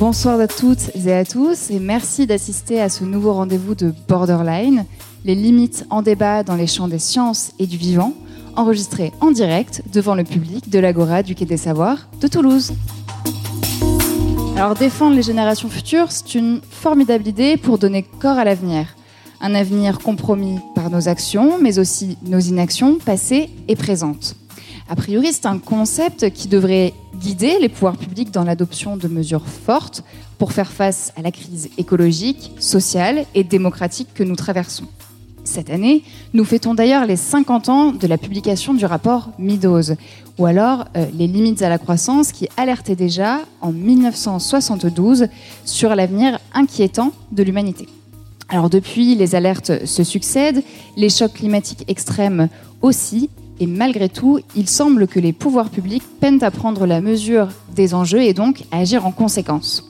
Bonsoir à toutes et à tous et merci d'assister à ce nouveau rendez-vous de Borderline, les limites en débat dans les champs des sciences et du vivant, enregistré en direct devant le public de l'Agora du Quai des Savoirs de Toulouse. Alors défendre les générations futures, c'est une formidable idée pour donner corps à l'avenir. Un avenir compromis par nos actions, mais aussi nos inactions passées et présentes. A priori, c'est un concept qui devrait guider les pouvoirs publics dans l'adoption de mesures fortes pour faire face à la crise écologique, sociale et démocratique que nous traversons. Cette année, nous fêtons d'ailleurs les 50 ans de la publication du rapport Meadows, ou alors euh, les limites à la croissance qui alertait déjà en 1972 sur l'avenir inquiétant de l'humanité. Alors depuis, les alertes se succèdent, les chocs climatiques extrêmes aussi, et malgré tout, il semble que les pouvoirs publics peinent à prendre la mesure des enjeux et donc à agir en conséquence.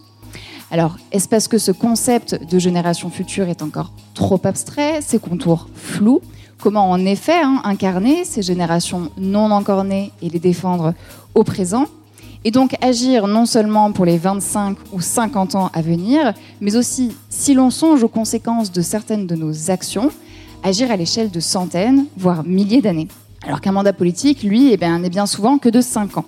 Alors, est-ce parce que ce concept de génération future est encore trop abstrait, ses contours flous? Comment en effet hein, incarner ces générations non encore nées et les défendre au présent et donc agir non seulement pour les 25 ou 50 ans à venir, mais aussi, si l'on songe aux conséquences de certaines de nos actions, agir à l'échelle de centaines, voire milliers d'années. Alors qu'un mandat politique, lui, eh bien, bien souvent que de 5 ans.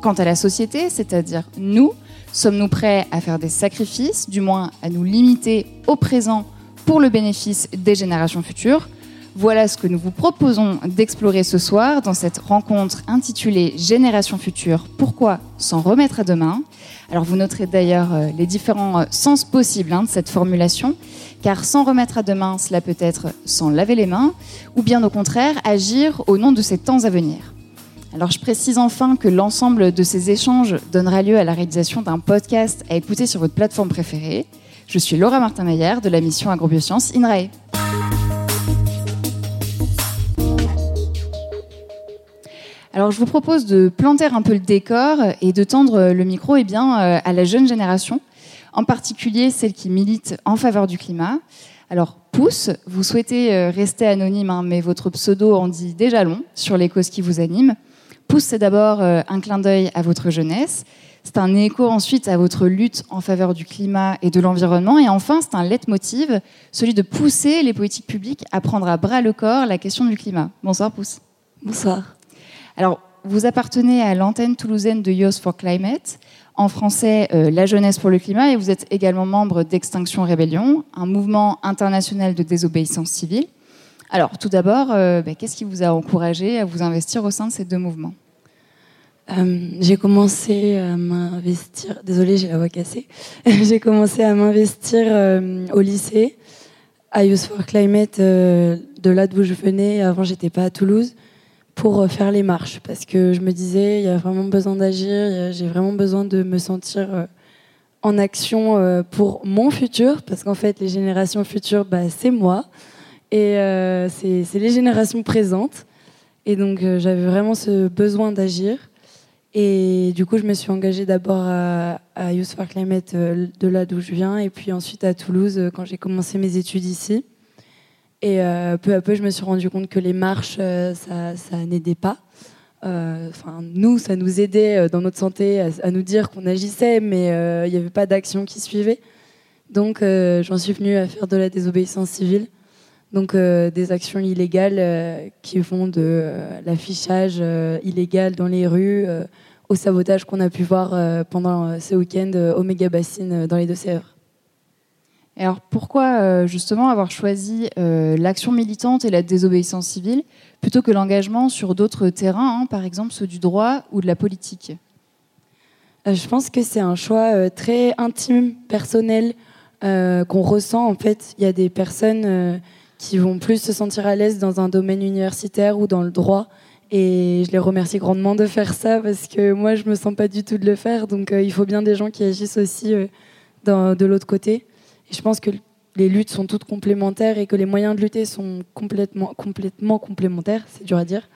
Quant à la société, c'est-à-dire nous, sommes-nous prêts à faire des sacrifices, du moins à nous limiter au présent pour le bénéfice des générations futures? Voilà ce que nous vous proposons d'explorer ce soir dans cette rencontre intitulée Génération future, pourquoi s'en remettre à demain? Alors vous noterez d'ailleurs euh, les différents euh, sens possibles hein, de cette formulation, car sans remettre à demain, cela peut être sans laver les mains, ou bien au contraire agir au nom de ces temps à venir. Alors je précise enfin que l'ensemble de ces échanges donnera lieu à la réalisation d'un podcast à écouter sur votre plateforme préférée. Je suis Laura Martin-Meyer de la mission Agrobiosciences INRAE. Alors je vous propose de planter un peu le décor et de tendre le micro eh bien, euh, à la jeune génération, en particulier celle qui milite en faveur du climat. Alors Pousse, vous souhaitez euh, rester anonyme, hein, mais votre pseudo en dit déjà long sur les causes qui vous animent. Pousse, c'est d'abord euh, un clin d'œil à votre jeunesse. C'est un écho ensuite à votre lutte en faveur du climat et de l'environnement. Et enfin, c'est un leitmotiv, celui de pousser les politiques publiques à prendre à bras le corps la question du climat. Bonsoir Pousse. Bonsoir. Alors, vous appartenez à l'antenne toulousaine de Youth for Climate, en français euh, La jeunesse pour le climat, et vous êtes également membre d'Extinction Rébellion, un mouvement international de désobéissance civile. Alors, tout d'abord, euh, bah, qu'est-ce qui vous a encouragé à vous investir au sein de ces deux mouvements? Euh, J'ai commencé à m'investir, désolée, j'ai la voix cassée, j'ai commencé à m'investir au lycée, à Youth for Climate, de là d'où je venais. Avant, j'étais pas à Toulouse pour euh, faire les marches. Parce que je me disais il y a vraiment besoin d'agir, j'ai vraiment besoin de me sentir euh, en action euh, pour mon futur. Parce qu'en fait les générations futures bah, c'est moi. Et c'est les générations présentes. Et donc j'avais vraiment ce besoin d'agir. Et du coup je me suis engagée d'abord à, à Youth for Climate de là d'où je viens. Et puis ensuite à Toulouse quand j'ai commencé mes études ici. Et euh, peu à peu, je me suis rendu compte que les marches, euh, ça, ça n'aidait pas. Euh, enfin, nous, ça nous aidait dans notre santé à, nous dire qu'on agissait, mais il n'y avait pas d'action qui suivait. Donc, j'en suis venue à faire de la désobéissance civile. Donc, des actions illégales qui vont de l'affichage illégal dans les rues au sabotage qu'on a pu voir pendant ce week-end au méga bassine dans les Deux-Sèvres alors pourquoi euh, justement avoir choisi euh, l'action militante et la désobéissance civile plutôt que l'engagement sur d'autres terrains, hein, par exemple ceux du droit ou de la politique? Euh, Je pense que c'est un choix très intime, personnel, qu'on ressent. En fait, il y a des personnes qui vont plus se sentir à l'aise dans un domaine universitaire ou dans le droit. Et je les remercie grandement de faire ça parce que moi, je me sens pas du tout de le faire. Donc, il faut bien des gens qui agissent aussi de l'autre côté. Je pense que les luttes sont toutes complémentaires et que les moyens de lutter sont complètement, complètement complémentaires, c'est dur à dire.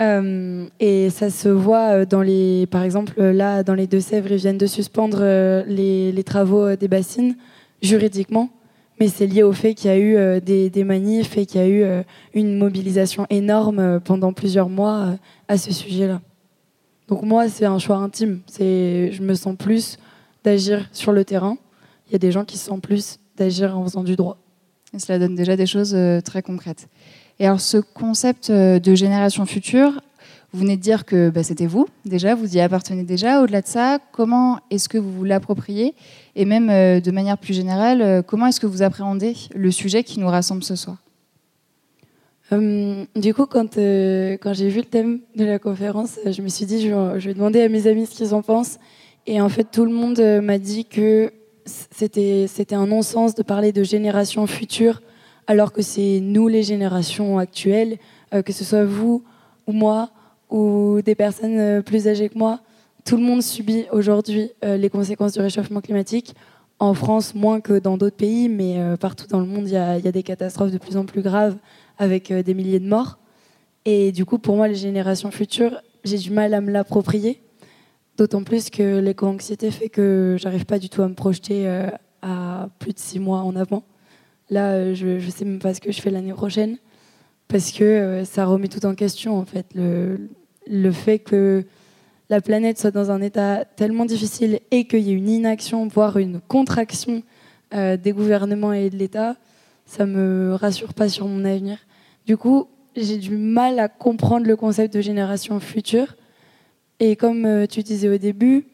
Euh, et ça se voit euh, dans les, par exemple, là, dans les Deux-Sèvres, ils viennent de suspendre euh, les, les, travaux des bassines juridiquement mais c'est lié au fait qu'il y a eu des, des, manifs et qu'il y a eu une mobilisation énorme pendant plusieurs mois à ce sujet-là. Donc moi, c'est un choix intime. C'est, je me sens plus d'agir sur le terrain. Il y a des gens qui se sentent plus d'agir en faisant du droit. Et cela donne déjà des choses euh, très concrètes. Et alors, ce concept euh, de génération future, vous venez de dire que bah, c'était vous, déjà, vous y appartenez déjà. Au-delà de ça, comment est-ce que vous vous l'appropriez? Et même euh, de manière plus générale, comment est-ce que vous appréhendez le sujet qui nous rassemble ce soir? Euh, du coup, quand, euh, quand j'ai vu le thème de la conférence, je me suis dit, je, vais demander à mes amis ce qu'ils en pensent. Et en fait, tout le monde m'a dit que c'était, un non-sens de parler de génération future, alors que c'est nous, les générations actuelles, que ce soit vous ou moi, ou des personnes plus âgées que moi. Tout le monde subit aujourd'hui les conséquences du réchauffement climatique. En France, moins que dans d'autres pays, mais partout dans le monde, il y a, des catastrophes de plus en plus graves avec euh, des milliers de morts. Et du coup, pour moi, les générations futures, j'ai du mal à me l'approprier. D'autant plus que l'éco-anxiété fait que j'arrive pas du tout à me projeter euh, à plus de six mois en avant. Là, euh, je ne sais même pas ce que je fais l'année prochaine parce que ça remet tout en question en fait le, le, fait que la planète soit dans un état tellement difficile et qu'il y ait une inaction, voire une contraction des gouvernements et de l'État, ça me rassure pas sur mon avenir. Du coup, j'ai du mal à comprendre le concept de génération future. Et comme euh, tu disais au début,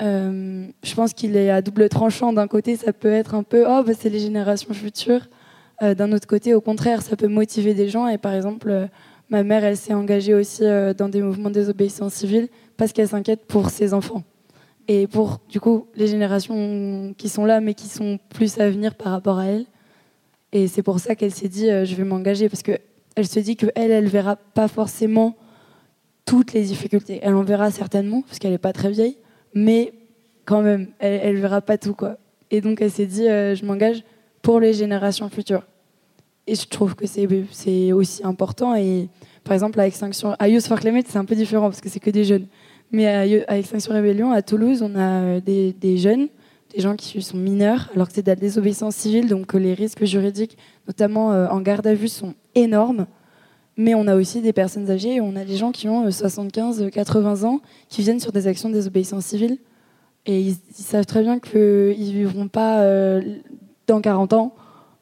euh, je pense qu'il est à double tranchant. D'un côté, ça peut être un peu oh, bah, c'est les générations futures. Euh, d'un autre côté, au contraire, ça peut motiver des gens. Et par exemple, ma mère, elle s'est engagée aussi dans des mouvements de désobéissance civile parce qu'elle s'inquiète pour ses enfants. Et pour, du coup, les générations qui sont là, mais qui sont plus à venir par rapport à elle. Et c'est pour ça qu'elle s'est dit, je vais m'engager. Parce que elle se dit qu'elle, elle verra pas forcément toutes les difficultés. Elle en verra certainement, parce qu'elle n'est pas très vieille, mais quand même, elle, ne verra pas tout. quoi. Et donc, elle s'est dit, euh, je m'engage pour les générations futures. Et je trouve que c'est aussi important. Et par exemple, à Extinction, à Youth for Climate, c'est un peu différent, parce que c'est que des jeunes. Mais à, Extinction Rébellion, à Toulouse, on a euh, des, des jeunes des gens qui sont mineurs, alors que c'est de la désobéissance civile, donc les risques juridiques, notamment euh, en garde à vue, sont énormes. Mais on a aussi des personnes âgées, on a des gens qui ont 75, euh, 80 ans, qui viennent sur des actions de désobéissance civile. Et ils, savent très bien qu'ils ne vivront pas euh, dans 40 ans,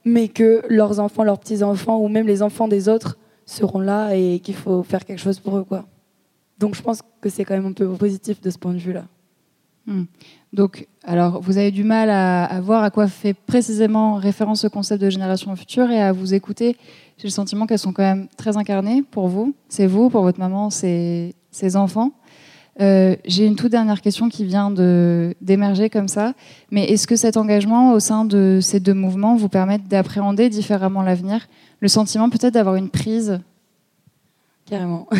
mais que leurs enfants, leurs petits-enfants, ou même les enfants des autres seront là et qu'il faut faire quelque chose pour eux. Donc je pense que c'est quand même un peu positif de ce point de vue-là. Hmm. Donc, alors, vous avez du mal à, voir à quoi fait précisément référence ce concept de génération future et à vous écouter. J'ai le sentiment qu'elles sont quand même très incarnées pour vous. C'est vous, pour votre maman, c'est ses enfants. Euh, j'ai une toute dernière question qui vient d'émerger comme ça. Mais est-ce que cet engagement au sein de ces deux mouvements vous permet d'appréhender différemment l'avenir? Le sentiment peut-être d'avoir une prise Carrément.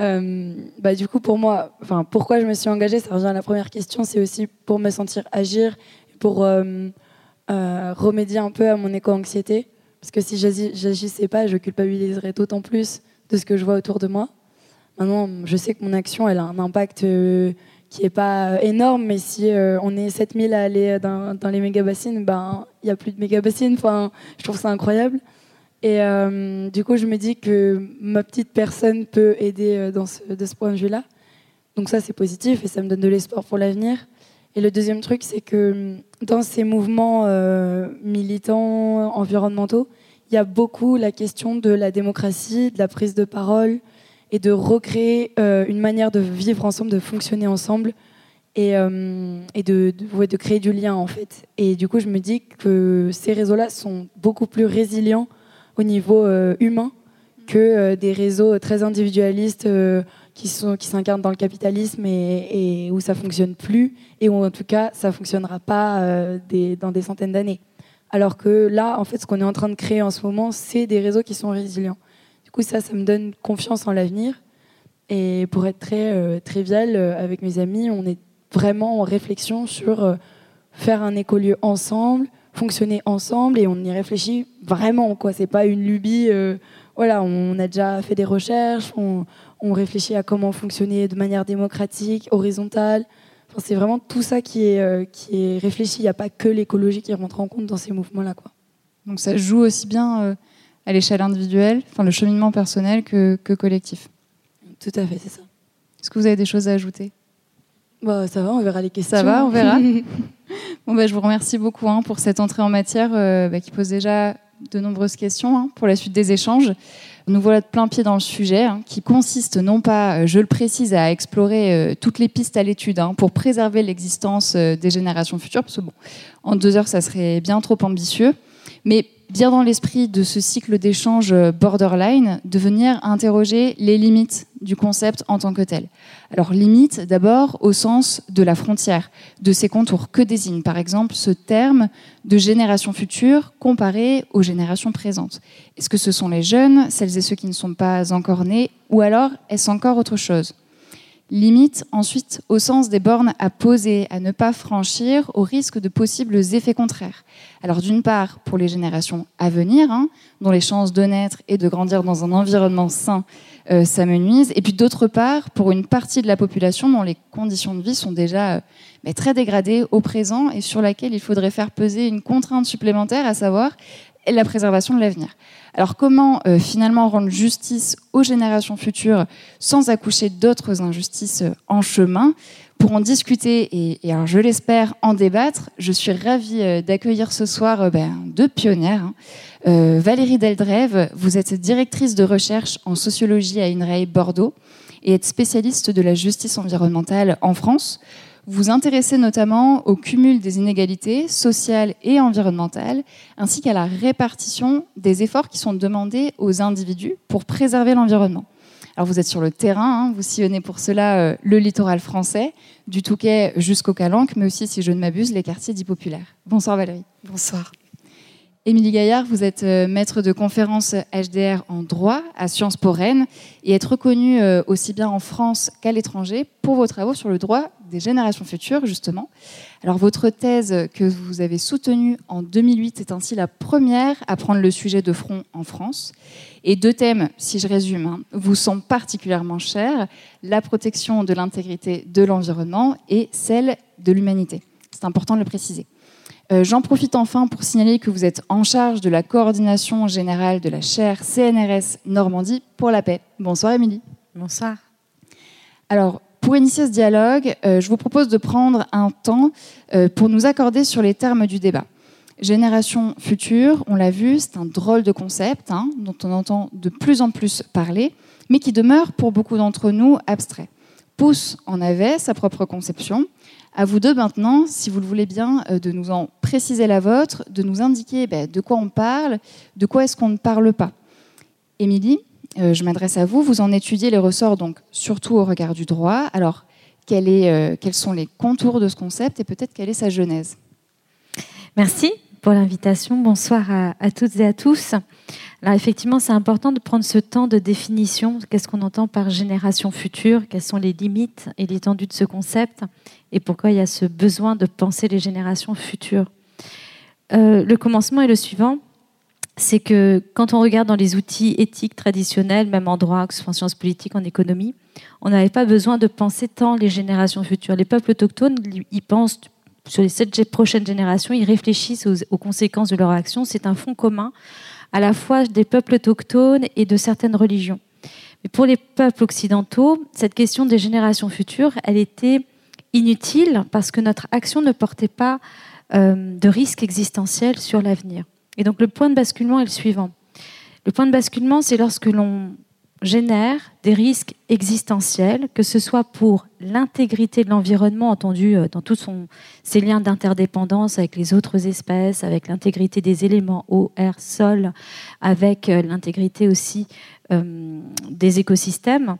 Euh, bah, du coup, pour moi, pourquoi je me suis engagée, ça revient à la première question, c'est aussi pour me sentir agir, pour euh, euh, remédier un peu à mon éco-anxiété. Parce que si j'agissais pas, je culpabiliserais d'autant plus de ce que je vois autour de moi. Maintenant, je sais que mon action, elle a un impact qui n'est pas énorme, mais si on est 7000 à aller dans, les méga-bassines, ben, il n'y a plus de méga-bassines. Enfin, je trouve ça incroyable. Et euh, du coup, je me dis que ma petite personne peut aider euh, dans ce, de ce point de vue-là. Donc ça, c'est positif et ça me donne de l'espoir pour l'avenir. Et le deuxième truc, c'est que dans ces mouvements euh, militants, environnementaux, il y a beaucoup la question de la démocratie, de la prise de parole et de recréer une manière de vivre ensemble, de fonctionner ensemble et, de, de, créer du lien en fait. Et du coup, je me dis que ces réseaux-là sont beaucoup plus résilients au niveau euh, humain que euh, des réseaux très individualistes euh, qui sont qui s'incarnent dans le capitalisme et, où ça fonctionne plus et où en tout cas ça fonctionnera pas dans des centaines d'années. Alors que là, en fait, ce qu'on est en train de créer en ce moment, c'est des réseaux qui sont résilients. Du coup, ça, ça me donne confiance en l'avenir. Et pour être très trivial, avec mes amis, on est vraiment en réflexion sur faire un écolieu ensemble, fonctionner ensemble et on y réfléchit vraiment. quoi. C'est pas une lubie. Euh, voilà, on a déjà fait des recherches, on, réfléchit à comment fonctionner de manière démocratique, horizontale. c'est vraiment tout ça qui est, euh, qui est réfléchi. Il n'y a pas que l'écologie qui rentre en compte dans ces mouvements-là. Quoi. Donc ça joue aussi bien à l'échelle individuelle, enfin le cheminement personnel que, que collectif. Tout à fait, c'est ça. Est-ce que vous avez des choses à ajouter? Bah, Ça va, on verra les questions. Ça va, on verra. bon, bah, je vous remercie beaucoup hein, pour cette entrée en matière euh, bah, qui pose déjà de nombreuses questions hein, pour la suite des échanges. Nous voilà de plein pied dans le sujet, hein, qui consiste non pas, euh, je le précise, à explorer euh, toutes les pistes à l'étude pour préserver l'existence des générations futures, parce que bon, en deux heures, ça serait bien trop ambitieux, mais bien dans l'esprit de ce cycle d'échange euh, borderline, de venir interroger les limites du concept en tant que tel. Alors limite d'abord au sens de la frontière, de ses contours. Que désigne par exemple ce terme de génération future comparé aux générations présentes Est-ce que ce sont les jeunes, celles et ceux qui ne sont pas encore nés, ou alors est-ce encore autre chose? Limite ensuite au sens des bornes à poser, à ne pas franchir au risque de possibles effets contraires. Alors d'une part pour les générations à venir, hein, dont les chances de naître et de grandir dans un environnement sain euh, s'amenuisent, et puis d'autre part pour une partie de la population dont les conditions de vie sont déjà euh, très dégradées au présent et sur laquelle il faudrait faire peser une contrainte supplémentaire, à savoir la préservation de l'avenir. Alors comment euh, finalement rendre justice aux générations futures sans accoucher d'autres injustices euh, en chemin? Pour en discuter et, alors je l'espère en débattre, je suis ravie euh, d'accueillir ce soir ben, deux pionnières. Hein. Valérie Deldrève, vous êtes directrice de recherche en sociologie à INRAE Bordeaux et êtes spécialiste de la justice environnementale en France. Vous intéressez notamment au cumul des inégalités sociales et environnementales, ainsi qu'à la répartition des efforts qui sont demandés aux individus pour préserver l'environnement. Alors vous êtes sur le terrain, hein, vous sillonnez pour cela euh, le littoral français, du Touquet jusqu'au Calanque, mais aussi, si je ne m'abuse, les quartiers dits populaires. Bonsoir Valérie. Bonsoir. Émilie Gaillard, vous êtes euh, maître de conférence HDR en droit à Sciences Po Rennes et êtes reconnue euh, aussi bien en France qu'à l'étranger pour vos travaux sur le droit des générations futures, justement. Alors, votre thèse que vous avez soutenue en 2008 est ainsi la première à prendre le sujet de front en France. Et deux thèmes, si je résume, hein, vous sont particulièrement chers la protection de l'intégrité de l'environnement et celle de l'humanité. C'est important de le préciser. Euh, j'en profite enfin pour signaler que vous êtes en charge de la coordination générale de la chaire CNRS Normandie pour la paix. Bonsoir Émilie. Bonsoir. Alors, pour initier ce dialogue, euh, je vous propose de prendre un temps euh, pour nous accorder sur les termes du débat. Génération future, on l'a vu, c'est un drôle de concept hein, dont on entend de plus en plus parler, mais qui demeure pour beaucoup d'entre nous abstrait. Pousse en avait sa propre conception, à vous deux maintenant, si vous le voulez bien, euh, de nous en préciser la vôtre, de nous indiquer ben, de quoi on parle, de quoi est-ce qu'on ne parle pas. Émilie, euh, je m'adresse à vous. Vous en étudiez les ressorts donc surtout au regard du droit. Alors, euh, quels sont les contours de ce concept et peut-être quelle est sa genèse? Merci pour l'invitation. Bonsoir à, toutes et à tous. Alors effectivement, c'est important de prendre ce temps de définition. Qu'est-ce qu'on entend par génération future? Quelles sont les limites et l'étendue de ce concept? Et pourquoi il y a ce besoin de penser les générations futures? Euh, Le commencement est le suivant. C'est que quand on regarde dans les outils éthiques traditionnels, même en droit, que ce soit en sciences politiques, en économie, on n'avait pas besoin de penser tant les générations futures. Les peuples autochtones, ils pensent sur les sept prochaines générations, ils réfléchissent aux, conséquences de leur action. C'est un fond commun à la fois des peuples autochtones et de certaines religions. Mais pour les peuples occidentaux, cette question des générations futures, elle était inutile parce que notre action ne portait pas euh, de risque existentiel sur l'avenir. Et donc le point de basculement est le suivant. Le point de basculement, c'est lorsque l'on génère des risques existentiels, que ce soit pour l'intégrité de l'environnement, entendu euh, dans tous ses liens d'interdépendance avec les autres espèces, avec l'intégrité des éléments eau, air, sol, avec euh, l'intégrité aussi euh, des écosystèmes.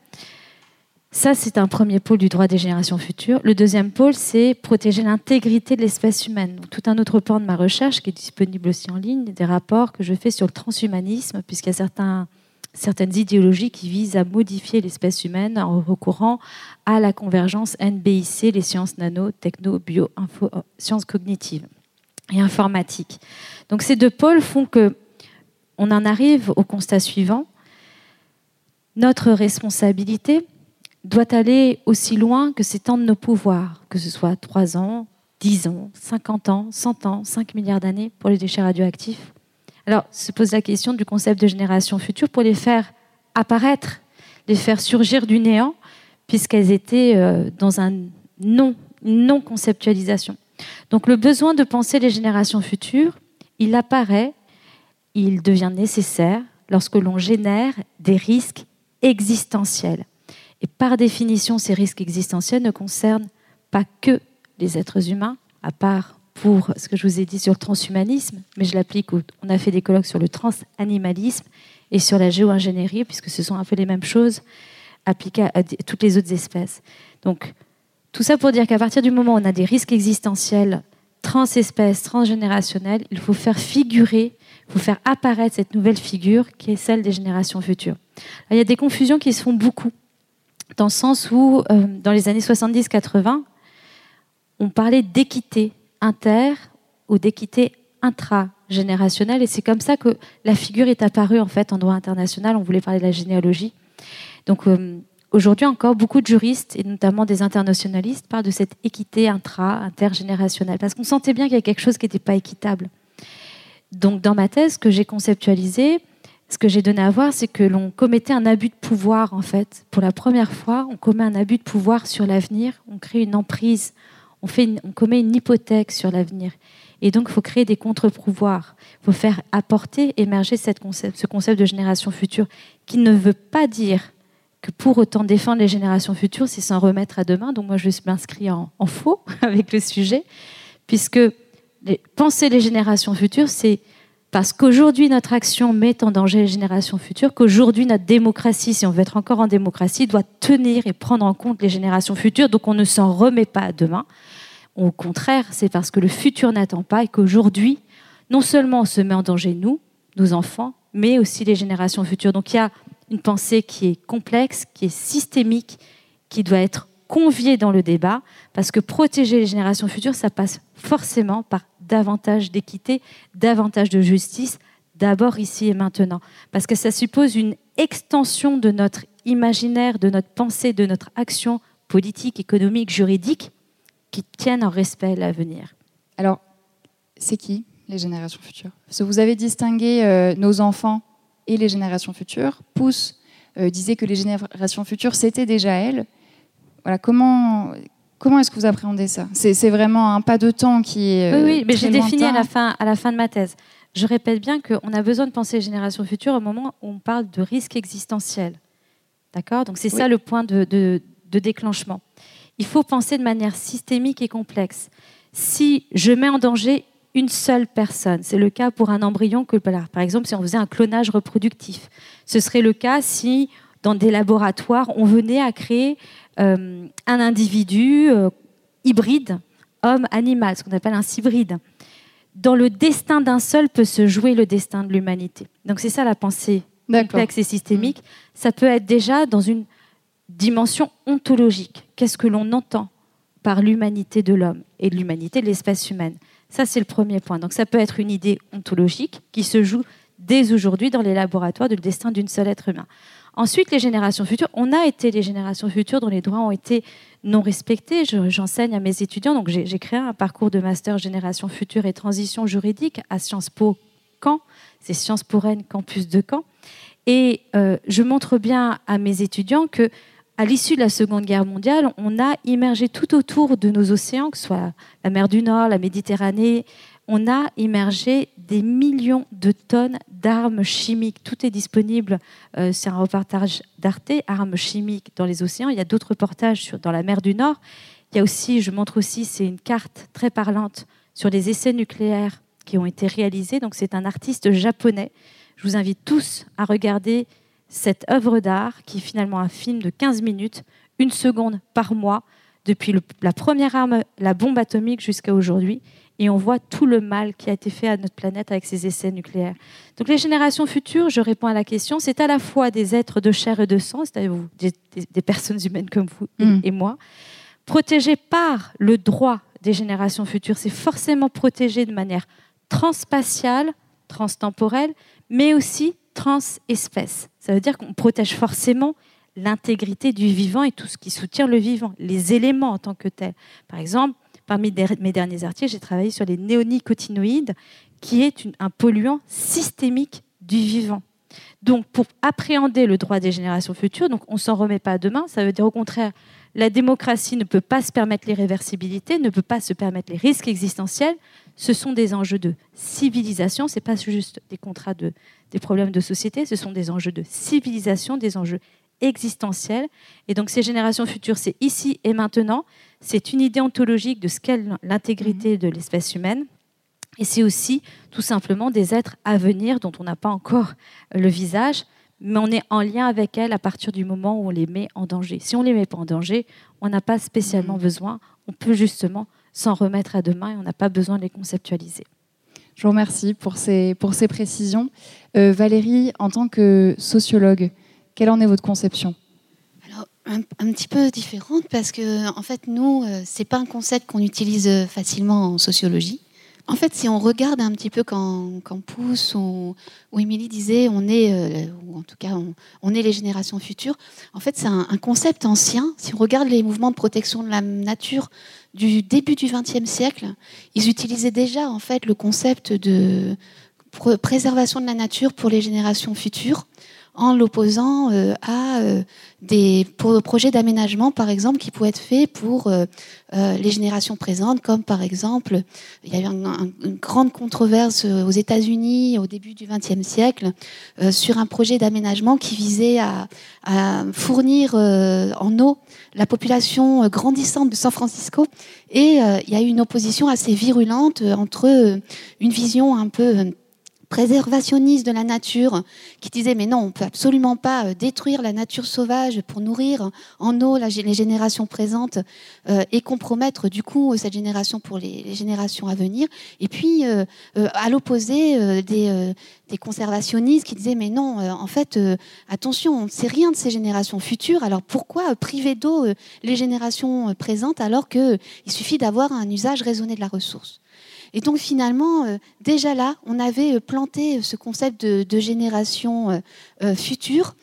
Ça, c'est un premier pôle du droit des générations futures. Le deuxième pôle, c'est protéger l'intégrité de l'espèce humaine. tout un autre pan de ma recherche qui est disponible aussi en ligne, des rapports que je fais sur le transhumanisme, puisqu'il y a certains certaines idéologies qui visent à modifier l'espèce humaine en recourant à la convergence NBIC, les sciences nano, techno, bio, info, euh, sciences cognitives et informatiques. Donc ces deux pôles font que on en arrive au constat suivant. Notre responsabilité doit aller aussi loin que s'étendent nos pouvoirs, que ce soit 3 ans, 10 ans, 50 ans, 100 ans, 5 milliards d'années pour les déchets radioactifs, Alors, se pose la question du concept de génération future pour les faire apparaître, les faire surgir du néant, puisqu'elles étaient euh, dans un non, une non-conceptualisation. Donc, le besoin de penser les générations futures, il apparaît, il devient nécessaire lorsque l'on génère des risques existentiels. Et par définition, ces risques existentiels ne concernent pas que les êtres humains, à part pour ce que je vous ai dit sur le transhumanisme, mais je l'applique, on a fait des colloques sur le transanimalisme et sur la géo-ingénierie, puisque ce sont un peu les mêmes choses appliquées à toutes les autres espèces. Donc, tout ça pour dire qu'à partir du moment où on a des risques existentiels transespèces, transgénérationnels, il faut faire figurer, il faut faire apparaître cette nouvelle figure qui est celle des générations futures. il y a des confusions qui se font beaucoup, dans le sens où, euh, dans les années 70-80, on parlait d'équité inter ou d'équité intragénérationnelle. Et c'est comme ça que la figure est apparue en fait en droit international. On voulait parler de la généalogie. Donc euh, aujourd'hui encore, beaucoup de juristes et notamment des internationalistes parlent de cette équité intra-intergénérationnelle parce qu'on sentait bien qu'il y a quelque chose qui n'était pas équitable. Donc dans ma thèse, que j'ai conceptualisé, ce que j'ai donné à voir, c'est que l'on commettait un abus de pouvoir en fait. Pour la première fois, on commet un abus de pouvoir sur l'avenir. On crée une emprise on, on commet une hypothèque sur l'avenir. Et donc, il faut créer des contre-pouvoirs. Il faut faire apporter, émerger ce concept de génération future, qui ne veut pas dire que pour autant défendre les générations futures, c'est s'en remettre à demain. Donc, moi, je m'inscris en, en faux avec le sujet, puisque penser les générations futures, c'est parce qu'aujourd'hui, notre action met en danger les générations futures, qu'aujourd'hui, notre démocratie, si on veut être encore en démocratie, doit tenir et prendre en compte les générations futures. Donc, on ne s'en remet pas à demain. Au contraire, c'est parce que le futur n'attend pas et qu'aujourd'hui, non seulement on se met en danger, nous, nos enfants, mais aussi les générations futures. Donc il y a une pensée qui est complexe, qui est systémique, qui doit être conviée dans le débat, parce que protéger les générations futures, ça passe forcément par davantage d'équité, davantage de justice, d'abord ici et maintenant, parce que ça suppose une extension de notre imaginaire, de notre pensée, de notre action politique, économique, juridique, qui tiennent en respect l'avenir. Alors, c'est qui les générations futures? Parce que vous avez distingué euh, nos enfants et les générations futures. Pousse euh, disait que les générations futures, c'était déjà elles. Voilà, comment, comment est-ce que vous appréhendez ça? C'est, vraiment un pas de temps qui est. oui, oui, mais j'ai défini à la, fin, à la fin de ma thèse. Je répète bien qu'on a besoin de penser les générations futures au moment où on parle de risque existentiel. D'accord? Donc c'est ça le point de, de, de déclenchement il faut penser de manière systémique et complexe. Si je mets en danger une seule personne, c'est le cas pour un embryon que, par exemple, si on faisait un clonage reproductif, ce serait le cas si, dans des laboratoires, on venait à créer euh, un individu euh, hybride, homme-animal, ce qu'on appelle un hybride. Dans le destin d'un seul peut se jouer le destin de l'humanité. Donc c'est ça la pensée complexe et systémique. Ça peut être déjà dans une dimension ontologique. Qu'est-ce que l'on entend par l'humanité de l'homme et l'humanité de l'espèce humaine? Ça, c'est le premier point. Donc ça peut être une idée ontologique qui se joue dès aujourd'hui dans les laboratoires du destin d'une seule être humain. Ensuite, les générations futures. On a été les générations futures dont les droits ont été non respectés. J'enseigne à mes étudiants, donc j'ai créé un parcours de master génération future et transition juridique à Sciences Po Caen. C'est Sciences Po Rennes, campus de Caen. Et euh, je montre bien à mes étudiants que à l'issue de la Seconde Guerre mondiale, on a immergé tout autour de nos océans, que ce soit la mer du Nord, la Méditerranée, on a immergé des millions de tonnes d'armes chimiques. Tout est disponible, euh, c'est un reportage d'Arte, armes chimiques dans les océans. Il y a d'autres reportages dans la mer du Nord. Il y a aussi, je montre aussi, c'est une carte très parlante sur les essais nucléaires qui ont été réalisés. Donc c'est un artiste japonais. Je vous invite tous à regarder cette œuvre d'art, qui est finalement un film de 15 minutes, une seconde par mois, depuis la première arme, la bombe atomique, jusqu'à aujourd'hui. Et on voit tout le mal qui a été fait à notre planète avec ces essais nucléaires. Donc les générations futures, je réponds à la question, c'est à la fois des êtres de chair et de sang, c'est-à-dire des, des, personnes humaines comme vous mm. et moi, protégés par le droit des générations futures. C'est forcément protégé de manière transspatiale, transtemporelle, mais aussi transespèce. Ça veut dire qu'on protège forcément l'intégrité du vivant et tout ce qui soutient le vivant, les éléments en tant que tels. Par exemple, parmi mes derniers articles, j'ai travaillé sur les néonicotinoïdes qui est un polluant systémique du vivant. Donc, pour appréhender le droit des générations futures, donc on s'en remet pas demain. Ça veut dire au contraire, la démocratie ne peut pas se permettre l'irréversibilité, ne peut pas se permettre les risques existentiels. Ce sont des enjeux de civilisation. C'est pas juste des contrats de, des problèmes de société. Ce sont des enjeux de civilisation, des enjeux existentiels. Et donc, ces générations futures, c'est ici et maintenant. C'est une idée ontologique de ce qu'est l'intégrité mmh. de l'espèce humaine. Et c'est aussi tout simplement des êtres à venir dont on n'a pas encore le visage, mais on est en lien avec elles à partir du moment où on les met en danger. Si on ne les met pas en danger, on n'a pas spécialement mm. besoin, on peut justement s'en remettre à demain et on n'a pas besoin de les conceptualiser. Je vous remercie pour ces, pour ces précisions. Euh, Valérie, en tant que sociologue, quelle en est votre conception? Alors, un, un, petit peu différente parce que, en fait, nous, euh, c'est pas un concept qu'on utilise facilement en sociologie. En fait, si on regarde un petit peu quand, Pousse ou, Émilie disait on est, euh, ou en tout cas on, est les générations futures, en fait c'est un, concept ancien. Si on regarde les mouvements de protection de la nature du début du XXe siècle, ils utilisaient déjà en fait le concept de préservation de la nature pour les générations futures en l'opposant euh, à euh, des projets d'aménagement, par exemple, qui pouvaient être faits pour euh, les générations présentes, comme par exemple, il y a eu une grande controverse aux États-Unis au début du XXe siècle sur un projet d'aménagement qui visait à, à fournir en eau la population grandissante de San Francisco. Et il y a eu une opposition assez virulente entre une vision un peu préservationniste de la nature qui disait mais non, on peut absolument pas euh, détruire la nature sauvage pour nourrir en eau les générations présentes euh, et compromettre du coup cette génération pour les, générations à venir. Et puis euh, à l'opposé des, des, conservationnistes qui disaient mais non, en fait attention, on ne sait rien de ces générations futures. Alors pourquoi priver d'eau les générations présentes alors qu'il suffit d'avoir un usage raisonné de la ressource? Et donc finalement, euh, déjà là, on avait euh, planté ce concept de, génération euh, future.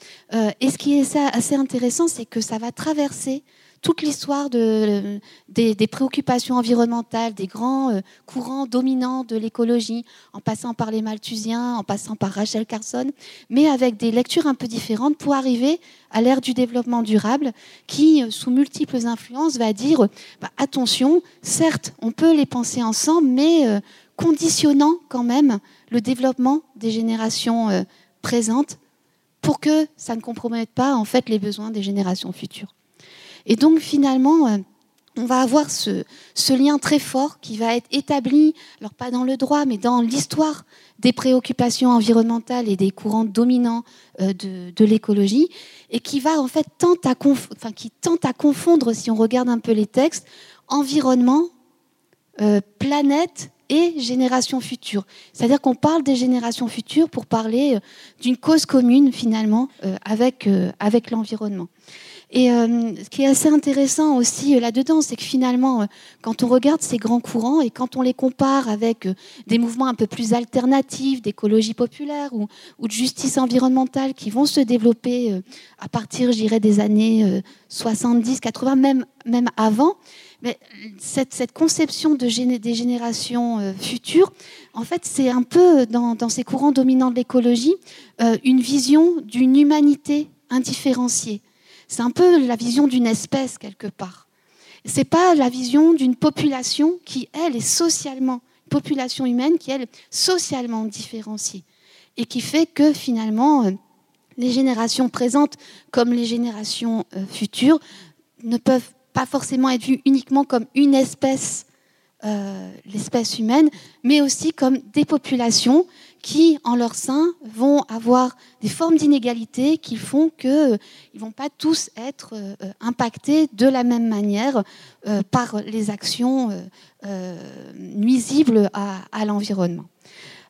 et ce qui est assez intéressant, c'est que ça va traverser toute l'histoire de, des, préoccupations environnementales, des grands euh, courants dominants de l'écologie, en passant par les Malthusiens, en passant par Rachel Carson, mais avec des lectures un peu différentes pour arriver à l'ère du développement durable, qui, euh, sous multiples influences, va dire bah, attention, certes, on peut les penser ensemble, mais euh, conditionnant quand même le développement des générations présentes pour que ça ne compromette pas en fait les besoins des générations futures. Et donc finalement, euh, on va avoir ce, lien très fort qui va être établi, alors pas dans le droit, mais dans l'histoire des préoccupations environnementales et des courants dominants euh, de, l'écologie, et qui va en fait tente à, confondre, si on regarde un peu les textes, environnement, euh, planète et génération future. C'est-à-dire qu'on parle des générations futures pour parler d'une cause commune finalement avec l'environnement. Et euh, ce qui est assez intéressant aussi euh, là-dedans, c'est que finalement, euh, quand on regarde ces grands courants et quand on les compare avec des mouvements un peu plus alternatifs d'écologie populaire ou, de justice environnementale qui vont se développer à partir, j'irais, des années 70, 80, même, même avant, mais cette, conception de des générations futures, en fait, c'est un peu dans, ces courants dominants de l'écologie, une vision d'une humanité indifférenciée c'est un peu la vision d'une espèce quelque part. C'est pas la vision d'une population qui, elle, est socialement, population humaine qui, elle, est socialement différenciée. Et qui fait que finalement, euh, les générations présentes comme les générations euh, futures ne peuvent pas forcément être vues uniquement comme une espèce, euh, l'espèce humaine, mais aussi comme des populations qui, en leur sein, vont avoir des formes d'inégalité qui font qu'ils euh, ne vont pas tous être euh, impactés de la même manière euh, par les actions nuisibles à, l'environnement.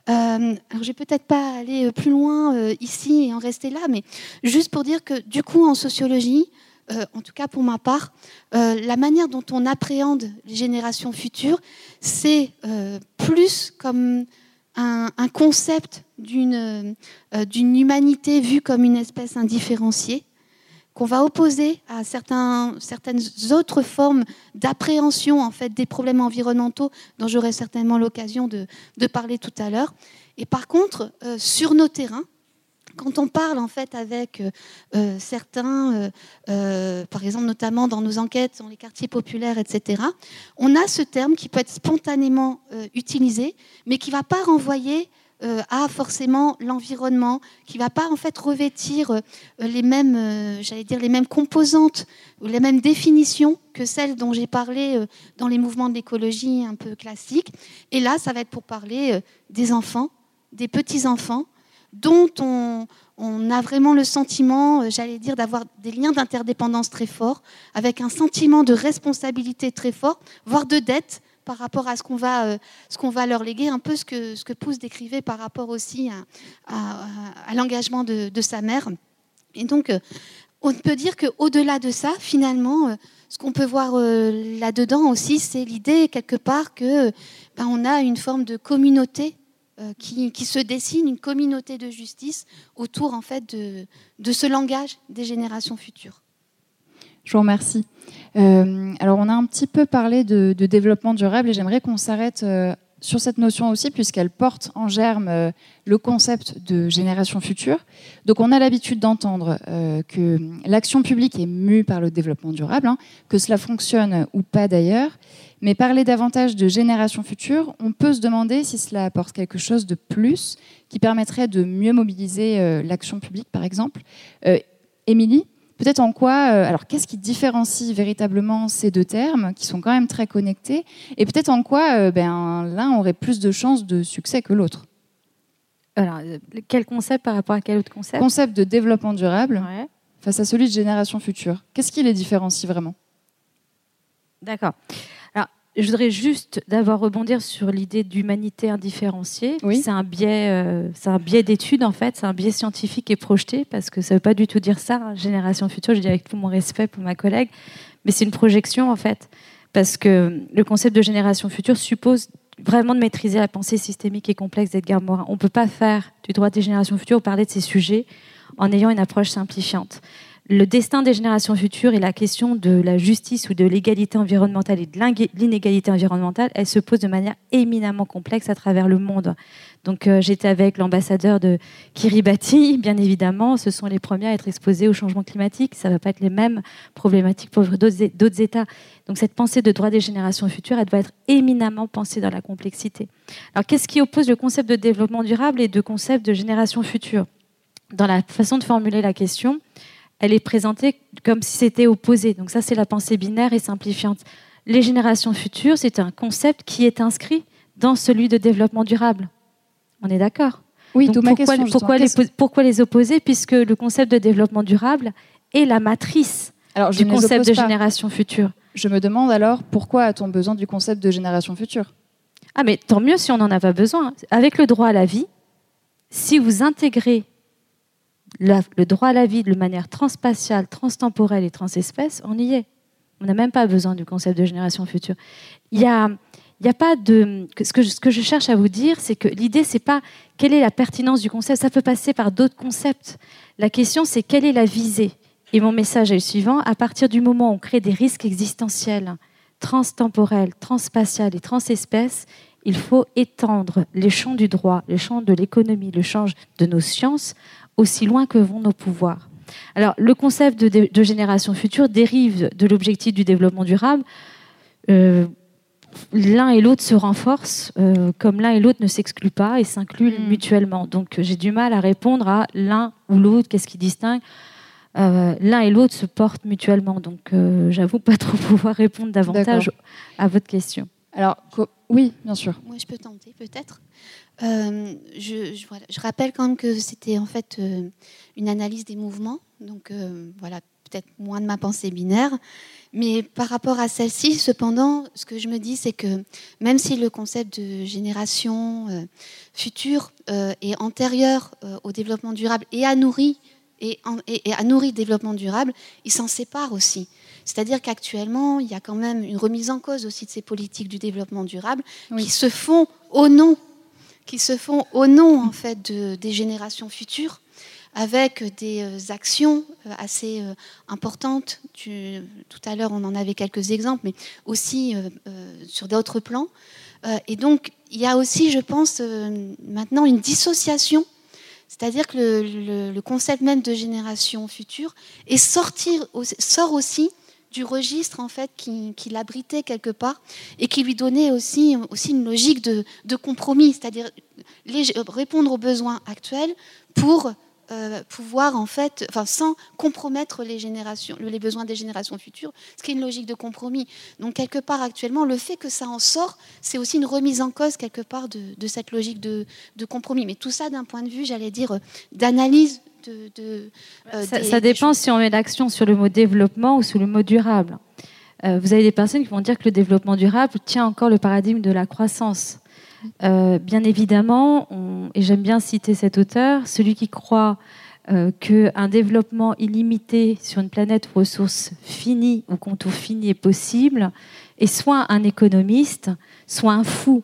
alors, je vais peut-être pas aller plus loin ici et en rester là, mais juste pour dire que, du coup, en sociologie, en tout cas pour ma part, la manière dont on appréhende les générations futures, c'est plus comme un, concept euh, d'une humanité vue comme une espèce indifférenciée, qu'on va opposer à certains, certaines autres formes d'appréhension en fait des problèmes environnementaux dont j'aurai certainement l'occasion de, parler tout à l'heure. Et par contre, euh, sur nos terrains, quand on parle en fait avec euh, euh, certains, par exemple notamment dans nos enquêtes dans les quartiers populaires, etc., on a ce terme qui peut être spontanément utilisé, mais qui ne va pas renvoyer euh, a forcément l'environnement, qui va pas en fait revêtir euh, les mêmes, euh, j'allais dire les mêmes composantes ou les mêmes définitions que celles dont j'ai parlé dans les mouvements de l'écologie un peu classiques. Et là, ça va être pour parler des enfants, des petits enfants, dont on, a vraiment le sentiment, j'allais dire, d'avoir des liens d'interdépendance très forts, avec un sentiment de responsabilité très fort, voire de dette par rapport à ce qu'on va, euh, ce qu'on va leur léguer, un peu ce que, ce Pousse décrivait par rapport aussi à, l'engagement de, sa mère. Et donc, euh, on peut dire qu'au-delà de ça, finalement, euh, ce qu'on peut voir là-dedans aussi, c'est l'idée quelque part que ben, a une forme de communauté qui, qui, se dessine, une communauté de justice autour en fait de, de ce langage des générations futures. Je vous remercie. Euh, alors, on a un petit peu parlé de, développement durable et j'aimerais qu'on s'arrête euh, sur cette notion aussi, puisqu'elle porte en germe euh, le concept de génération future. Donc, on a l'habitude d'entendre que l'action publique est mue par le développement durable, hein, que cela fonctionne ou pas d'ailleurs. Mais parler davantage de génération future, on peut se demander si cela apporte quelque chose de plus qui permettrait de mieux mobiliser l'action publique, par exemple. Émilie, Peut-être en quoi, euh, alors qu'est-ce qui différencie véritablement ces deux termes qui sont quand même très connectés et peut-être en quoi euh, ben, l'un aurait plus de chances de succès que l'autre? Alors, euh, quel concept par rapport à quel autre concept? Concept de développement durable face à celui de génération future. Qu'est-ce qui les différencie vraiment? D'accord je voudrais juste d'abord rebondir sur l'idée d'humanité indifférenciée. C'est un biais, euh, c'est un biais d'étude en fait, c'est un biais scientifique et projeté parce que ça ne veut pas du tout dire ça. Hein, génération future, je dis avec tout mon respect pour ma collègue, mais c'est une projection en fait, parce que le concept de génération future suppose vraiment de maîtriser la pensée systémique et complexe d'Edgar Morin. On ne peut pas faire du droit des générations futures ou parler de ces sujets en ayant une approche simplifiante le destin des générations futures et la question de la justice ou de l'égalité environnementale et de l'inégalité environnementale, elle se pose de manière éminemment complexe à travers le monde. Donc euh, j'étais avec l'ambassadeur de Kiribati, bien évidemment, ce sont les premiers à être exposés au changement climatique, ça ne va pas être les mêmes problématiques pour d'autres États. Donc cette pensée de droit des générations futures, elle doit être éminemment pensée dans la complexité. Alors qu'est-ce qui oppose le concept de développement durable et le concept de génération future? Dans la façon de formuler la question, elle est présentée comme si c'était opposé. Donc ça, c'est la pensée binaire et simplifiante. Les générations futures, c'est un concept qui est inscrit dans celui de développement durable. On est d'accord Oui, Donc pourquoi, question, pourquoi, les, pourquoi, les, opposer Puisque le concept de développement durable est la matrice alors, du concept de génération future. Je me demande alors pourquoi a-t-on besoin du concept de génération future? Ah, mais tant mieux si on n'en a pas besoin. Avec le droit à la vie, si vous intégrez le droit à la vie de manière transspatiale, transtemporelle et transespèce, on y est. On n'a même pas besoin du concept de génération future. Il y a, pas de. Ce que, je, cherche à vous dire, c'est que l'idée, c'est pas quelle est la pertinence du concept. Ça peut passer par d'autres concepts. La question, c'est quelle est la visée. Et mon message est le suivant à partir du moment où on crée des risques existentiels, transtemporels, transspatials et transespèces, il faut étendre les champs du droit, les champs de l'économie, le champ de nos sciences aussi loin que vont nos pouvoirs. Alors, le concept de, génération future dérive de l'objectif du développement durable. Euh, l'un et l'autre se renforcent, euh, comme l'un et l'autre ne s'excluent pas et s'incluent mm. mutuellement. Donc, j'ai du mal à répondre à l'un ou l'autre, qu'est-ce qui distingue. Euh, l'un et l'autre se portent mutuellement. Donc, j'avoue pas trop pouvoir répondre davantage à votre question. Alors, oui, bien sûr. Moi, je peux tenter peut-être. Euh, je, je, rappelle quand même que c'était en fait euh, une analyse des mouvements, donc euh, voilà, peut-être moins de ma pensée binaire. Mais par rapport à celle-ci, cependant, ce que je me dis, c'est que même si le concept de génération future est antérieur au développement durable et a nourri et, et, a nourri le développement durable, il s'en sépare aussi. C'est-à-dire qu'actuellement, il y a quand même une remise en cause aussi de ces politiques du développement durable qui se font au nom qui se font au nom en fait de, des générations futures, avec des actions assez importantes. tout à l'heure, on en avait quelques exemples, mais aussi sur d'autres plans. et donc, il y a aussi, je pense, maintenant une dissociation c'est-à-dire que le, concept même de génération future est sortir, sort aussi du registre en fait qui, l'abritait quelque part et qui lui donnait aussi, aussi une logique de, de compromis, c'est-à-dire répondre aux besoins actuels pour euh, pouvoir en fait, enfin, sans compromettre les besoins des générations futures, ce qui est une logique de compromis. Donc quelque part actuellement, le fait que ça en sort, c'est aussi une remise en cause quelque part de, cette logique de, compromis. Mais tout ça d'un point de vue, j'allais dire, d'analyse. De, euh, ça, dépend si on met l'action sur le mot développement ou sur le mot durable. Euh, vous avez des personnes qui vont dire que le développement durable tient encore le paradigme de la croissance. Euh, bien évidemment, et j'aime bien citer cet auteur, celui qui croit euh, qu'un développement illimité sur une planète aux ressources finies, ou contour fini est possible, est soit un économiste, soit un fou.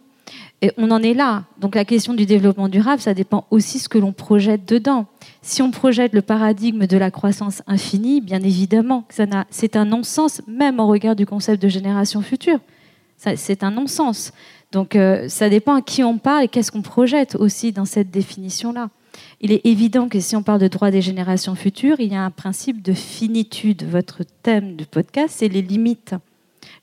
Et on en est là. Donc la question du développement durable, ça dépend aussi de ce que l'on projette dedans. Si on projette le paradigme de la croissance infinie, bien évidemment, c'est un non-sens, même au regard du concept de génération future. C'est un non-sens. Donc euh, ça dépend à qui on parle et qu'est-ce qu'on projette aussi dans cette définition-là. Il est évident que si on parle de droit des générations futures, il y a un principe de finitude. Votre thème du podcast, c'est les limites.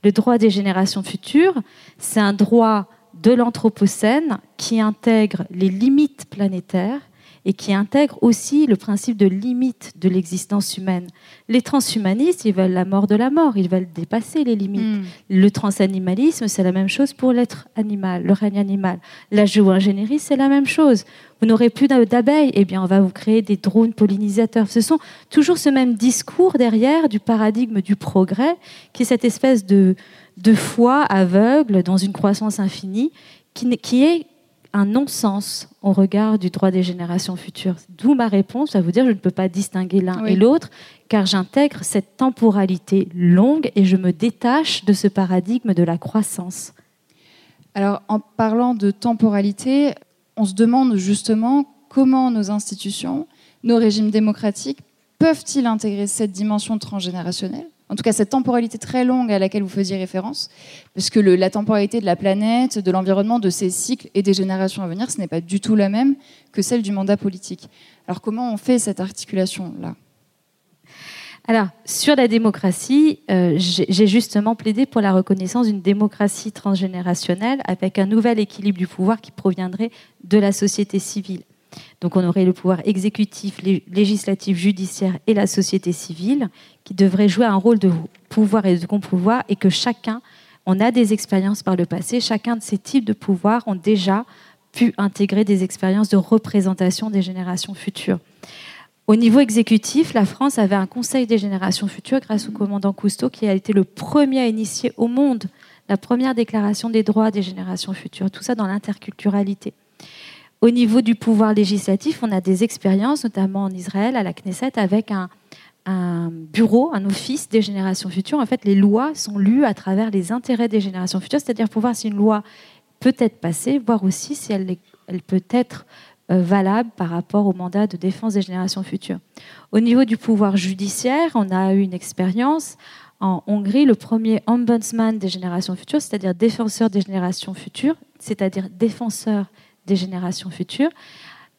Le droit des générations futures, c'est un droit de l'Anthropocène qui intègre les limites planétaires et qui intègre aussi le principe de limite de l'existence humaine. Les transhumanistes, ils veulent la mort de la mort, ils veulent dépasser les limites. Hmm. Le transanimalisme, c'est la même chose pour l'être animal, le règne animal. La géo-ingénierie, c'est la même chose. Vous n'aurez plus d'abeilles, eh bien, on va vous créer des drones pollinisateurs. Ce sont toujours ce même discours derrière du paradigme du progrès, qui est cette espèce de, de foi aveugle dans une croissance infinie, qui, qui est un non-sens au regard du droit des générations futures. D'où ma réponse à vous dire je ne peux pas distinguer l'un et l'autre, car j'intègre cette temporalité longue et je me détache de ce paradigme de la croissance. Alors, en parlant de temporalité, on se demande justement comment nos institutions, nos régimes démocratiques peuvent-ils intégrer cette dimension transgénérationnelle en tout cas cette temporalité très longue à laquelle vous faisiez référence, parce que la temporalité de la planète, de l'environnement, de ces cycles et des générations à venir, ce n'est pas du tout la même que celle du mandat politique. Alors comment on fait cette articulation-là? Alors, sur la démocratie, euh, j'ai justement plaidé pour la reconnaissance d'une démocratie transgénérationnelle avec un nouvel équilibre du pouvoir qui proviendrait de la société civile. Donc on aurait le pouvoir exécutif, législatif, judiciaire et la société civile qui devraient jouer un rôle de pouvoir et de contre-pouvoir et que chacun, on a des expériences par le passé, chacun de ces types de pouvoirs ont déjà pu intégrer des expériences de représentation des générations futures. Au niveau exécutif, la France avait un conseil des générations futures grâce au commandant Cousteau qui a été le premier à initier au monde la première déclaration des droits des générations futures, tout ça dans l'interculturalité. Au niveau du pouvoir législatif, on a des expériences, notamment en Israël, à la Knesset, avec un, bureau, un office des générations futures. En fait, les lois sont lues à travers les intérêts des générations futures, c'est-à-dire pour voir si une loi peut être passée, voir aussi si elle, peut être euh, valable par rapport au mandat de défense des générations futures. Au niveau du pouvoir judiciaire, on a eu une expérience en Hongrie, le premier ombudsman des générations futures, c'est-à-dire défenseur des générations futures, c'est-à-dire défenseur des générations futures,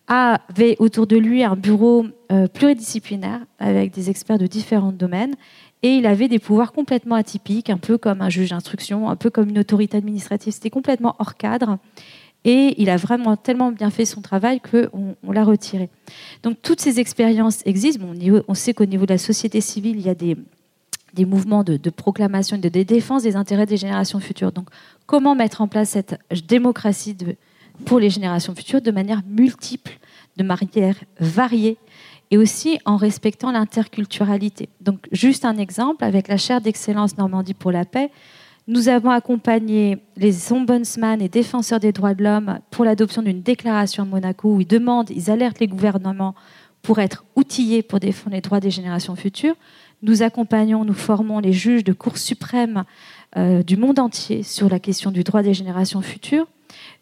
avait autour de lui un bureau euh, pluridisciplinaire avec des experts de différents domaines et il avait des pouvoirs complètement atypiques, un peu comme un juge d'instruction, un peu comme une autorité administrative. C'était complètement hors cadre et il a vraiment tellement bien fait son travail qu'on on, l'a retiré. Donc toutes ces expériences existent. On sait qu'au niveau de la société civile, il y a des, mouvements de, de, proclamation, de, de défense des intérêts des générations futures. Donc comment mettre en place cette démocratie de, pour les générations futures de manière multiple, de manière variée et aussi en respectant l'interculturalité. Donc, juste un exemple, avec la chaire d'excellence Normandie pour la paix, nous avons accompagné les ombudsman et défenseurs des droits de l'homme pour l'adoption d'une déclaration à Monaco où ils demandent, ils alertent les gouvernements pour être outillés pour défendre les droits des générations futures. Nous accompagnons, nous formons les juges de Cour suprême euh, du monde entier sur la question du droit des générations futures.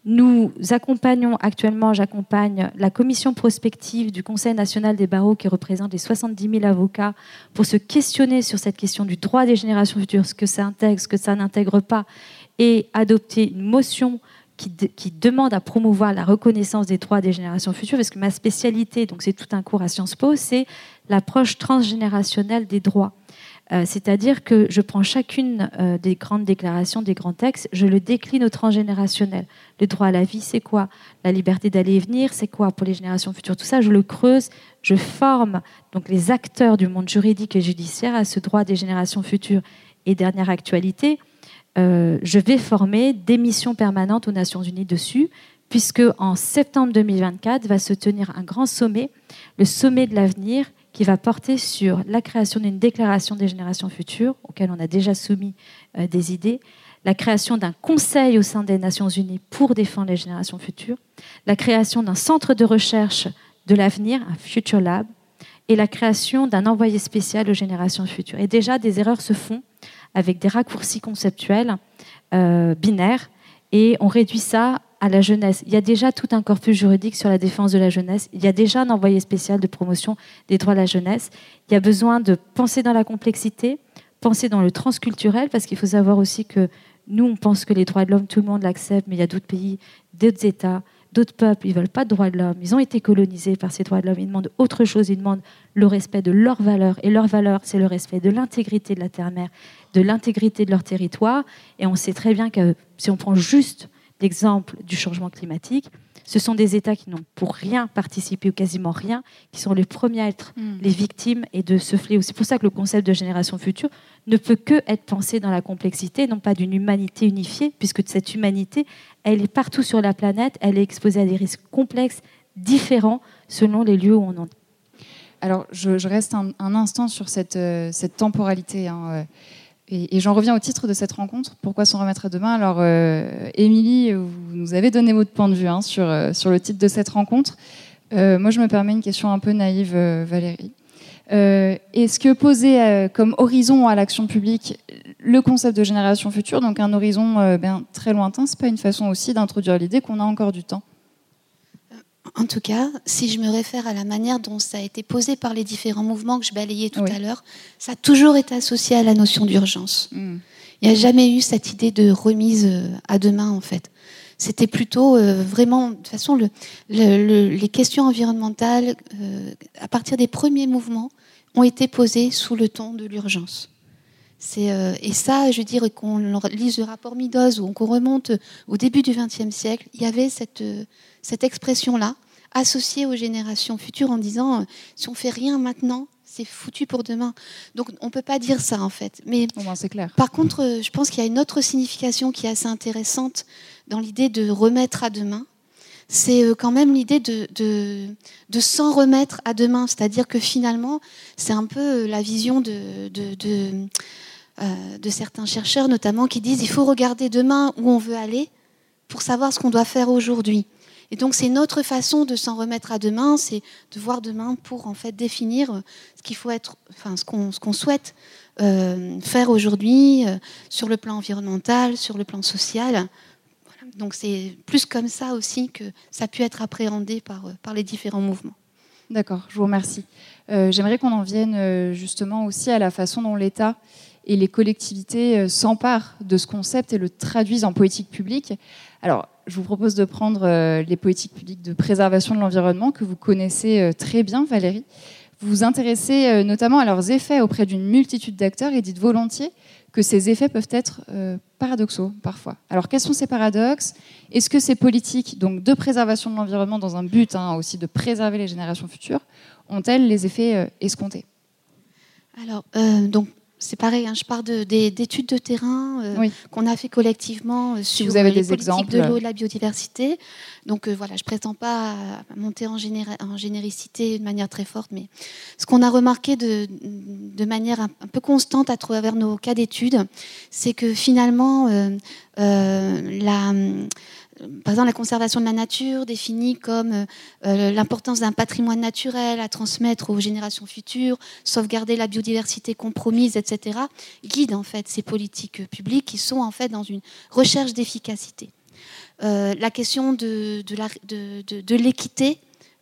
Nous accompagnons actuellement, j'accompagne la commission prospective du Conseil national des barreaux qui représente les 70 000 avocats pour se questionner sur cette question du droit des générations futures, ce que ça intègre, ce que ça n'intègre pas, et adopter une motion qui, demande à promouvoir la reconnaissance des droits des générations futures, parce que ma spécialité, donc c'est tout un cours à Sciences Po, c'est l'approche transgénérationnelle des droits. Euh, c'est-à-dire que je prends chacune euh, des grandes déclarations, des grands textes, je le décline au transgénérationnel. Le droit à la vie, c'est quoi? La liberté d'aller et venir, c'est quoi pour les générations futures? Tout ça, je le creuse, je forme donc les acteurs du monde juridique et judiciaire à ce droit des générations futures. Et dernière actualité, euh, je vais former des missions permanentes aux Nations Unies dessus, puisque en septembre 2024 va se tenir un grand sommet, le sommet de l'avenir, qui va porter sur la création d'une déclaration des générations futures, auquel on a déjà soumis euh, des idées, la création d'un conseil au sein des Nations Unies pour défendre les générations futures, la création d'un centre de recherche de l'avenir, un Future Lab, et la création d'un envoyé spécial aux générations futures. Et déjà, des erreurs se font avec des raccourcis conceptuels euh, binaires, et on réduit ça à la jeunesse. Il y a déjà tout un corpus juridique sur la défense de la jeunesse. Il y a déjà un envoyé spécial de promotion des droits de la jeunesse. Il y a besoin de penser dans la complexité, penser dans le transculturel, parce qu'il faut savoir aussi que nous, on pense que les droits de l'homme, tout le monde l'accepte, mais il y a d'autres pays, d'autres États, d'autres peuples, ils veulent pas de droits de l'homme. Ils ont été colonisés par ces droits de l'homme. Ils demandent autre chose. Ils demandent le respect de leurs valeurs. Et leurs valeurs, c'est le respect de l'intégrité de la terre-mère, de l'intégrité de leur territoire. Et on sait très bien que si on prend juste l'exemple du changement climatique, ce sont des États qui n'ont pour rien participé ou quasiment rien, qui sont les premiers à être hmm. les victimes et de ce fléau. C'est pour ça que le concept de génération future ne peut que être pensé dans la complexité, non pas d'une humanité unifiée, puisque cette humanité, elle est partout sur la planète, elle est exposée à des risques complexes, différents, selon les lieux où on en est. Alors, je, reste un, instant sur cette, euh, cette temporalité. Hein, euh, et, j'en reviens au titre de cette rencontre. Pourquoi s'en remettre à demain? Alors, euh, Émilie, vous nous avez donné votre point de vue hein, sur, euh, sur le titre de cette rencontre. Euh, moi, je me permets une question un peu naïve, Valérie. Est-ce que poser comme horizon à l'action publique le concept de génération future, donc un horizon ben, très lointain, c'est pas une façon aussi d'introduire l'idée qu'on a encore du temps? En tout cas, si je me réfère à la manière dont ça a été posé par les différents mouvements que je balayais tout à l'heure, ça a toujours été associé à la notion d'urgence. Hmm. Il n'y a jamais eu cette idée de remise euh, à demain, en fait. C'était plutôt euh, vraiment, de toute façon, les questions environnementales, euh, à partir des premiers mouvements, ont été posées sous le ton de l'urgence. et ça, je dirais qu'on lise le rapport Midos ou qu'on remonte au début du XXe siècle, il y avait cette, cette expression-là associée aux générations futures en disant euh, si on fait rien maintenant, c'est foutu pour demain. Donc on ne peut pas dire ça en fait. Mais clair. Par contre, euh, je pense qu'il y a une autre signification qui est assez intéressante dans l'idée de remettre à demain. C'est euh, quand même l'idée de, de, s'en remettre à demain. C'est-à-dire que finalement, c'est un peu la vision de, de, de certains chercheurs notamment qui disent il faut regarder demain où on veut aller pour savoir ce qu'on doit faire aujourd'hui. Et donc c'est notre façon de s'en remettre à demain, c'est de voir demain pour en fait définir ce qu'il faut être, enfin ce qu'on qu'on souhaite euh, faire aujourd'hui euh, sur le plan environnemental, sur le plan social. Donc c'est plus comme ça aussi que ça a pu être appréhendé par, par les différents mouvements. D'accord, je vous remercie. Euh, j'aimerais qu'on en vienne justement aussi à la façon dont l'État et les collectivités s'emparent de ce concept et le traduisent en politique publique. Alors, je vous propose de prendre euh, les politiques publiques de préservation de l'environnement que vous connaissez euh, très bien, Valérie. Vous vous intéressez euh, notamment à leurs effets auprès d'une multitude d'acteurs et dites volontiers que ces effets peuvent être paradoxaux parfois. Alors quels sont ces paradoxes? Est-ce que ces politiques donc, de préservation de l'environnement dans un but hein, aussi de préserver les générations futures ont-elles les effets escomptés? Alors, donc c'est pareil, hein, je parle d'études de, terrain euh, qu'on a fait collectivement euh, sur vous avez les des politiques exemples. de l'eau, de la biodiversité. Donc euh, voilà, je ne prétends pas monter en, en, généricité de manière très forte, mais ce qu'on a remarqué de, de manière un, peu constante à travers nos cas d'études, c'est que finalement, la par exemple, la conservation de la nature, définie comme euh, euh, l'importance d'un patrimoine naturel à transmettre aux générations futures, sauvegarder la biodiversité compromise, etc., guide en fait ces politiques publiques qui sont en fait dans une recherche d'efficacité. la question de, de l'équité,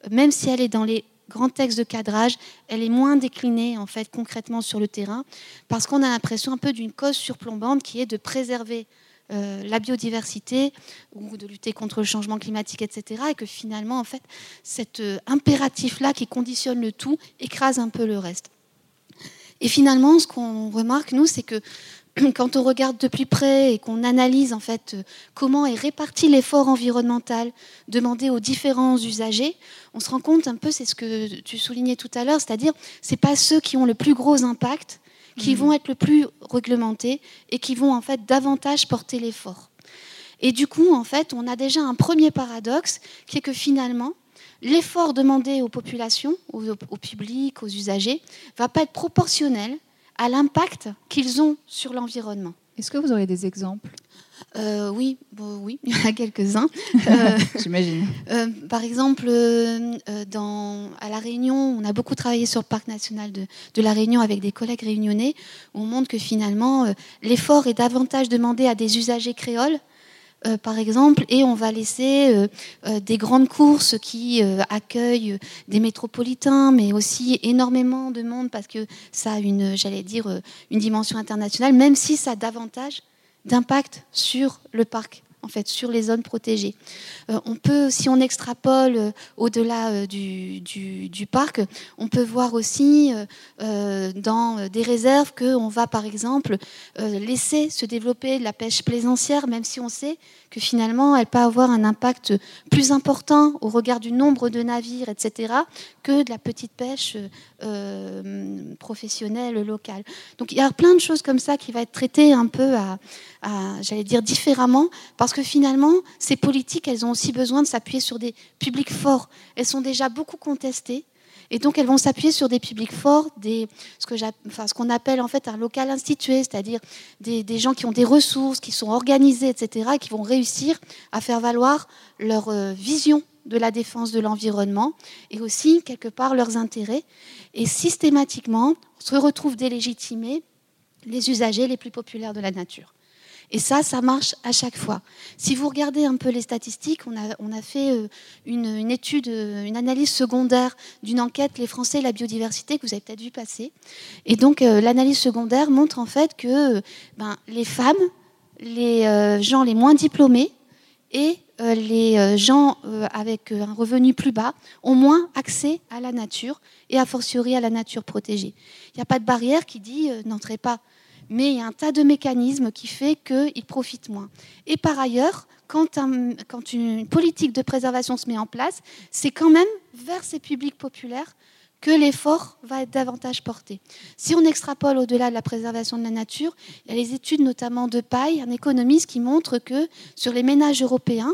même si elle est dans les grands textes de cadrage, elle est moins déclinée en fait concrètement sur le terrain, parce qu'on a l'impression un peu d'une cause surplombante qui est de préserver euh, la biodiversité ou de lutter contre le changement climatique, etc. Et que finalement, en fait, cet euh, impératif-là qui conditionne le tout écrase un peu le reste. Et finalement, ce qu'on remarque, nous, c'est que quand on regarde de plus près et qu'on analyse en fait comment est réparti l'effort environnemental demandé aux différents usagers, on se rend compte un peu, c'est ce que tu soulignais tout à l'heure, c'est-à-dire c'est pas ceux qui ont le plus gros impact qui mhm. vont être le plus réglementés et qui vont en fait davantage porter l'effort. Et du coup, en fait, on a déjà un premier paradoxe qui est que finalement, l'effort demandé aux populations, au, au public, aux usagers, va pas être proportionnel à l'impact qu'ils ont sur l'environnement. Est-ce que vous auriez des exemples? Euh, oui, oui, il y en a quelques-uns. Euh, J'imagine. Euh, par exemple, dans, à La Réunion, on a beaucoup travaillé sur le parc national de, de La Réunion avec des collègues réunionnais. Où on montre que finalement, l'effort est davantage demandé à des usagers créoles par exemple, et on va laisser des grandes courses qui accueillent des métropolitains, mais aussi énormément de monde parce que ça a une, j'allais dire, une dimension internationale, même si ça a davantage d'impact sur le parc en fait, sur les zones protégées. Euh, on peut, si on extrapole euh, au-delà euh, du, parc, on peut voir aussi dans des réserves qu'on va, par exemple, laisser se développer la pêche plaisancière, même si on sait que finalement, elle peut avoir un impact plus important au regard du nombre de navires, etc., que de la petite pêche professionnelle locale. Donc il y a plein de choses comme ça qui va être traitées un peu j'allais dire, différemment, parce parce que finalement, ces politiques, elles ont aussi besoin de s'appuyer sur des publics forts. Elles sont déjà beaucoup contestées. Et donc, elles vont s'appuyer sur des publics forts, ce qu'on appelle en fait un local institué, c'est-à-dire des, gens qui ont des ressources, qui sont organisés, etc., et qui vont réussir à faire valoir leur euh, vision de la défense de l'environnement et aussi, quelque part, leurs intérêts. Et systématiquement, se retrouvent délégitimés les usagers les plus populaires de la nature. Et ça, ça marche à chaque fois. Si vous regardez un peu les statistiques, on a, fait euh, une, étude, euh, une analyse secondaire d'une enquête, les Français et la biodiversité, que vous avez peut-être vu passer. Et donc, euh, l'analyse secondaire montre en fait que ben, les femmes, les gens les moins diplômés et les gens avec un revenu plus bas ont moins accès à la nature et a fortiori à la nature protégée. Il n'y a pas de barrière qui dit n'entrez pas mais il y a un tas de mécanismes qui fait qu'ils profitent moins. Et par ailleurs, quand, une politique de préservation se met en place, c'est quand même vers ces publics populaires que l'effort va être davantage porté. Si on extrapole au-delà de la préservation de la nature, il y a les études notamment de Paille, un économiste qui montre que sur les ménages européens,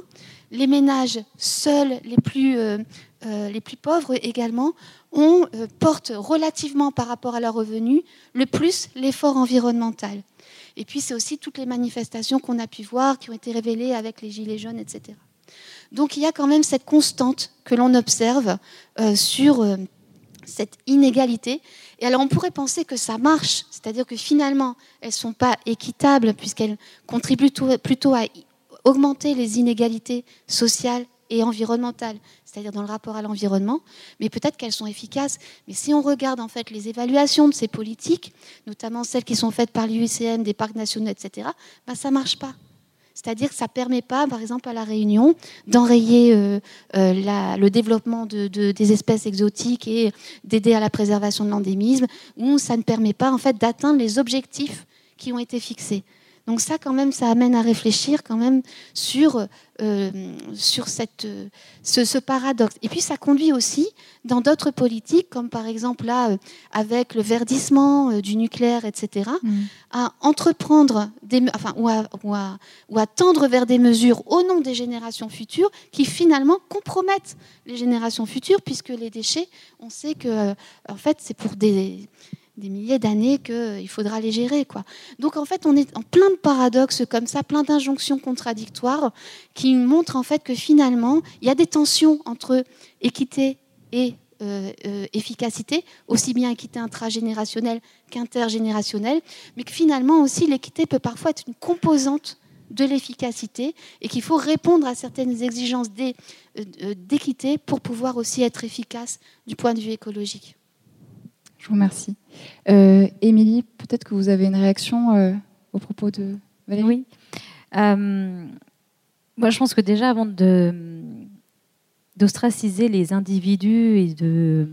les ménages seuls les plus, euh, euh, les plus pauvres également on euh, porte relativement par rapport à leurs revenus le plus l'effort environnemental. Et puis c'est aussi toutes les manifestations qu'on a pu voir, qui ont été révélées avec les Gilets jaunes, etc. Donc il y a quand même cette constante que l'on observe euh, sur euh, cette inégalité. Et alors on pourrait penser que ça marche, c'est-à-dire que finalement elles ne sont pas équitables puisqu'elles contribuent plutôt à augmenter les inégalités sociales et environnementales c'est-à-dire dans le rapport à l'environnement, mais peut-être qu'elles sont efficaces. Mais si on regarde en fait les évaluations de ces politiques, notamment celles qui sont faites par l'UICN, des parcs nationaux, etc., ben, ça ne marche pas. C'est-à-dire que ça ne permet pas, par exemple, à La Réunion, d'enrayer euh, euh, le développement de, des espèces exotiques et d'aider à la préservation de l'endémisme, ou ça ne permet pas, en fait, d'atteindre les objectifs qui ont été fixés. Donc ça, quand même, ça amène à réfléchir quand même sur, euh, sur cette, ce, paradoxe. Et puis ça conduit aussi dans d'autres politiques, comme par exemple là, euh, avec le verdissement euh, du nucléaire, etc., mm. à entreprendre, des, enfin, ou, à, ou, à, tendre vers des mesures au nom des générations futures qui finalement compromettent les générations futures, puisque les déchets, on sait que en fait, c'est pour des des milliers d'années qu'il faudra les gérer. Quoi. Donc en fait, on est en plein de paradoxes comme ça, plein d'injonctions contradictoires qui montrent en fait que finalement, il y a des tensions entre équité et euh, euh, efficacité, aussi bien équité intragénérationnelle qu'intergénérationnelle, mais que finalement aussi l'équité peut parfois être une composante de l'efficacité et qu'il faut répondre à certaines exigences euh, d'équité pour pouvoir aussi être efficace du point de vue écologique. Je vous remercie. Euh, Émilie, peut-être que vous avez une réaction euh, au propos de Valérie? Oui. moi, je pense que déjà, avant d'ostraciser les individus et de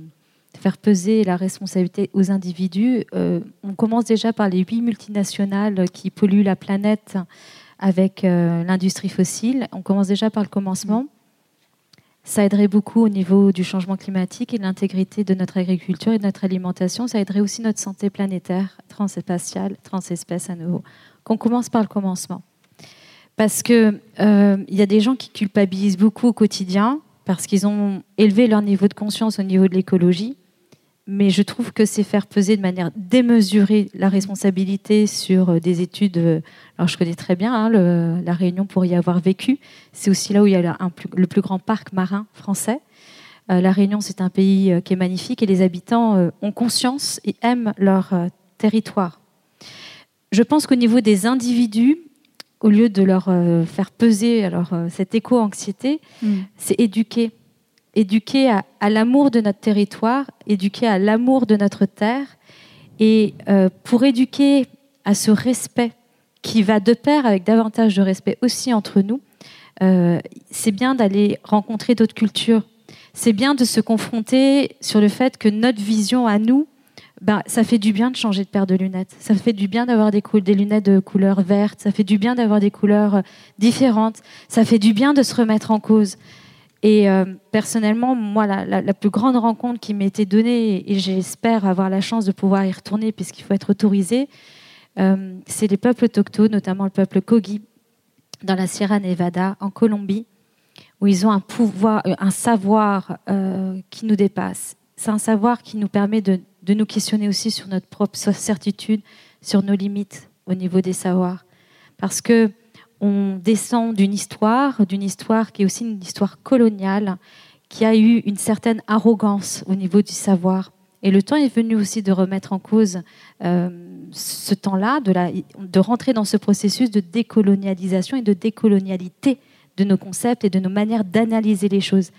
faire peser la responsabilité aux individus. Euh, on commence déjà par les huit multinationales qui polluent la planète avec euh, l'industrie fossile. On commence déjà par le commencement. Ça aiderait beaucoup au niveau du changement climatique et de l'intégrité de notre agriculture et de notre alimentation. Ça aiderait aussi notre santé planétaire, transspatiale, transespèce à nouveau. Qu'on commence par le commencement. Parce qu'il euh, y a des gens qui culpabilisent beaucoup au quotidien parce qu'ils ont élevé leur niveau de conscience au niveau de l'écologie mais je trouve que c'est faire peser de manière démesurée la responsabilité sur euh, des études. Euh, alors, je connais très bien hein, la Réunion pour y avoir vécu. C'est aussi là où il y a le plus grand parc marin français. Euh, la Réunion, c'est un pays qui est magnifique et les habitants ont conscience et aiment leur territoire. Je pense qu'au niveau des individus, au lieu de leur faire peser alors, cette éco-anxiété, mm. c'est éduquer éduquer à, l'amour de notre territoire, éduquer à l'amour de notre terre, et euh, pour éduquer à ce respect qui va de pair avec davantage de respect aussi entre nous, euh, c'est bien d'aller rencontrer d'autres cultures. C'est bien de se confronter sur le fait que notre vision à nous, ben, ça fait du bien de changer de paire de lunettes. Ça fait du bien d'avoir des, lunettes de couleur verte. Ça fait du bien d'avoir des couleurs euh, différentes. Ça fait du bien de se remettre en cause. Et euh, personnellement, moi, la, plus grande rencontre qui m'a été donnée, et j'espère avoir la chance de pouvoir y retourner puisqu'il faut être autorisé, euh, c'est les peuples autochtones, notamment le peuple Kogi, dans la Sierra Nevada, en Colombie, où ils ont un pouvoir, euh, un savoir qui nous dépasse. C'est un savoir qui nous permet de, de nous questionner aussi sur notre propre certitude, sur nos limites au niveau des savoirs. Parce que on descend d'une histoire, d'une histoire qui est aussi une histoire coloniale, qui a eu une certaine arrogance au niveau du savoir. Et le temps est venu aussi de remettre en cause euh, ce temps-là, de, de rentrer dans ce processus de décolonialisation et de décolonialité de nos concepts et de nos manières d'analyser les choses.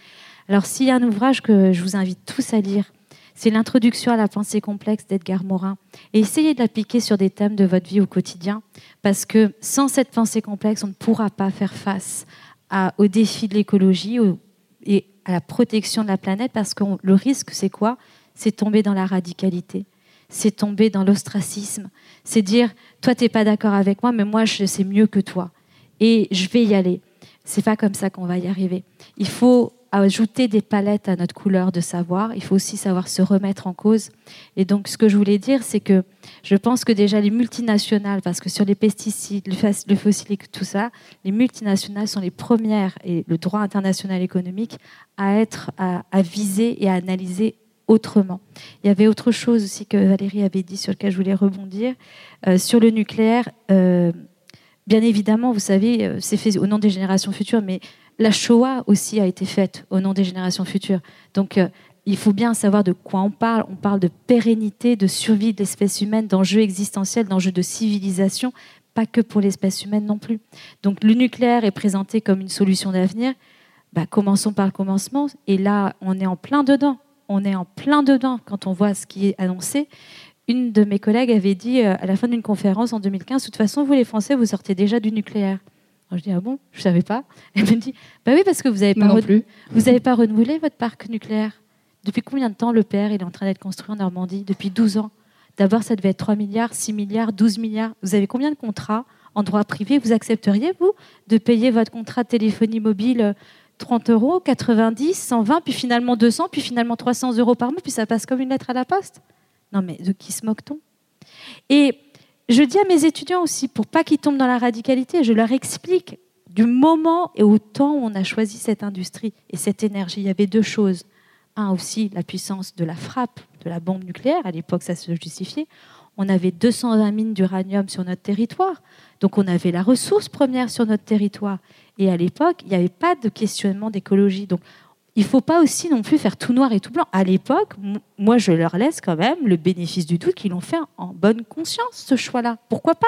Alors s'il y a un ouvrage que je vous invite tous à lire, c'est l'introduction à la pensée complexe d'Edgar Morin. Et essayez de l'appliquer sur des thèmes de votre vie au quotidien, parce que sans cette pensée complexe, on ne pourra pas faire face aux défis de l'écologie et à la protection de la planète, parce que le risque, c'est quoi? C'est tomber dans la radicalité, c'est tomber dans l'ostracisme, c'est dire, toi, tu n'es pas d'accord avec moi, mais moi, je sais mieux que toi. Et je vais y aller. C'est pas comme ça qu'on va y arriver. Il faut ajouter des palettes à notre couleur de savoir. Il faut aussi savoir se remettre en cause. Et donc, ce que je voulais dire, c'est que je pense que déjà les multinationales, parce que sur les pesticides, le fossile, tout ça, les multinationales sont les premières, et le droit international économique, à être, à, viser et à analyser autrement. Il y avait autre chose aussi que Valérie avait dit sur lequel je voulais rebondir. Euh, sur le nucléaire, euh, bien évidemment, vous savez, euh, c'est fait au nom des générations futures, mais la Shoah aussi a été faite au nom des générations futures. Donc, euh, il faut bien savoir de quoi on parle. On parle de pérennité, de survie de l'espèce humaine, d'enjeux existentiels, d'enjeux de civilisation, pas que pour l'espèce humaine non plus. Donc, le nucléaire est présenté comme une solution d'avenir. Bah, commençons par le commencement. Et là, on est en plein dedans. On est en plein dedans quand on voit ce qui est annoncé. Une de mes collègues avait dit euh, à la fin d'une conférence en 2015, de toute façon, vous les Français, vous sortez déjà du nucléaire je dis ah bon, je savais pas. Elle me dit bah oui parce que vous n'avez pas vous avez pas renouvelé votre parc nucléaire. Depuis combien de temps le père il est en train d'être construit en Normandie? Depuis 12 ans. D'abord ça devait être 3 milliards, 6 milliards, 12 milliards. Vous avez combien de contrats en droit privé? Vous accepteriez vous de payer votre contrat de téléphonie mobile 30 euros, 90, 120, puis finalement 200, puis finalement 300 euros par mois, puis ça passe comme une lettre à la poste? Non mais de qui se moque-t-on? Et je dis à mes étudiants aussi, pour pas qu'ils tombent dans la radicalité, je leur explique du moment et au temps où on a choisi cette industrie et cette énergie, il y avait deux choses. Un aussi, la puissance de la frappe de la bombe nucléaire. À l'époque, ça se justifiait. On avait 220 mines d'uranium sur notre territoire. Donc on avait la ressource première sur notre territoire. Et à l'époque, il n'y avait pas de questionnement d'écologie. Donc il ne faut pas aussi non plus faire tout noir et tout blanc. À l'époque, moi, je leur laisse quand même le bénéfice du doute qu'ils l'ont fait en bonne conscience, ce choix-là. Pourquoi pas?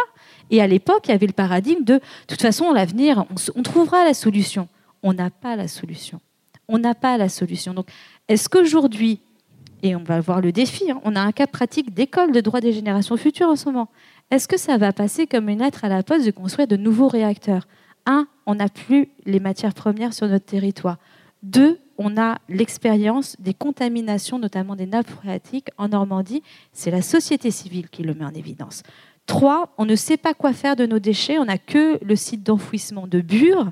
Et à l'époque, il y avait le paradigme de, de toute façon, l'avenir, on, trouvera la solution. On n'a pas la solution. On n'a pas la solution. Donc, est-ce qu'aujourd'hui, et on va voir le défi, hein, on a un cas pratique d'école de droit des générations futures en ce moment. Est-ce que ça va passer comme une lettre à la poste de construire de nouveaux réacteurs? Un, on n'a plus les matières premières sur notre territoire. Deux, on a l'expérience des contaminations, notamment des nappes phréatiques en Normandie. C'est la société civile qui le met en évidence. Trois, on ne sait pas quoi faire de nos déchets. On n'a que le site d'enfouissement de Bure,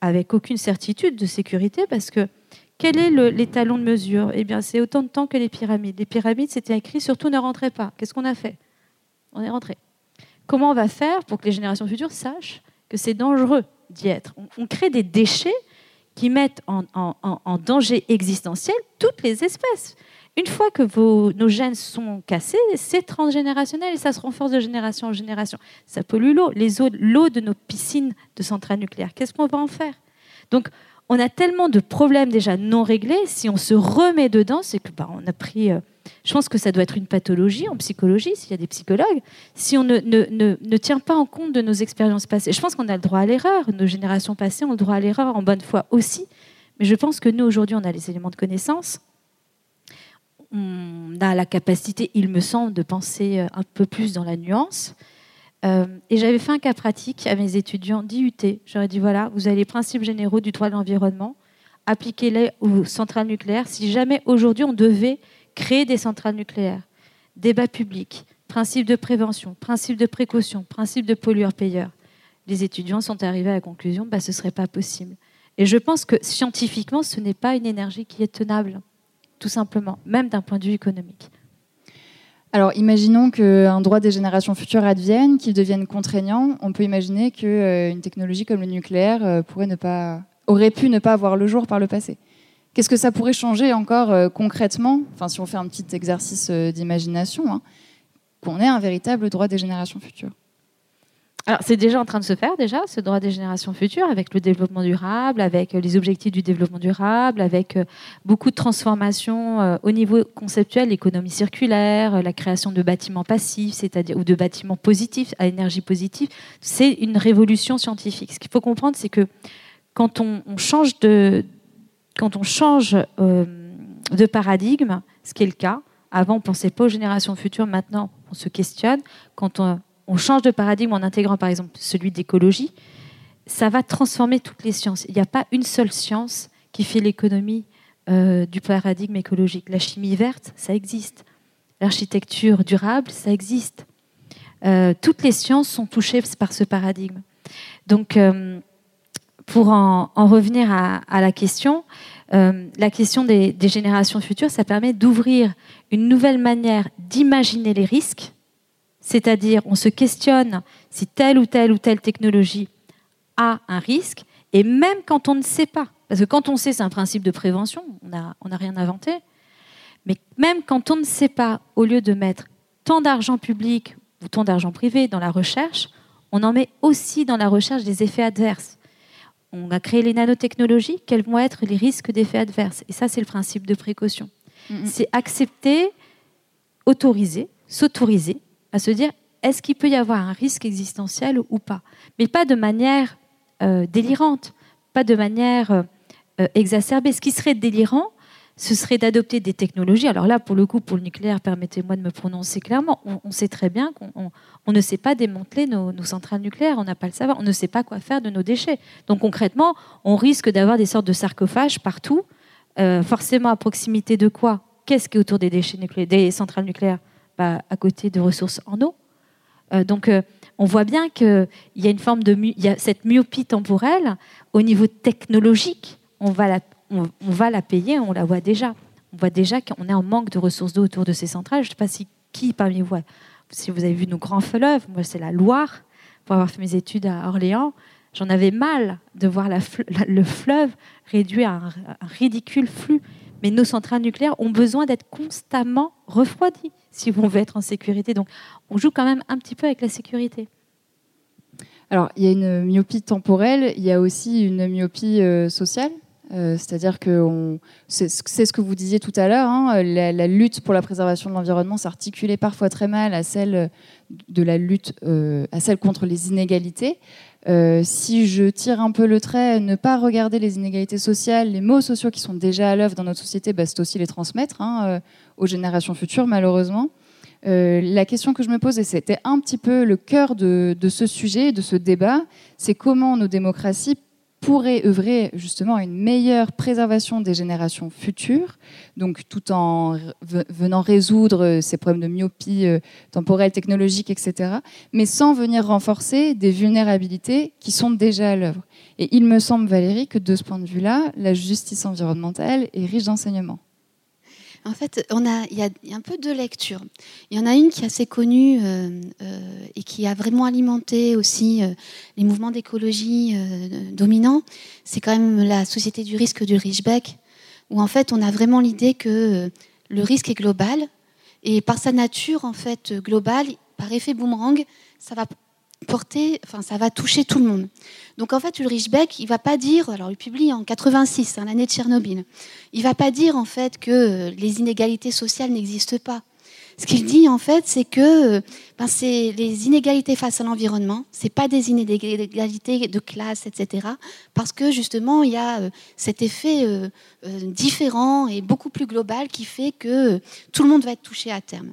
avec aucune certitude de sécurité, parce que quel est l'étalon de mesure? Eh bien, c'est autant de temps que les pyramides. Les pyramides, c'était écrit surtout ne rentrez pas. Qu'est-ce qu'on a fait? On est rentré. Comment on va faire pour que les générations futures sachent que c'est dangereux d'y être? On crée des déchets qui mettent en, danger existentiel toutes les espèces. Une fois que nos gènes sont cassés, c'est transgénérationnel et ça se renforce de génération en génération. Ça pollue l'eau, l'eau de nos piscines de centrales nucléaires. Qu'est-ce qu'on va en faire? Donc, on a tellement de problèmes déjà non réglés. Si on se remet dedans, c'est que bah, on a pris. Euh, je pense que ça doit être une pathologie en psychologie, s'il y a des psychologues. Si on ne, ne, ne, tient pas en compte de nos expériences passées, je pense qu'on a le droit à l'erreur. Nos générations passées ont le droit à l'erreur en bonne foi aussi. Mais je pense que nous, aujourd'hui, on a les éléments de connaissance. On a la capacité, il me semble, de penser euh, un peu plus dans la nuance. Euh, et j'avais fait un cas pratique à mes étudiants d'IUT. J'aurais dit voilà, vous avez les principes généraux du droit de l'environnement, appliquez-les aux centrales nucléaires. Si jamais aujourd'hui on devait créer des centrales nucléaires, débat public, principe de prévention, principe de précaution, principe de pollueur-payeur, les étudiants sont arrivés à la conclusion que bah, ce ne serait pas possible. Et je pense que scientifiquement, ce n'est pas une énergie qui est tenable, tout simplement, même d'un point de vue économique. Alors, imaginons qu'un droit des générations futures advienne, qu'il devienne contraignant. On peut imaginer qu'une technologie comme le nucléaire euh, pourrait ne pas, aurait pu ne pas avoir le jour par le passé. Qu'est-ce que ça pourrait changer encore euh, concrètement? Enfin, si on fait un petit exercice d'imagination, hein, qu'on ait un véritable droit des générations futures. Alors, c'est déjà en train de se faire, déjà, ce droit des générations futures, avec le développement durable, avec euh, les objectifs du développement durable, avec euh, beaucoup de transformations euh, au niveau conceptuel, l'économie circulaire, la création de bâtiments passifs, c'est-à-dire ou de bâtiments positifs à énergie positive. C'est une révolution scientifique. Ce qu'il faut comprendre, c'est que quand on, change de, quand on change de paradigme, ce qui est le cas, avant on pensait pas aux générations futures, maintenant on se questionne. Quand on, change de paradigme en intégrant par exemple celui d'écologie, ça va transformer toutes les sciences. Il n'y a pas une seule science qui fait l'économie euh, du paradigme écologique. La chimie verte, ça existe. L'architecture durable, ça existe. Euh, toutes les sciences sont touchées par ce paradigme. Donc, euh, pour en, revenir à, la question, la question des générations futures, ça permet d'ouvrir une nouvelle manière d'imaginer les risques. C'est-à-dire, on se questionne si telle ou telle ou telle technologie a un risque, et même quand on ne sait pas, parce que quand on sait, c'est un principe de prévention, on n'a rien inventé, mais même quand on ne sait pas, au lieu de mettre tant d'argent public ou tant d'argent privé dans la recherche, on en met aussi dans la recherche des effets adverses. On a créé les nanotechnologies, quels vont être les risques d'effets adverses? Et ça, c'est le principe de précaution. C'est accepter, autoriser, s'autoriser à se dire est-ce qu'il peut y avoir un risque existentiel ou pas? Mais pas de manière euh, délirante, pas de manière euh, euh, exacerbée. Ce qui serait délirant, ce serait d'adopter des technologies. Alors là, pour le coup, pour le nucléaire, permettez-moi de me prononcer clairement. On, sait très bien qu'on on, ne sait pas démanteler nos, centrales nucléaires, on n'a pas le savoir, on ne sait pas quoi faire de nos déchets. Donc concrètement, on risque d'avoir des sortes de sarcophages partout, forcément à proximité de quoi? Qu'est-ce qui est autour des déchets nucléaires, des centrales nucléaires? À côté de ressources en eau. Euh, donc, euh, on voit bien qu'il y a une forme de y a cette myopie temporelle au niveau technologique. On va la, on, va la payer, on la voit déjà. On voit déjà qu'on est en manque de ressources d'eau autour de ces centrales. Je ne sais pas si qui parmi vous, si vous avez vu nos grands fleuves, moi c'est la Loire, pour avoir fait mes études à Orléans, j'en avais mal de voir le fleuve réduit à un, un ridicule flux. Mais nos centrales nucléaires ont besoin d'être constamment refroidies si on veut être en sécurité. Donc, on joue quand même un petit peu avec la sécurité. Alors, il y a une myopie temporelle, il y a aussi une myopie euh, sociale Euh, c'est-à-dire que c'est ce que vous disiez tout à l'heure, hein, la, lutte pour la préservation de l'environnement s'articulait parfois très mal à celle de la lutte, euh, à celle contre les inégalités. Euh, si je tire un peu le trait, ne pas regarder les inégalités sociales, les maux sociaux qui sont déjà à l'œuvre dans notre société, bah, c'est aussi les transmettre hein, aux générations futures, malheureusement. la question que je me pose, et c'était un petit peu le cœur de, de ce sujet, de ce débat, c'est comment nos démocraties pourrait œuvrer justement à une meilleure préservation des générations futures, donc tout en venant résoudre ces problèmes de myopie euh, temporelle, technologique, etc., mais sans venir renforcer des vulnérabilités qui sont déjà à l'œuvre. Et il me semble, Valérie, que de ce point de vue-là, la justice environnementale est riche d'enseignements. En fait, il y a un peu deux lectures. Il y en a une qui est assez connue euh, euh, et qui a vraiment alimenté aussi euh, les mouvements d'écologie dominants. C'est quand même la société du risque du Richbeck, où en fait on a vraiment l'idée que le risque est global et par sa nature en fait globale, par effet boomerang, ça va porter, ça va toucher tout le monde. Donc en fait, Ulrich Beck, il va pas dire, alors il publie en 86, hein, l'année de Tchernobyl, il va pas dire en fait que les inégalités sociales n'existent pas. Ce qu'il dit en fait, c'est que ben, c'est les inégalités face à l'environnement, c'est pas des inégalités de classe, etc. Parce que justement, il y a euh, cet effet euh, euh, différent et beaucoup plus global qui fait que tout le monde va être touché à terme.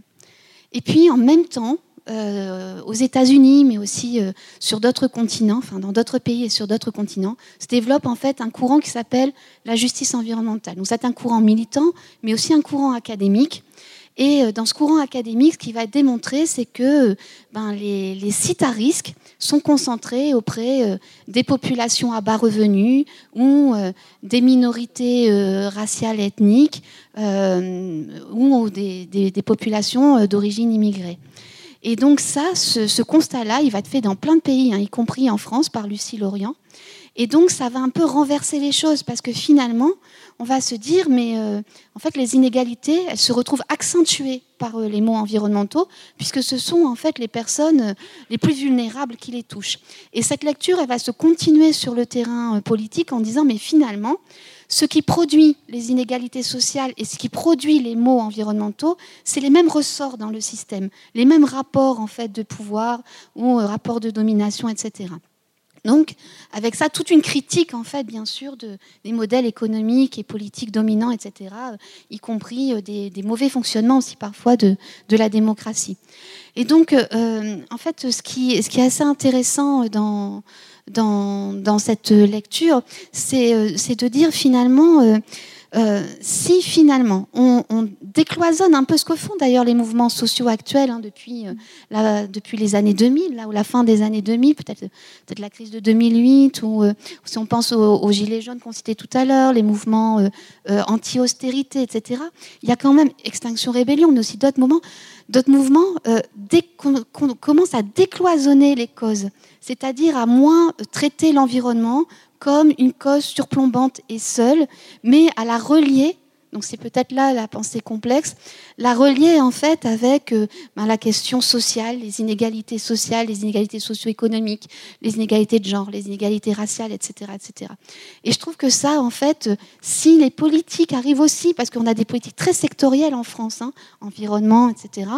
Et puis en même temps, euh, aux États-Unis, mais aussi euh, sur d'autres continents, dans d'autres pays et sur d'autres continents, se développe en fait un courant qui s'appelle la justice environnementale. Donc c'est un courant militant, mais aussi un courant académique. Et euh, dans ce courant académique, ce qui va démontrer, c'est que ben, les, sites à risque sont concentrés auprès des populations à bas revenus ou des minorités raciales et ethniques ou des populations d'origine immigrée. Et donc ça, ce, constat-là, il va être fait dans plein de pays, hein, y compris en France par Lucie Lorient. Et donc ça va un peu renverser les choses parce que finalement, on va se dire, mais euh, en fait, les inégalités, elles se retrouvent accentuées par euh, les mots environnementaux, puisque ce sont en fait les personnes euh, les plus vulnérables qui les touchent. Et cette lecture, elle va se continuer sur le terrain politique en disant, mais finalement, ce qui produit les inégalités sociales et ce qui produit les maux environnementaux, c'est les mêmes ressorts dans le système, les mêmes rapports en fait de pouvoir ou euh, rapports de domination, etc. Donc, avec ça, toute une critique, en fait, bien sûr, de, des modèles économiques et politiques dominants, etc., y compris euh, des, mauvais fonctionnements aussi parfois de, la démocratie. Et donc, euh, en fait, ce qui est assez intéressant dans, dans, cette lecture, euh, c'est de dire finalement, euh, euh, si finalement on, décloisonne un peu ce que font d'ailleurs les mouvements sociaux actuels hein, depuis, depuis les années 2000, là, ou la fin des années 2000, peut-être peut la crise de 2008, ou si on pense aux, Gilets jaunes qu'on citait tout à l'heure, les mouvements anti-austérité, etc., il y a quand même Extinction Rébellion, mais aussi d'autres moments, d'autres mouvements, dès qu'on commence à décloisonner les causes, c'est-à-dire à moins traiter l'environnement comme une cause surplombante et seule, mais à la relier donc c'est peut-être là la pensée complexe, la relier en fait avec euh, ben, la question sociale, les inégalités sociales, les inégalités socio-économiques, les inégalités de genre, les inégalités raciales, etc., etc. Et je trouve que ça, en fait, si les politiques arrivent aussi, parce qu'on a des politiques très sectorielles en France, hein, environnement, etc.,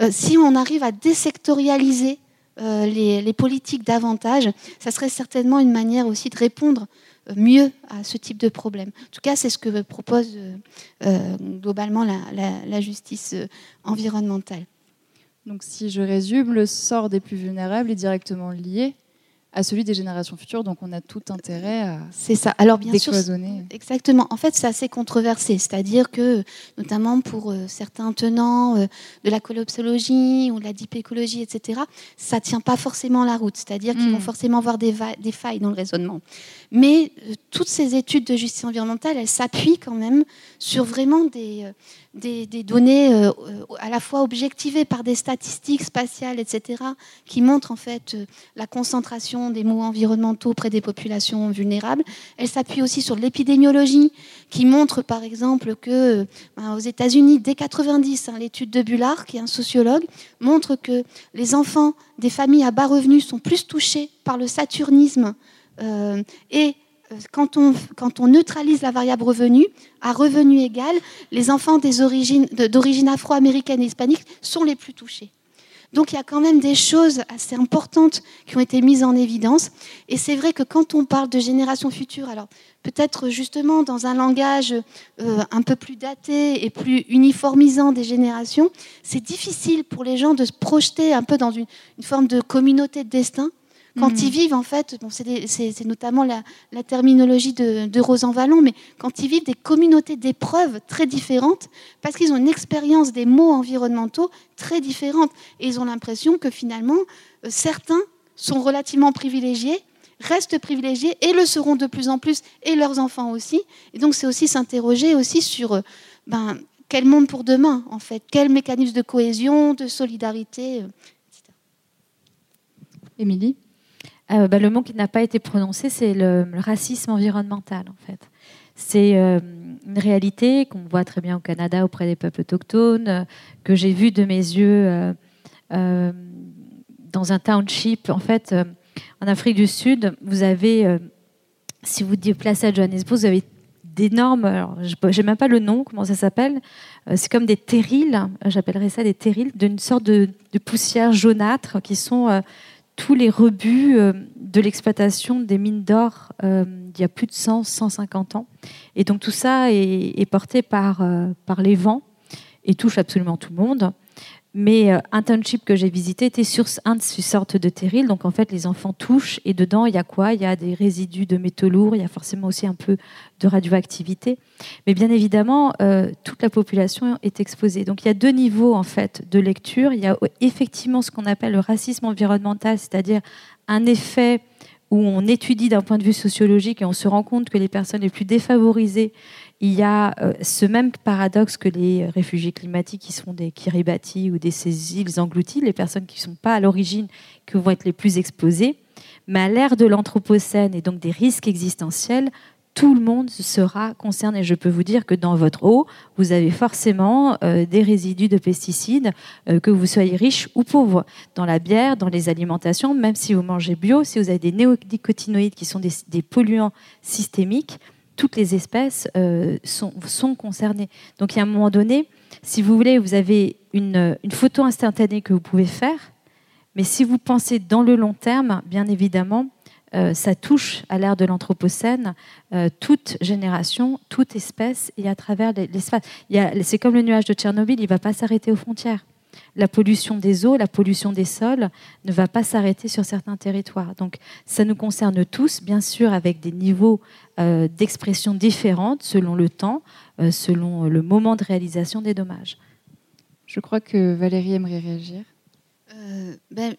euh, si on arrive à désectorialiser euh, les, politiques davantage, ça serait certainement une manière aussi de répondre euh, mieux à ce type de problème. En tout cas, c'est ce que propose euh, globalement la, justice environnementale. Donc si je résume, le sort des plus vulnérables est directement lié à celui des générations futures. Donc on a tout intérêt à c'est ça. Alors bien sûr, exactement. En fait, c'est assez controversé, c'est-à-dire que notamment pour euh, certains tenants euh, de la collapsologie ou de la dipécologie, etc., ça tient pas forcément la route. C'est-à-dire qu'ils vont hmm. forcément voir des, des, failles dans le raisonnement. Mais euh, toutes ces études de justice environnementale, elles s'appuient quand même sur vraiment des des, données euh, à la fois objectivées par des statistiques spatiales, etc., qui montrent en fait euh, la concentration des maux environnementaux près des populations vulnérables. Elle s'appuie aussi sur l'épidémiologie, qui montre par exemple que ben, aux États-Unis, dès 90, hein, l'étude de Bullard, qui est un sociologue, montre que les enfants des familles à bas revenus sont plus touchés par le saturnisme euh, et quand on, quand on neutralise la variable revenu, à revenu égal, les enfants d'origine afro-américaine et hispanique sont les plus touchés. Donc il y a quand même des choses assez importantes qui ont été mises en évidence. Et c'est vrai que quand on parle de génération future, alors peut-être justement dans un langage euh, un peu plus daté et plus uniformisant des générations, c'est difficile pour les gens de se projeter un peu dans une forme de communauté de destin quand ils mhm. vivent, en fait, bon, c'est notamment la, terminologie de, de Rosan Vallon, mais quand ils vivent des communautés d'épreuves très différentes, parce qu'ils ont une expérience des mots environnementaux très différente. Et ils ont l'impression que finalement, euh, certains sont relativement privilégiés, restent privilégiés et le seront de plus en plus, et leurs enfants aussi. Et donc, c'est aussi s'interroger aussi sur euh, ben, quel monde pour demain, en fait, quel mécanisme de cohésion, de solidarité, euh, etc. Émilie? Euh, bah, le mot qui n'a pas été prononcé, c'est le, racisme environnemental, en fait. C'est euh, une réalité qu'on voit très bien au Canada auprès des peuples autochtones, euh, que j'ai vu de mes yeux dans un township. En fait, en Afrique du Sud, vous avez, si vous déplacez à Johannesburg, vous avez d'énormes, je n'ai même pas le nom, comment ça s'appelle, c'est comme des terrils, j'appellerais ça des terrils, d'une sorte de, poussière jaunâtre qui sont tous les rebuts euh, de l'exploitation des mines d'or euh, il y a plus de 100, 150 ans. Et donc tout ça est, porté par, euh, par les vents et touche absolument tout le monde. Mais euh, un township que j'ai visité était sur un de ces sortes de terrils. Donc en fait, les enfants touchent et dedans, il y a quoi? Il y a des résidus de métaux lourds, il y a forcément aussi un peu de radioactivité. Mais bien évidemment, euh, toute la population est exposée. Donc il y a deux niveaux en fait de lecture. Il y a effectivement ce qu'on appelle le racisme environnemental, c'est-à-dire un effet où on étudie d'un point de vue sociologique et on se rend compte que les personnes les plus défavorisées il y a euh, ce même paradoxe que les réfugiés climatiques qui sont des Kiribati ou des ces îles englouties, les personnes qui ne sont pas à l'origine, qui vont être les plus exposées. Mais à l'ère de l'Anthropocène et donc des risques existentiels, tout le monde sera concerné. Je peux vous dire que dans votre eau, vous avez forcément euh, des résidus de pesticides, euh, que vous soyez riche ou pauvre. Dans la bière, dans les alimentations, même si vous mangez bio, si vous avez des néonicotinoïdes qui sont des polluants systémiques, toutes les espèces euh, sont, concernées. Donc, il y a un moment donné, si vous voulez, vous avez une, une, photo instantanée que vous pouvez faire, mais si vous pensez dans le long terme, bien évidemment, euh, ça touche à l'ère de l'Anthropocène euh, toute génération, toute espèce, et à travers l'espace. C'est comme le nuage de Tchernobyl, il ne va pas s'arrêter aux frontières la pollution des eaux, la pollution des sols ne va pas s'arrêter sur certains territoires. Donc ça nous concerne tous, bien sûr, avec des niveaux euh, d'expression différentes selon le temps, euh, selon le moment de réalisation des dommages. Je crois que Valérie aimerait réagir. Euh, ben,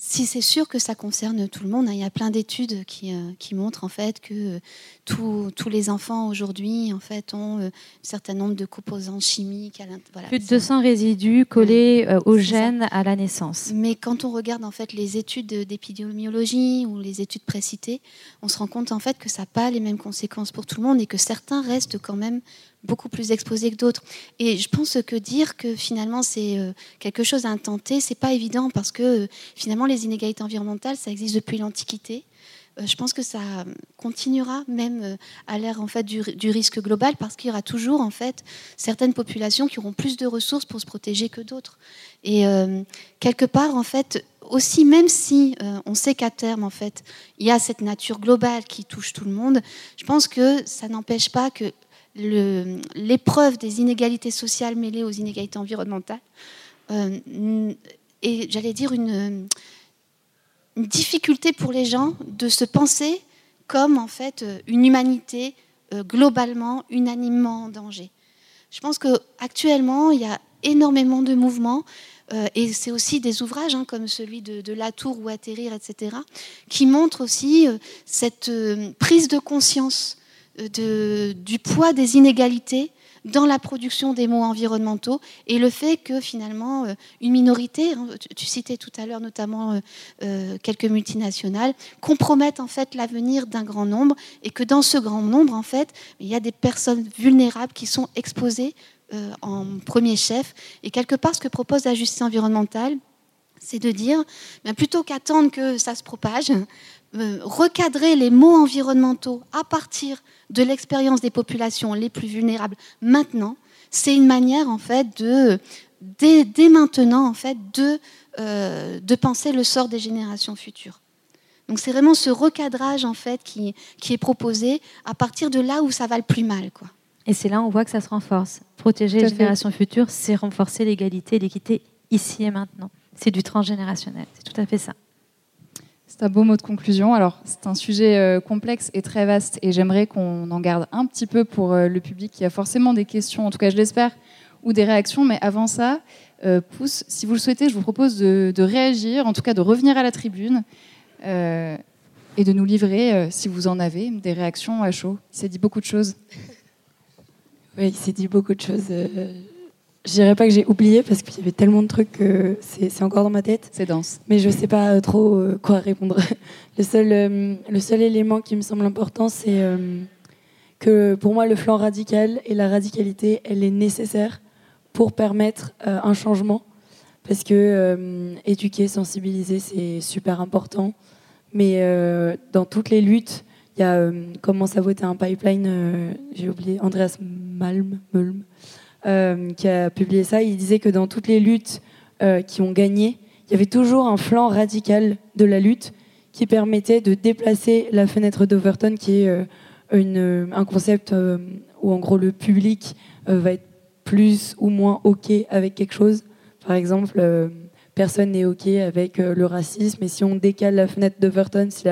si c'est sûr que ça concerne tout le monde, hein, il y a plein d'études qui, euh, qui, montrent en fait que euh, tous les enfants aujourd'hui en fait ont euh, un certain nombre de composants chimiques. Plus de 200 résidus collés aux gènes à la naissance. Mais quand on regarde en fait les études d'épidémiologie ou les études précitées, on se rend compte en fait que ça n'a pas les mêmes conséquences pour tout le monde et que certains restent quand même beaucoup plus exposés que d'autres. Et je pense que dire que finalement c'est euh, quelque chose à intenter, c'est pas évident parce que euh, finalement les inégalités environnementales, ça existe depuis l'Antiquité. Euh, je pense que ça continuera même à l'ère en fait du, risque global parce qu'il y aura toujours en fait certaines populations qui auront plus de ressources pour se protéger que d'autres. Et quelque part en fait aussi même si on sait qu'à terme en fait il y a cette nature globale qui touche tout le monde, je pense que ça n'empêche pas que l'épreuve des inégalités sociales mêlées aux inégalités environnementales euh, et j'allais dire une, difficulté pour les gens de se penser comme en fait une humanité euh, globalement, unanimement en danger. Je pense qu'actuellement, il y a énormément de mouvements, euh, et c'est aussi des ouvrages hein, comme celui de, de, La Tour ou Atterrir, etc., qui montrent aussi cette prise de conscience du poids des inégalités dans la production des mots environnementaux et le fait que finalement euh, une minorité, hein, tu, citais tout à l'heure notamment euh, euh, quelques multinationales, compromettent en fait l'avenir d'un grand nombre et que dans ce grand nombre en fait il y a des personnes vulnérables qui sont exposées en premier chef. Et quelque part ce que propose la justice environnementale c'est de dire, plutôt qu'attendre que ça se propage, recadrer les mots environnementaux à partir de l'expérience des populations les plus vulnérables maintenant, c'est une manière en fait de dès, maintenant en fait de, de penser le sort des générations futures. Donc c'est vraiment ce recadrage en fait qui, qui, est proposé à partir de là où ça va le plus mal. Quoi. Et c'est là où on voit que ça se renforce. Protéger les générations futures, c'est renforcer l'égalité et l'équité ici et maintenant. C'est du transgénérationnel, c'est tout à fait ça. C'est un beau mot de conclusion. Alors, c'est un sujet euh, complexe et très vaste, et j'aimerais qu'on en garde un petit peu pour euh, le public qui a forcément des questions, en tout cas je l'espère, ou des réactions. Mais avant ça, euh, Pousse, si vous le souhaitez, je vous propose de, réagir, en tout cas de revenir à la tribune, euh, et de nous livrer, si vous en avez, des réactions à chaud. Il s'est dit beaucoup de choses. Oui, il s'est dit beaucoup de choses. Euh, je dirais pas que j'ai oublié parce qu'il y avait tellement de trucs que c'est encore dans ma tête. C'est dense. Mais je sais pas trop quoi répondre. Le seul, le seul élément qui me semble important, c'est que pour moi, le flanc radical et la radicalité, elle est nécessaire pour permettre un changement. Parce que éduquer, sensibiliser, c'est super important. Mais euh, dans toutes les luttes, il y a euh, commence à voter un pipeline, euh, j'ai oublié, Andreas Malm, qui a publié ça. Il disait que dans toutes les luttes qui ont gagné, il y avait toujours un flanc radical de la lutte qui permettait de déplacer la fenêtre d'Overton, qui est une, un concept où en gros le public va être plus ou moins OK avec quelque chose. Par exemple, personne n'est OK avec euh, le racisme. Et si on décale la fenêtre d'Overton, si,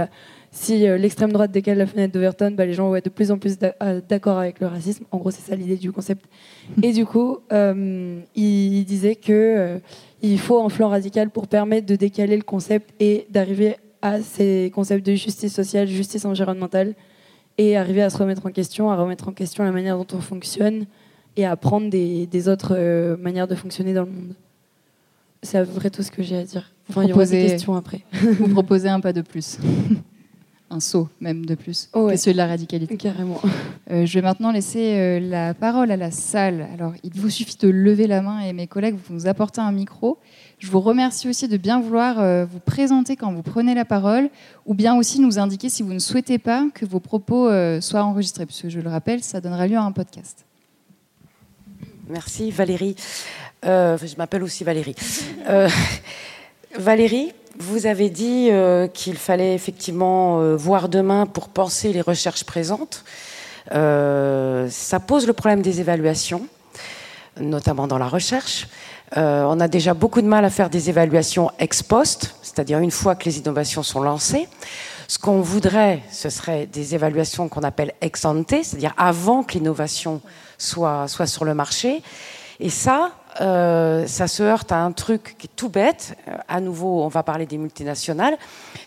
si euh, l'extrême droite décale la fenêtre d'Overton, bah, les gens vont être de plus en plus euh, d'accord avec le racisme. En gros, c'est ça l'idée du concept. Et du coup, il, disait que il faut un flanc radical pour permettre de décaler le concept et d'arriver à ces concepts de justice sociale, justice environnementale, et arriver à se remettre en question, à remettre en question la manière dont on fonctionne et à apprendre des, des autres manières de fonctionner dans le monde. C'est à peu près tout ce que j'ai à dire. Enfin, il y aura des questions après. vous proposez un pas de plus. Un saut même de plus oh celui de la radicalité. Carrément. Euh, je vais maintenant laisser euh, la parole à la salle. Alors, il vous suffit de lever la main et mes collègues vous nous apporter un micro. Je vous remercie aussi de bien vouloir euh, vous présenter quand vous prenez la parole, ou bien aussi nous indiquer si vous ne souhaitez pas que vos propos soient enregistrés, puisque je le rappelle, ça donnera lieu à un podcast. Merci Valérie. Euh, je m'appelle aussi Valérie. Euh, Valérie, vous avez dit euh, qu'il fallait effectivement voir demain pour penser les recherches présentes. ça pose le problème des évaluations, notamment dans la recherche. on a déjà beaucoup de mal à faire des évaluations ex post, c'est-à-dire une fois que les innovations sont lancées. Ce qu'on voudrait, ce serait des évaluations qu'on appelle ex ante, c'est-à-dire avant que l'innovation soit, soit sur le marché. Et ça, euh, ça se heurte à un truc qui est tout bête. Euh, à nouveau, on va parler des multinationales.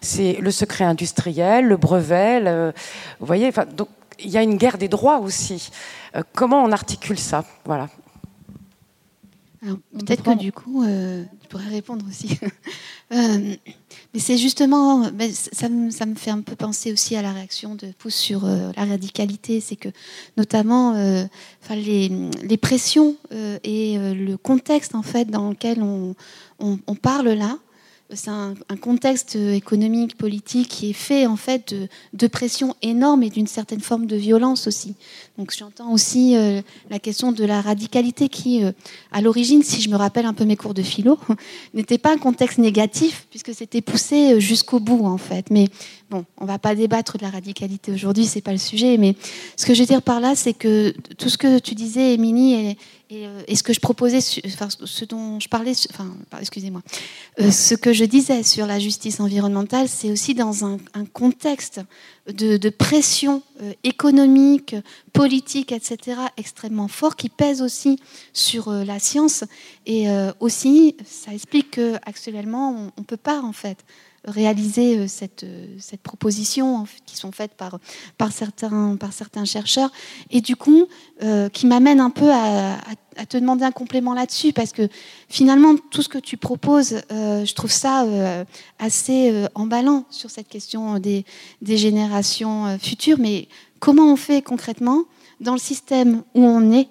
C'est le secret industriel, le brevet. vous voyez, donc il y a une guerre des droits aussi. Euh, comment on articule ça? Voilà. Peut-être que du coup, je pourrais répondre aussi. Mais c'est justement, ça me, ça, me, fait un peu penser aussi à la réaction de Pouce sur euh, la radicalité. C'est que, notamment, euh, les, pressions euh, et le contexte en fait dans lequel on parle là, c'est un, contexte économique, politique qui est fait en fait de, pression énorme et d'une certaine forme de violence aussi. Donc j'entends aussi euh, la question de la radicalité qui, euh, à l'origine, si je me rappelle un peu mes cours de philo, n'était pas un contexte négatif puisque c'était poussé euh, jusqu'au bout en fait. Mais bon, on va pas débattre de la radicalité aujourd'hui, c'est pas le sujet. Mais ce que je veux dire par là, c'est que tout ce que tu disais, Émilie, et, euh, ce que je proposais, ce dont je parlais, excusez-moi, euh, ce que je disais sur la justice environnementale, c'est aussi dans un, contexte de, pression euh, économique, politique, etc., extrêmement fort, qui pèse aussi sur la science. Et aussi, ça explique qu'actuellement, on ne peut pas, en fait, réaliser euh, cette, euh, cette proposition qui sont faites par, par, certains, par certains chercheurs. Et du coup, euh, qui m'amène un peu à, te demander un complément là-dessus, parce que finalement, tout ce que tu proposes, je trouve ça assez emballant sur cette question des, des générations futures. Mais comment on fait concrètement dans le système où on est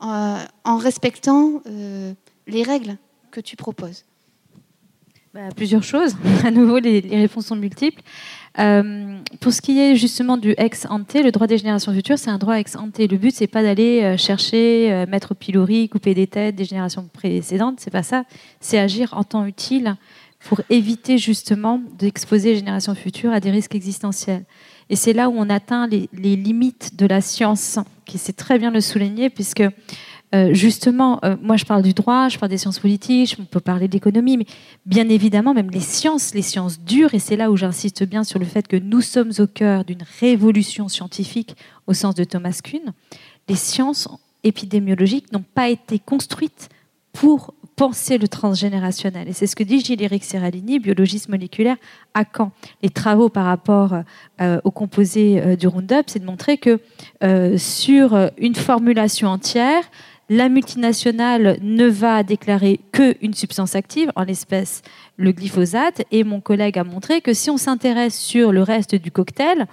en respectant les règles que tu proposes? Bah, Plusieurs choses. à nouveau, les, réponses sont multiples. Euh, pour ce qui est justement du ex ante, le droit des générations futures, c'est un droit ex ante. Le but, c'est pas d'aller euh, chercher, euh, mettre au pilori, couper des têtes des générations précédentes. C'est pas ça. C'est agir en temps utile pour éviter justement d'exposer les générations futures à des risques existentiels. Et c'est là où on atteint les, les, limites de la science, qui sait très bien le souligner, puisque euh, justement, euh, moi je parle du droit, je parle des sciences politiques, on peut parler d'économie, mais bien évidemment, même les sciences, les sciences dures, et c'est là où j'insiste bien sur le fait que nous sommes au cœur d'une révolution scientifique au sens de Thomas Kuhn, les sciences épidémiologiques n'ont pas été construites pour penser le transgénérationnel. Et c'est ce que dit Gilles-Éric Serralini, biologiste moléculaire à Caen. Les travaux par rapport euh, au composé du Roundup, c'est de montrer que sur une formulation entière, la multinationale ne va déclarer qu'une substance active, en l'espèce le glyphosate, et mon collègue a montré que si on s'intéresse sur le reste du cocktail,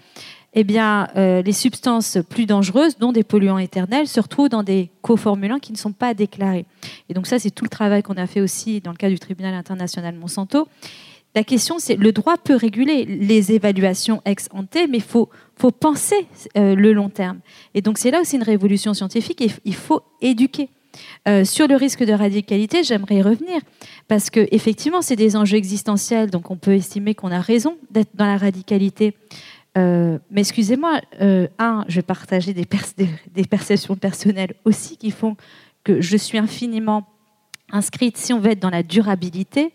eh bien, euh, les substances plus dangereuses, dont des polluants éternels, se retrouvent dans des coformulants qui ne sont pas déclarés. Et donc ça, c'est tout le travail qu'on a fait aussi dans le cas du tribunal international Monsanto. La question, c'est le droit peut réguler les évaluations ex ante, mais il faut, faut penser euh, le long terme. Et donc c'est là aussi une révolution scientifique et il faut éduquer. Euh, sur le risque de radicalité, j'aimerais y revenir parce que effectivement, c'est des enjeux existentiels, donc on peut estimer qu'on a raison d'être dans la radicalité. Euh, mais excusez-moi, un, je vais partager des, perceptions personnelles aussi qui font que je suis infiniment inscrite. Si on veut être dans la durabilité,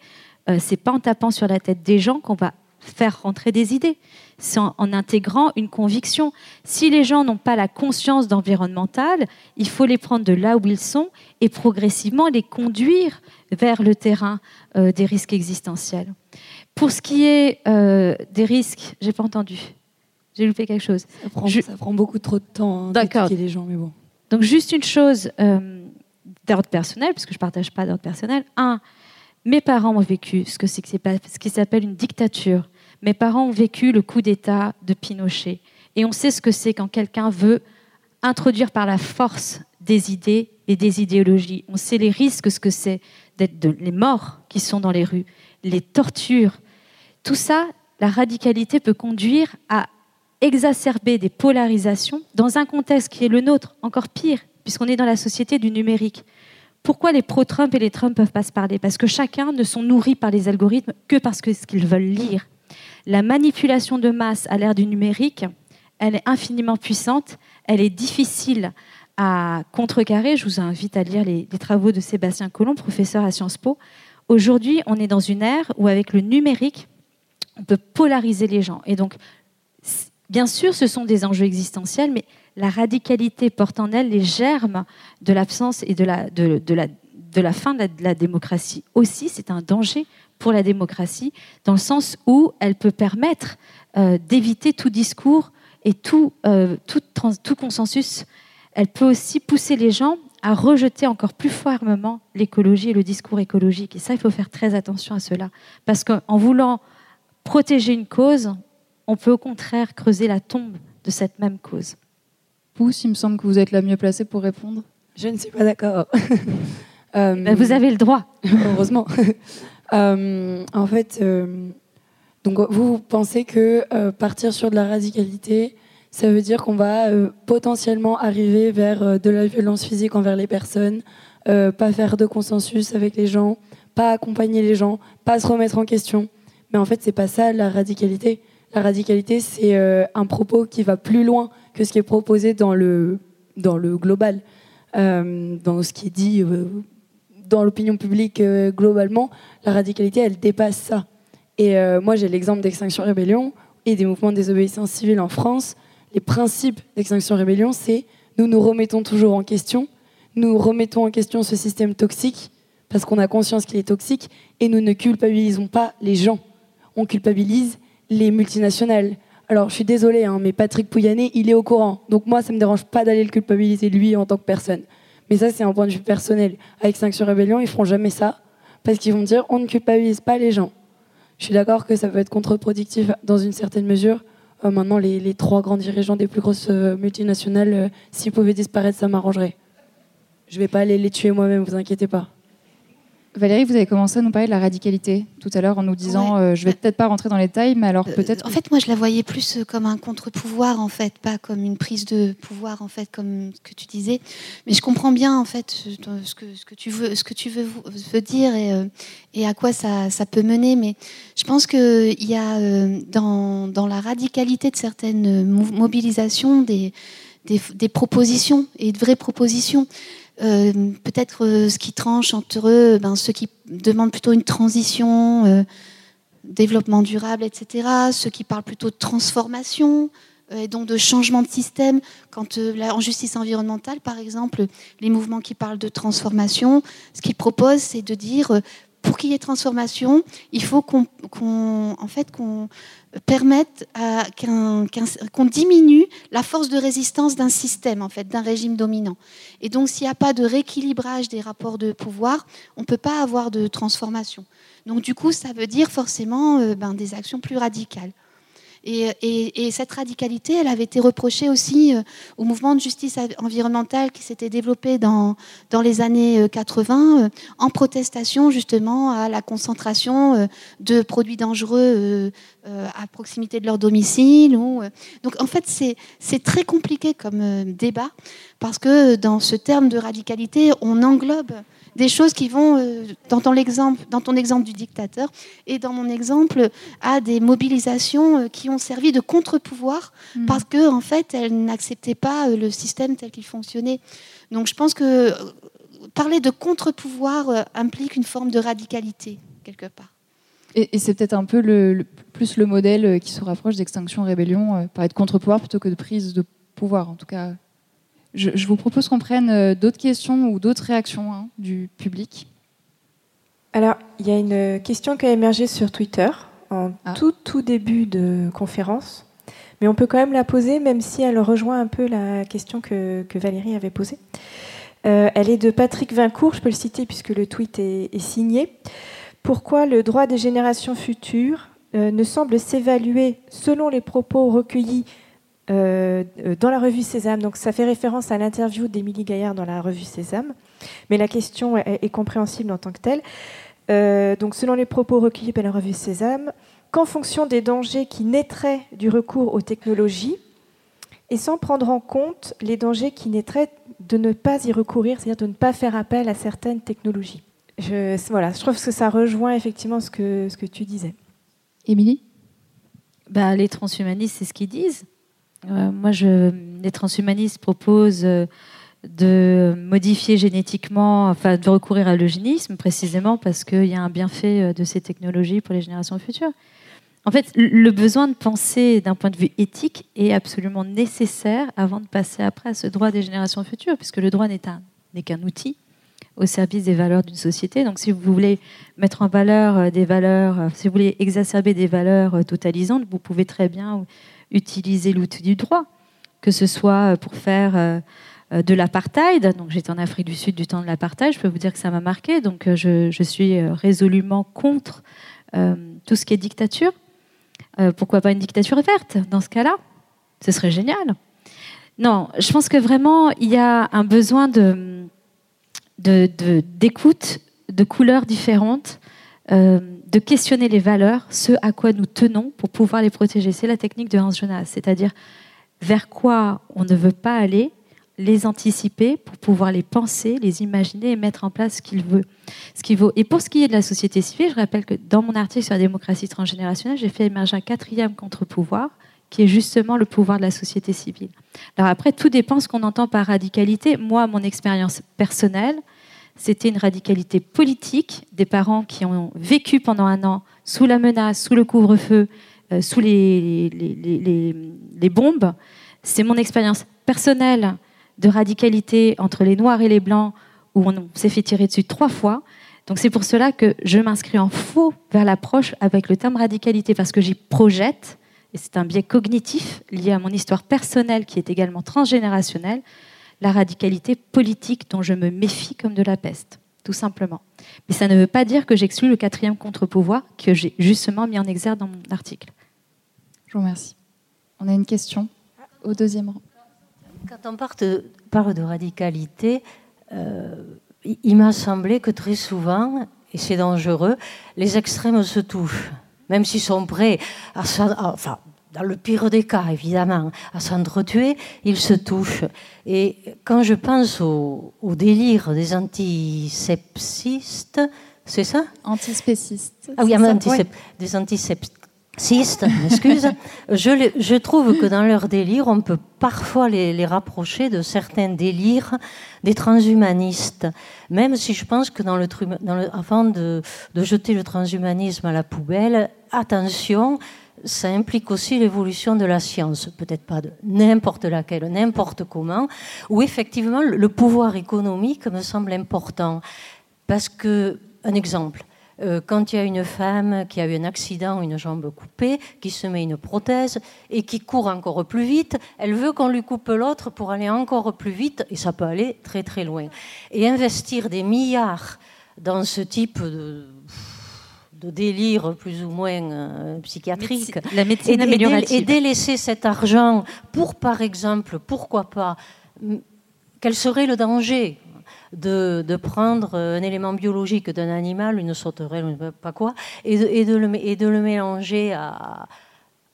c'est pas en tapant sur la tête des gens qu'on va faire rentrer des idées. C'est en, intégrant une conviction. Si les gens n'ont pas la conscience d'environnemental, il faut les prendre de là où ils sont et progressivement les conduire vers le terrain euh, des risques existentiels. Pour ce qui est euh, des risques, j'ai pas entendu. J'ai loupé quelque chose. Ça prend, beaucoup trop de temps hein, D'accord. les gens, mais bon. Donc juste une chose euh, d'ordre personnel, puisque je ne partage pas d'ordre personnel. Un, mes parents ont vécu ce, que c'est, ce qui s'appelle une dictature mes parents ont vécu le coup d'État de Pinochet. Et on sait ce que c'est quand quelqu'un veut introduire par la force des idées et des idéologies. On sait les risques, ce que c'est d'être les morts qui sont dans les rues, les tortures. Tout ça, la radicalité peut conduire à exacerber des polarisations dans un contexte qui est le nôtre, encore pire, puisqu'on est dans la société du numérique. Pourquoi les pro-Trump et les Trump peuvent pas se parler? Parce que chacun ne sont nourris par les algorithmes que parce que ce qu'ils veulent lire. La manipulation de masse à l'ère du numérique, elle est infiniment puissante, elle est difficile à contrecarrer. Je vous invite à lire les, travaux de Sébastien Collomb, professeur à Sciences Po. Aujourd'hui, on est dans une ère où, avec le numérique, on peut polariser les gens. Et donc, bien sûr, ce sont des enjeux existentiels, mais la radicalité porte en elle les germes de l'absence et de la, fin de la démocratie. Aussi, c'est un danger pour la démocratie, dans le sens où elle peut permettre euh, d'éviter tout discours et tout, euh, tout, tout, consensus. Elle peut aussi pousser les gens à rejeter encore plus fermement l'écologie et le discours écologique. Et ça, il faut faire très attention à cela. Parce qu'en voulant protéger une cause, on peut au contraire creuser la tombe de cette même cause. Pousse, il me semble que vous êtes la mieux placée pour répondre. Je ne suis pas d'accord. Ben, vous avez le droit. Heureusement. Euh, en fait, euh, donc vous, pensez que euh, partir sur de la radicalité, ça veut dire qu'on va potentiellement arriver vers de la violence physique envers les personnes, pas faire de consensus avec les gens, pas accompagner les gens, pas se remettre en question. Mais en fait, c'est pas ça la radicalité. La radicalité, c'est un propos qui va plus loin que ce qui est proposé dans le, dans le global, dans ce qui est dit dans l'opinion publique euh, globalement, la radicalité, elle dépasse ça. Et euh, moi, j'ai l'exemple d'Extinction Rébellion et des mouvements de désobéissance civile en France. Les principes d'Extinction Rébellion, c'est nous nous remettons toujours en question, nous remettons en question ce système toxique parce qu'on a conscience qu'il est toxique et nous ne culpabilisons pas les gens. On culpabilise les multinationales. Alors, je suis désolée, hein, mais Patrick Pouyanné, il est au courant. Donc moi, ça ne me dérange pas d'aller le culpabiliser, lui, en tant que personne. Mais ça, c'est un point de vue personnel. Avec Sanction Rébellion, ils feront jamais ça parce qu'ils vont dire on ne culpabilise pas les gens. Je suis d'accord que ça peut être contre-productif dans une certaine mesure. Euh, maintenant, les, trois grands dirigeants des plus grosses euh, multinationales, euh, s'ils pouvaient disparaître, ça m'arrangerait. Je vais pas aller les tuer moi-même, vous inquiétez pas. Valérie, vous avez commencé à nous parler de la radicalité tout à l'heure en nous disant, euh, je vais peut-être pas rentrer dans les détails, mais alors peut-être. en fait, moi, je la voyais plus comme un contre-pouvoir, en fait, pas comme une prise de pouvoir, en fait, comme ce que tu disais. Mais je comprends bien, en fait, ce que, ce que tu veux, ce que tu veux, veux dire et, et, à quoi ça, ça, peut mener. Mais je pense qu'il y a dans, dans, la radicalité de certaines mobilisations des, des, des propositions et de vraies propositions. Euh, peut-être euh, ce qui tranche entre eux, ben, ceux qui demandent plutôt une transition, euh, développement durable, etc. Ceux qui parlent plutôt de transformation et donc de changement de système. Quand en justice environnementale, par exemple, les mouvements qui parlent de transformation, ce qu'ils proposent, c'est de dire pour qu'il y ait transformation, il faut qu'on, en fait, qu'on permette qu'on diminue la force de résistance d'un système, en fait, d'un régime dominant. Et donc, s'il n'y a pas de rééquilibrage des rapports de pouvoir, on ne peut pas avoir de transformation. Donc, du coup, ça veut dire forcément euh, ben, des actions plus radicales. Et, cette radicalité, elle avait été reprochée aussi euh, au mouvement de justice environnementale qui s'était développé dans, dans les années 80 euh, euh, en protestation justement à la concentration de produits dangereux à proximité de leur domicile. Ou, donc en fait, c'est très compliqué comme débat parce que dans ce terme de radicalité, on englobe des choses qui vont, euh, dans, ton exemple, dans ton exemple du dictateur et dans mon exemple, à des mobilisations euh, qui ont servi de contre-pouvoir mm. parce que en fait, elles n'acceptaient pas euh, le système tel qu'il fonctionnait. Donc je pense que parler de contre-pouvoir implique une forme de radicalité, quelque part. Et, c'est peut-être un peu le, plus le modèle qui se rapproche d'extinction-rébellion, parler de contre-pouvoir plutôt que de prise de pouvoir, en tout cas je, vous propose qu'on prenne euh, d'autres questions ou d'autres réactions hein, du public. Alors, il y a une question qui a émergé sur Twitter en ah. tout, tout début de conférence, mais on peut quand même la poser, même si elle rejoint un peu la question que, Valérie avait posée. Euh, elle est de Patrick Vincourt, je peux le citer puisque le tweet est, signé. Pourquoi le droit des générations futures euh, ne semble s'évaluer selon les propos recueillis euh, dans la revue Sésame. Donc ça fait référence à l'interview d'Émilie Gaillard dans la revue Sésame, mais la question est, compréhensible en tant que telle. Euh, donc selon les propos recueillis par la revue Sésame, qu'en fonction des dangers qui naîtraient du recours aux technologies, et sans prendre en compte les dangers qui naîtraient de ne pas y recourir, c'est-à-dire de ne pas faire appel à certaines technologies. Je, voilà, je trouve que ça rejoint effectivement ce que, ce que tu disais. Émilie? Bah, Les transhumanistes, c'est ce qu'ils disent. Euh, moi, je, les transhumanistes proposent euh, de modifier génétiquement, enfin de recourir à l'eugénisme précisément parce qu'il y a un bienfait euh, de ces technologies pour les générations futures. En fait, le besoin de penser d'un point de vue éthique est absolument nécessaire avant de passer après à ce droit des générations futures, puisque le droit n'est qu'un outil au service des valeurs d'une société. Donc si vous voulez mettre en valeur des valeurs, si vous voulez exacerber des valeurs totalisantes, vous pouvez très bien utiliser l'outil du droit, que ce soit pour faire euh, euh, de l'apartheid. Donc j'étais en Afrique du Sud du temps de l'apartheid, je peux vous dire que ça m'a marqué. Donc euh, je, suis résolument contre tout ce qui est dictature. pourquoi pas une dictature verte dans ce cas-là? Ce serait génial. Non, je pense que vraiment il y a un besoin de d'écoute, de, couleurs différentes de questionner les valeurs, ce à quoi nous tenons pour pouvoir les protéger. C'est la technique de Hans Jonas, c'est-à-dire vers quoi on ne veut pas aller, les anticiper pour pouvoir les penser, les imaginer et mettre en place ce qu'il veut, ce. Et pour ce qui est de la société civile, je rappelle que dans mon article sur la démocratie transgénérationnelle, j'ai fait émerger un quatrième contre-pouvoir qui est justement le pouvoir de la société civile. Alors après, tout dépend ce qu'on entend par radicalité. Moi, mon expérience personnelle, c'était une radicalité politique des parents qui ont vécu pendant un an sous la menace, sous le couvre-feu, euh, sous les, les, bombes. C'est mon expérience personnelle de radicalité entre les Noirs et les Blancs, où on s'est fait tirer dessus trois fois. Donc c'est pour cela que je m'inscris en faux vers l'approche avec le terme radicalité, parce que j'y projette, et c'est un biais cognitif lié à mon histoire personnelle qui est également transgénérationnelle, la radicalité politique dont je me méfie comme de la peste, tout simplement. Mais ça ne veut pas dire que j'exclus le quatrième contre-pouvoir que j'ai justement mis en exergue dans mon article. Je vous remercie. On a une question au deuxième rang. Quand on parle de radicalité, euh, il m'a semblé que très souvent, et c'est dangereux, les extrêmes se touchent, même s'ils sont prêts à, enfin, dans le pire des cas, évidemment, à s'entretuer, ils se touchent. Et quand je pense au, délire des antisepsistes, c'est ça? Antispécistes. Ah oui, des antisepsistes excuse, je, je, trouve que dans leur délire, on peut parfois les, rapprocher de certains délires des transhumanistes. Même si je pense que dans le, dans le avant de, de, jeter le transhumanisme à la poubelle, attention, ça implique aussi l'évolution de la science, peut-être pas de n'importe laquelle, n'importe comment, où effectivement le pouvoir économique me semble important. Parce que, un exemple, euh, quand il y a une femme qui a eu un accident, une jambe coupée, qui se met une prothèse et qui court encore plus vite, elle veut qu'on lui coupe l'autre pour aller encore plus vite, et ça peut aller très très loin. Et investir des milliards dans ce type de, délire plus ou moins euh, psychiatrique, la médecine et, et délaisser cet argent pour, par exemple, pourquoi pas, quel serait le danger de, prendre un élément biologique d'un animal, une sauterelle, pas quoi, et de, et de, le, et de le, mélanger à,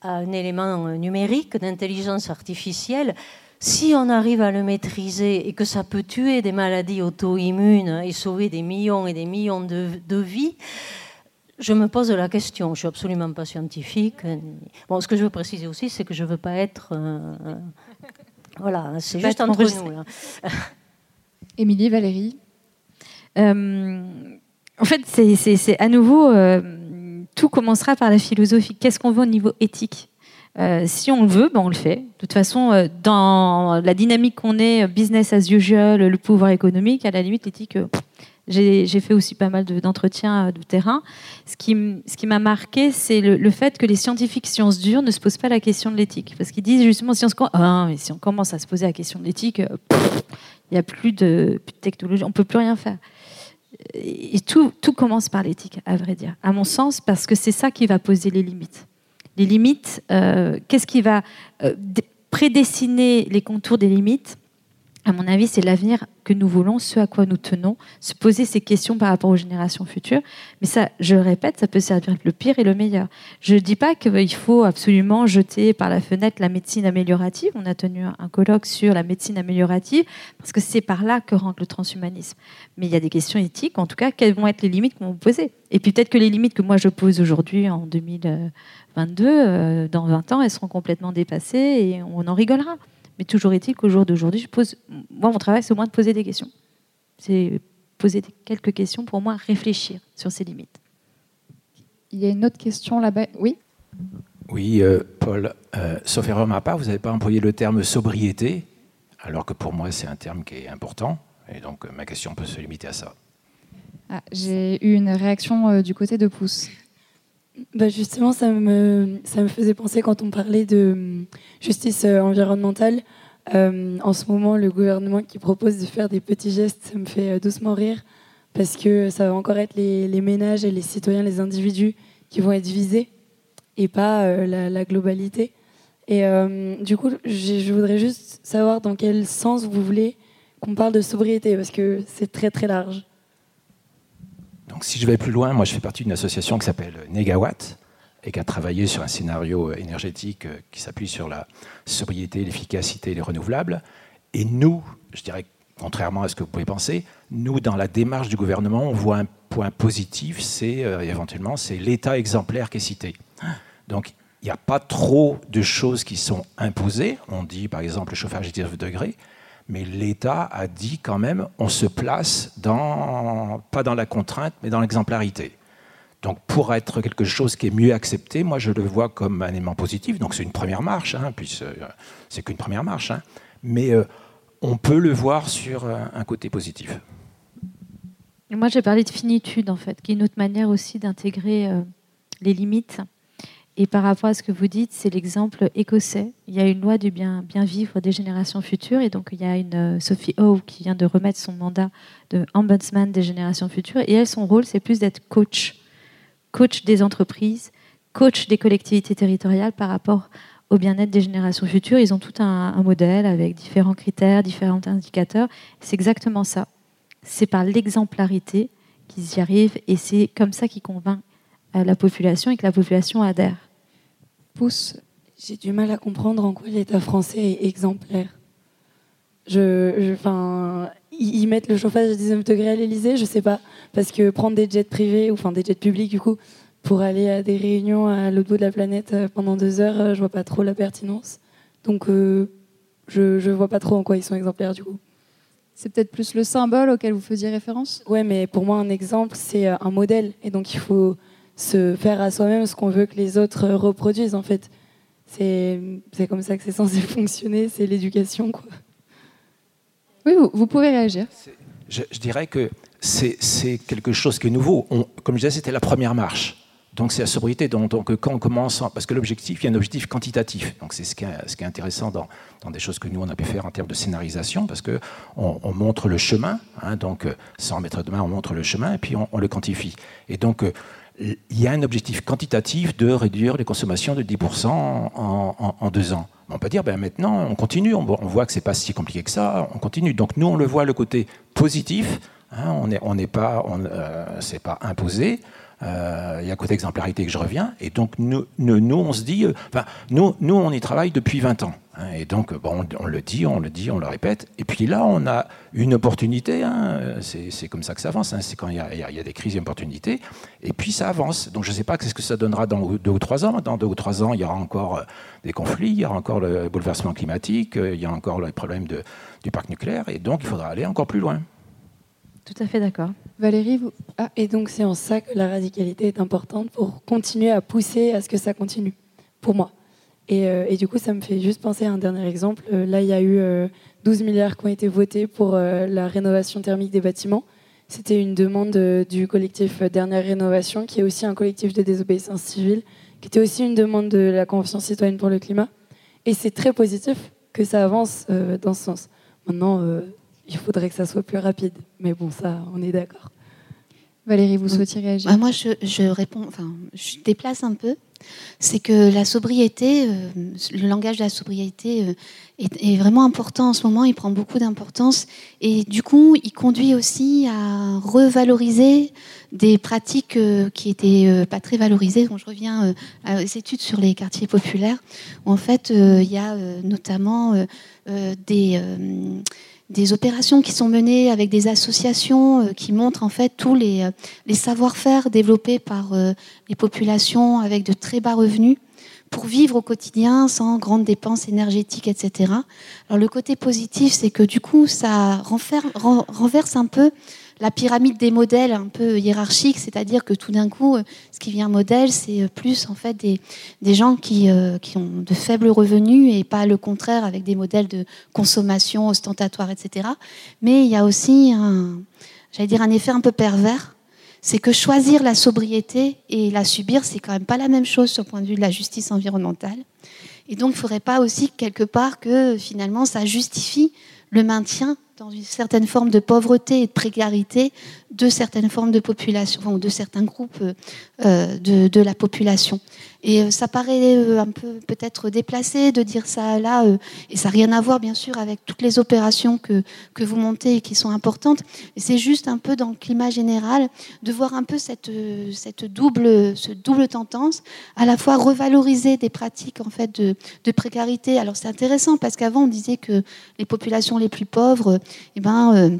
un élément numérique d'intelligence artificielle, si on arrive à le maîtriser et que ça peut tuer des maladies auto-immunes et sauver des millions et des millions de, vies, je me pose la question. Je suis absolument pas scientifique. Bon, ce que je veux préciser aussi, c'est que je veux pas être. voilà, c'est juste entre nous. Là. Émilie, Valérie euh, En fait, c'est à nouveau, euh, tout commencera par la philosophie. Qu'est-ce qu'on veut au niveau éthique? Euh, si on le veut, ben on le fait. De toute façon, dans la dynamique qu'on est, business as usual, le pouvoir économique, à la limite, l'éthique, j'ai fait aussi pas mal d'entretiens de, terrain. Ce qui, m'a marqué, c'est le, fait que les scientifiques sciences dures ne se posent pas la question de l'éthique. Parce qu'ils disent justement, si on, mais si on commence à se poser la question de l'éthique, il n'y a plus de, technologie, on ne peut plus rien faire. Et tout, tout commence par l'éthique, à vrai dire, à mon sens, parce que c'est ça qui va poser les limites. Les limites, euh, qu'est-ce qui va euh, prédessiner les contours des limites? À mon avis, c'est l'avenir que nous voulons, ce à quoi nous tenons, se poser ces questions par rapport aux générations futures. Mais ça, je le répète, ça peut servir le pire et le meilleur. Je ne dis pas qu'il faut absolument jeter par la fenêtre la médecine améliorative. On a tenu un colloque sur la médecine améliorative, parce que c'est par là que rentre le transhumanisme. Mais il y a des questions éthiques, en tout cas, quelles vont être les limites qu'on va poser Et puis peut-être que les limites que moi je pose aujourd'hui, en 2022, euh, dans 20 ans, elles seront complètement dépassées et on en rigolera. Mais toujours est-il qu'au jour d'aujourd'hui, je pose. Moi, mon travail, c'est au moins de poser des questions. C'est poser quelques questions pour moi, réfléchir sur ces limites. Il y a une autre question là-bas? Oui? Oui, euh, Paul, euh, sauf erreur ma part, vous n'avez pas employé le terme sobriété, alors que pour moi, c'est un terme qui est important. Et donc, euh, ma question peut se limiter à ça. Ah, j'ai eu une réaction du côté de Pouce. Bah justement, ça me, ça me faisait penser quand on parlait de hum, justice euh, environnementale. Euh, en ce moment, le gouvernement qui propose de faire des petits gestes, ça me fait euh, doucement rire parce que ça va encore être les, les ménages et les citoyens, les individus qui vont être visés et pas la, globalité. Et du coup, je voudrais juste savoir dans quel sens vous voulez qu'on parle de sobriété parce que c'est très très large. Si je vais plus loin, moi je fais partie d'une association qui s'appelle Negawatt et qui a travaillé sur un scénario énergétique euh, qui s'appuie sur la sobriété, l'efficacité et les renouvelables. Et nous, je dirais, contrairement à ce que vous pouvez penser, nous, dans la démarche du gouvernement, on voit un point positif, c'est euh, éventuellement c'est l'état exemplaire qui est cité. Donc il n'y a pas trop de choses qui sont imposées. On dit par exemple le chauffage à 19 degrés, mais l'État a dit quand même, on se place dans, pas dans la contrainte, mais dans l'exemplarité. Donc pour être quelque chose qui est mieux accepté, moi je le vois comme un élément positif. Donc c'est une première marche, hein, puis c'est qu'une première marche, hein. mais euh, on peut le voir sur un côté positif. Moi j'ai parlé de finitude en fait, qui est une autre manière aussi d'intégrer euh, les limites et par rapport à ce que vous dites, c'est l'exemple écossais. Il y a une loi du bien, vivre des générations futures. Et donc, il y a une euh, Sophie Howe qui vient de remettre son mandat de ombudsman des générations futures. Et elle, son rôle, c'est plus d'être coach. Coach des entreprises, coach des collectivités territoriales par rapport au bien-être des générations futures. Ils ont tout un, un modèle avec différents critères, différents indicateurs. C'est exactement ça. C'est par l'exemplarité qu'ils y arrivent. Et c'est comme ça qu'ils convainquent la population et que la population adhère. Pousse. J'ai du mal à comprendre en quoi l'État français est exemplaire. Je, enfin, ils mettent le chauffage à 19 degrés à l'Elysée, je sais pas, parce que prendre des jets privés, ou enfin des jets publics du coup, pour aller à des réunions à l'autre bout de la planète euh, pendant deux heures, euh, je vois pas trop la pertinence. Donc euh, je, je vois pas trop en quoi ils sont exemplaires du coup. C'est peut-être plus le symbole auquel vous faisiez référence? Ouais, mais pour moi, un exemple, c'est un modèle. Et donc, il faut se faire à soi-même ce qu'on veut que les autres reproduisent, en fait. C'est comme ça que c'est censé fonctionner, c'est l'éducation, quoi. Oui, vous, pouvez réagir. Je, je, dirais que c'est quelque chose qui est nouveau. On, comme je disais, c'était la première marche. Donc c'est la sobriété. Donc, donc, quand on commence, parce que l'objectif, il y a un objectif quantitatif. Donc c'est ce, qui est, ce qui est intéressant dans, dans, des choses que nous on a pu faire en termes de scénarisation, parce que on, montre le chemin. Hein, donc sans mettre de main, on montre le chemin et puis on, le quantifie. Et donc il y a un objectif quantitatif de réduire les consommations de 10% en, deux ans. On peut dire, ben maintenant, on continue, on, voit que c'est pas si compliqué que ça, on continue. Donc nous, on le voit le côté positif. Hein, on n'est pas, euh, pas imposé. Euh, il y a un côté exemplarité que je reviens. Et donc, nous, on se dit, euh, nous, nous, on y travaille depuis 20 ans. Hein, et donc, bon, on, le dit, on le dit, on le répète. Et puis là, on a une opportunité. Hein, c'est comme ça que ça avance. Hein, c'est quand il y, a, il y, a, des crises, et opportunités. Et puis, ça avance. Donc, je ne sais pas ce que ça donnera dans deux ou trois ans. Dans deux ou trois ans, il y aura encore euh, des conflits, il y aura encore le bouleversement climatique, il y a encore les problèmes de, du parc nucléaire. Et donc, il faudra aller encore plus loin. Tout à fait d'accord. Valérie, vous... Ah, et donc c'est en ça que la radicalité est importante pour continuer à pousser à ce que ça continue, pour moi. Et, euh, et du coup, ça me fait juste penser à un dernier exemple. Euh, là, il y a eu 12 euh, milliards qui ont été votés pour la rénovation thermique des bâtiments. C'était une demande du collectif Dernière Rénovation, qui est aussi un collectif de désobéissance civile, qui était aussi une demande de la Convention citoyenne pour le climat. Et c'est très positif que ça avance dans ce sens. Maintenant, il faudrait que ça soit plus rapide. Mais bon, ça, on est d'accord. Valérie, vous souhaitiez réagir? Bah, Moi, je, réponds, enfin, je déplace un peu. C'est que la sobriété, euh, le langage de la sobriété euh, est, vraiment important en ce moment. Il prend beaucoup d'importance et du coup, il conduit aussi à revaloriser des pratiques euh, qui étaient pas très valorisées. je reviens aux études sur les quartiers populaires où en fait, il y a notamment des des opérations qui sont menées avec des associations euh, qui montrent en fait tous les, euh, les savoir-faire développés par euh, les populations avec de très bas revenus pour vivre au quotidien sans grandes dépenses énergétiques, etc. Alors le côté positif, c'est que du coup, ça renverse un peu la pyramide des modèles un peu hiérarchique, c'est-à-dire que tout d'un coup, euh, ce qui vient modèle, c'est euh, plus en fait des, gens qui, euh, qui, ont de faibles revenus et pas le contraire avec des modèles de consommation ostentatoire, etc. Mais il y a aussi un, j'allais dire, un effet un peu pervers. C'est que choisir la sobriété et la subir, c'est quand même pas la même chose sur le point de vue de la justice environnementale. Et donc, il ne faudrait pas aussi quelque part que finalement ça justifie le maintien dans une certaine forme de pauvreté et de précarité de certaines formes de population, ou de certains groupes euh, de, la population. Et euh, ça paraît euh, un peu peut-être déplacé de dire ça là, et ça n'a rien à voir bien sûr avec toutes les opérations que, que vous montez et qui sont importantes. C'est juste un peu dans le climat général de voir un peu cette, cette double, ce double tendance, à la fois revaloriser des pratiques en fait de, de précarité. Alors c'est intéressant parce qu'avant on disait que les populations les plus pauvres, eh ben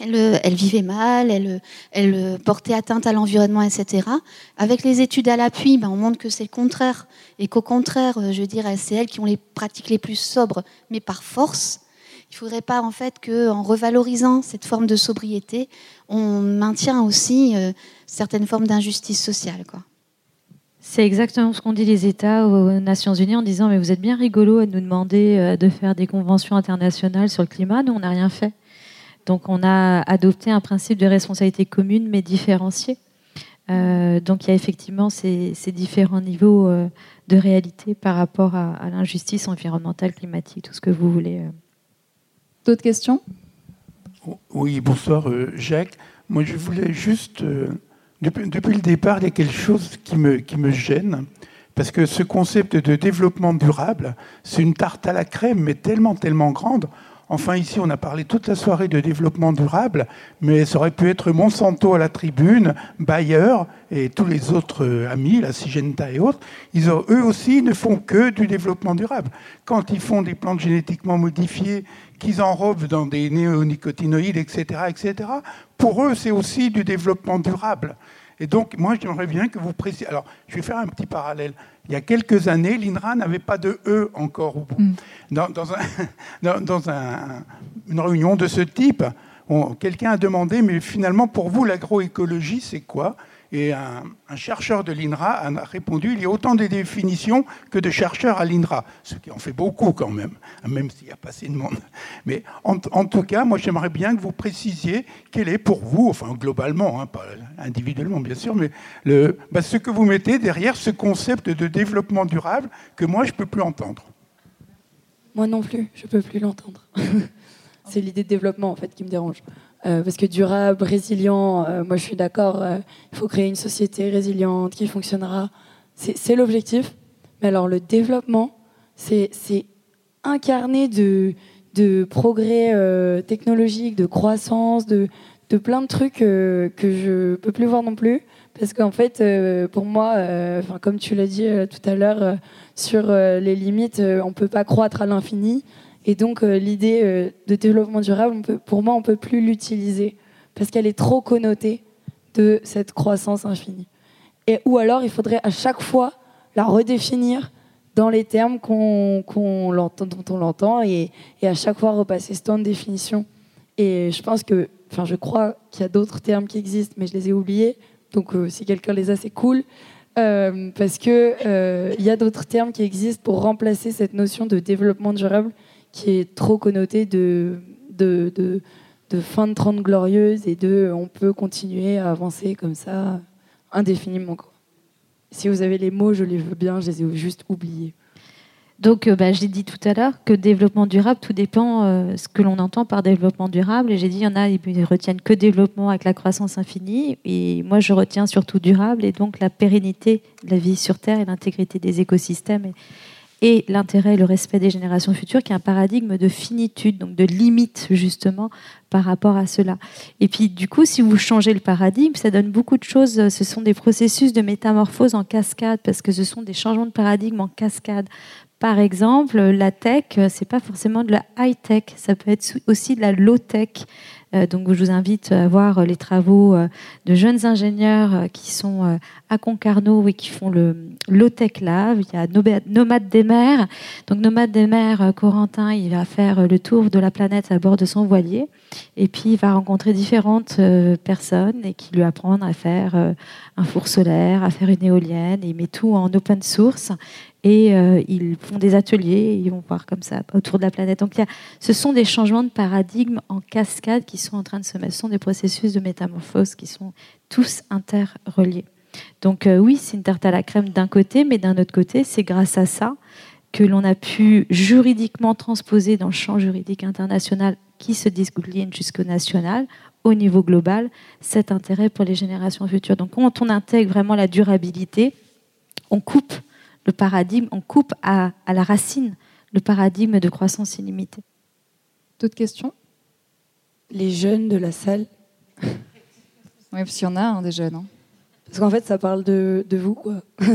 elle, elle, vivait mal, elle, elle, portait atteinte à l'environnement, etc. Avec les études à l'appui, ben, on montre que c'est le contraire. Et qu'au contraire, euh, je veux dire, c'est elles qui ont les pratiques les plus sobres, mais par force. Il ne faudrait pas, en fait, qu'en revalorisant cette forme de sobriété, on maintient aussi euh, certaines formes d'injustice sociale. C'est exactement ce qu'ont dit les États aux Nations Unies en disant Mais vous êtes bien rigolo à nous demander euh, de faire des conventions internationales sur le climat, nous, on n'a rien fait. Donc on a adopté un principe de responsabilité commune mais différencié. Euh, donc il y a effectivement ces, différents niveaux euh, de réalité par rapport à, l'injustice environnementale, climatique, tout ce que vous voulez. Euh. D'autres questions? Oui, bonsoir Jacques. Moi je voulais juste, depuis, depuis, le départ, il y a quelque chose qui me, qui me gêne. Parce que ce concept de développement durable, c'est une tarte à la crème, mais tellement, tellement grande Enfin, ici, on a parlé toute la soirée de développement durable, mais ça aurait pu être Monsanto à la tribune, Bayer et tous les autres euh, amis, la Syngenta et autres. Ils eux aussi ne font que du développement durable. Quand ils font des plantes génétiquement modifiées, qu'ils enrobent dans des néonicotinoïdes, etc., etc., pour eux, c'est aussi du développement durable. Et donc, moi, j'aimerais bien que vous précisiez. Alors, je vais faire un petit parallèle. Il y a quelques années, l'INRA n'avait pas de E encore au bout. Mm. Dans, une réunion de ce type, quelqu'un a demandé, mais finalement, pour vous, l'agroécologie, c'est quoi? Et un, chercheur de l'INRA a répondu il y a autant de définitions que de chercheurs à l'INRA, ce qui en fait beaucoup quand même, même s'il n'y a pas assez de monde. Mais en, tout cas, moi j'aimerais bien que vous précisiez quel est pour vous, enfin globalement, hein, pas individuellement bien sûr, mais bah, ce que vous mettez derrière ce concept de développement durable que moi je ne peux plus entendre. Moi non plus, je ne peux plus l'entendre. C'est l'idée de développement en fait qui me dérange. Euh, parce que durable, résilient, euh, moi je suis d'accord, euh, il faut créer une société résiliente qui fonctionnera. C'est l'objectif. Mais alors le développement, c'est incarné de, progrès technologiques, de croissance, de, plein de trucs que je peux plus voir non plus. Parce qu'en fait, pour moi, comme tu l'as dit tout à l'heure, sur les limites, on ne peut pas croître à l'infini. Et donc, euh, l'idée euh, de développement durable, pour moi, on ne peut plus l'utiliser parce qu'elle est trop connotée de cette croissance infinie. Et, ou alors, il faudrait à chaque fois la redéfinir dans les termes qu'on, l'entend, dont on l'entend et, à chaque fois repasser ce temps de définition. Et je pense que, enfin, je crois qu'il y a d'autres termes qui existent, mais je les ai oubliés. Donc, euh, si quelqu'un les a, c'est cool. parce qu'il il y a d'autres termes qui existent pour remplacer cette notion de développement durable qui est trop connoté de, fin de 30 glorieuse et de on peut continuer à avancer comme ça indéfiniment. Si vous avez les mots, je les veux bien, je les ai juste oubliés. Donc, euh, bah, j'ai dit tout à l'heure que développement durable, tout dépend euh, ce que l'on entend par développement durable. Et j'ai dit, il y en a, ils retiennent que développement avec la croissance infinie. Et moi, je retiens surtout durable et donc la pérennité de la vie sur Terre et l'intégrité des écosystèmes. Et l'intérêt et le respect des générations futures, qui est un paradigme de finitude, donc de limite justement par rapport à cela. Et puis du coup, si vous changez le paradigme, ça donne beaucoup de choses. Ce sont des processus de métamorphose en cascade, parce que ce sont des changements de paradigme en cascade. Par exemple, la tech, c'est pas forcément de la high tech, ça peut être aussi de la low tech. Euh, donc, je vous invite à voir les travaux euh, de jeunes ingénieurs euh, qui sont à Concarneau et qui font le Low-Tech. Il y a Nomade des mers. Donc, Nomade des mers, Corentin, il va faire le tour de la planète à bord de son voilier. Et puis, il va rencontrer différentes personnes et qui lui apprennent à faire un four solaire, à faire une éolienne. il met tout en open source. Et euh, ils font des ateliers, ils vont voir comme ça autour de la planète. Donc, ce sont des changements de paradigme en cascade qui sont en train de se mettre. Ce sont des processus de métamorphose qui sont tous interreliés. Donc, euh, oui, c'est une tarte à la crème d'un côté, mais d'un autre côté, c'est grâce à ça que l'on a pu juridiquement transposer dans le champ juridique international qui se décline jusqu'au national, au niveau global, cet intérêt pour les générations futures. Donc, quand on intègre vraiment la durabilité, on coupe le paradigme, on coupe à, la racine le paradigme de croissance illimitée. D'autres questions? Les jeunes de la salle. oui, parce qu'il y en a hein, des jeunes. Hein. Parce qu'en fait, ça parle de, vous, quoi.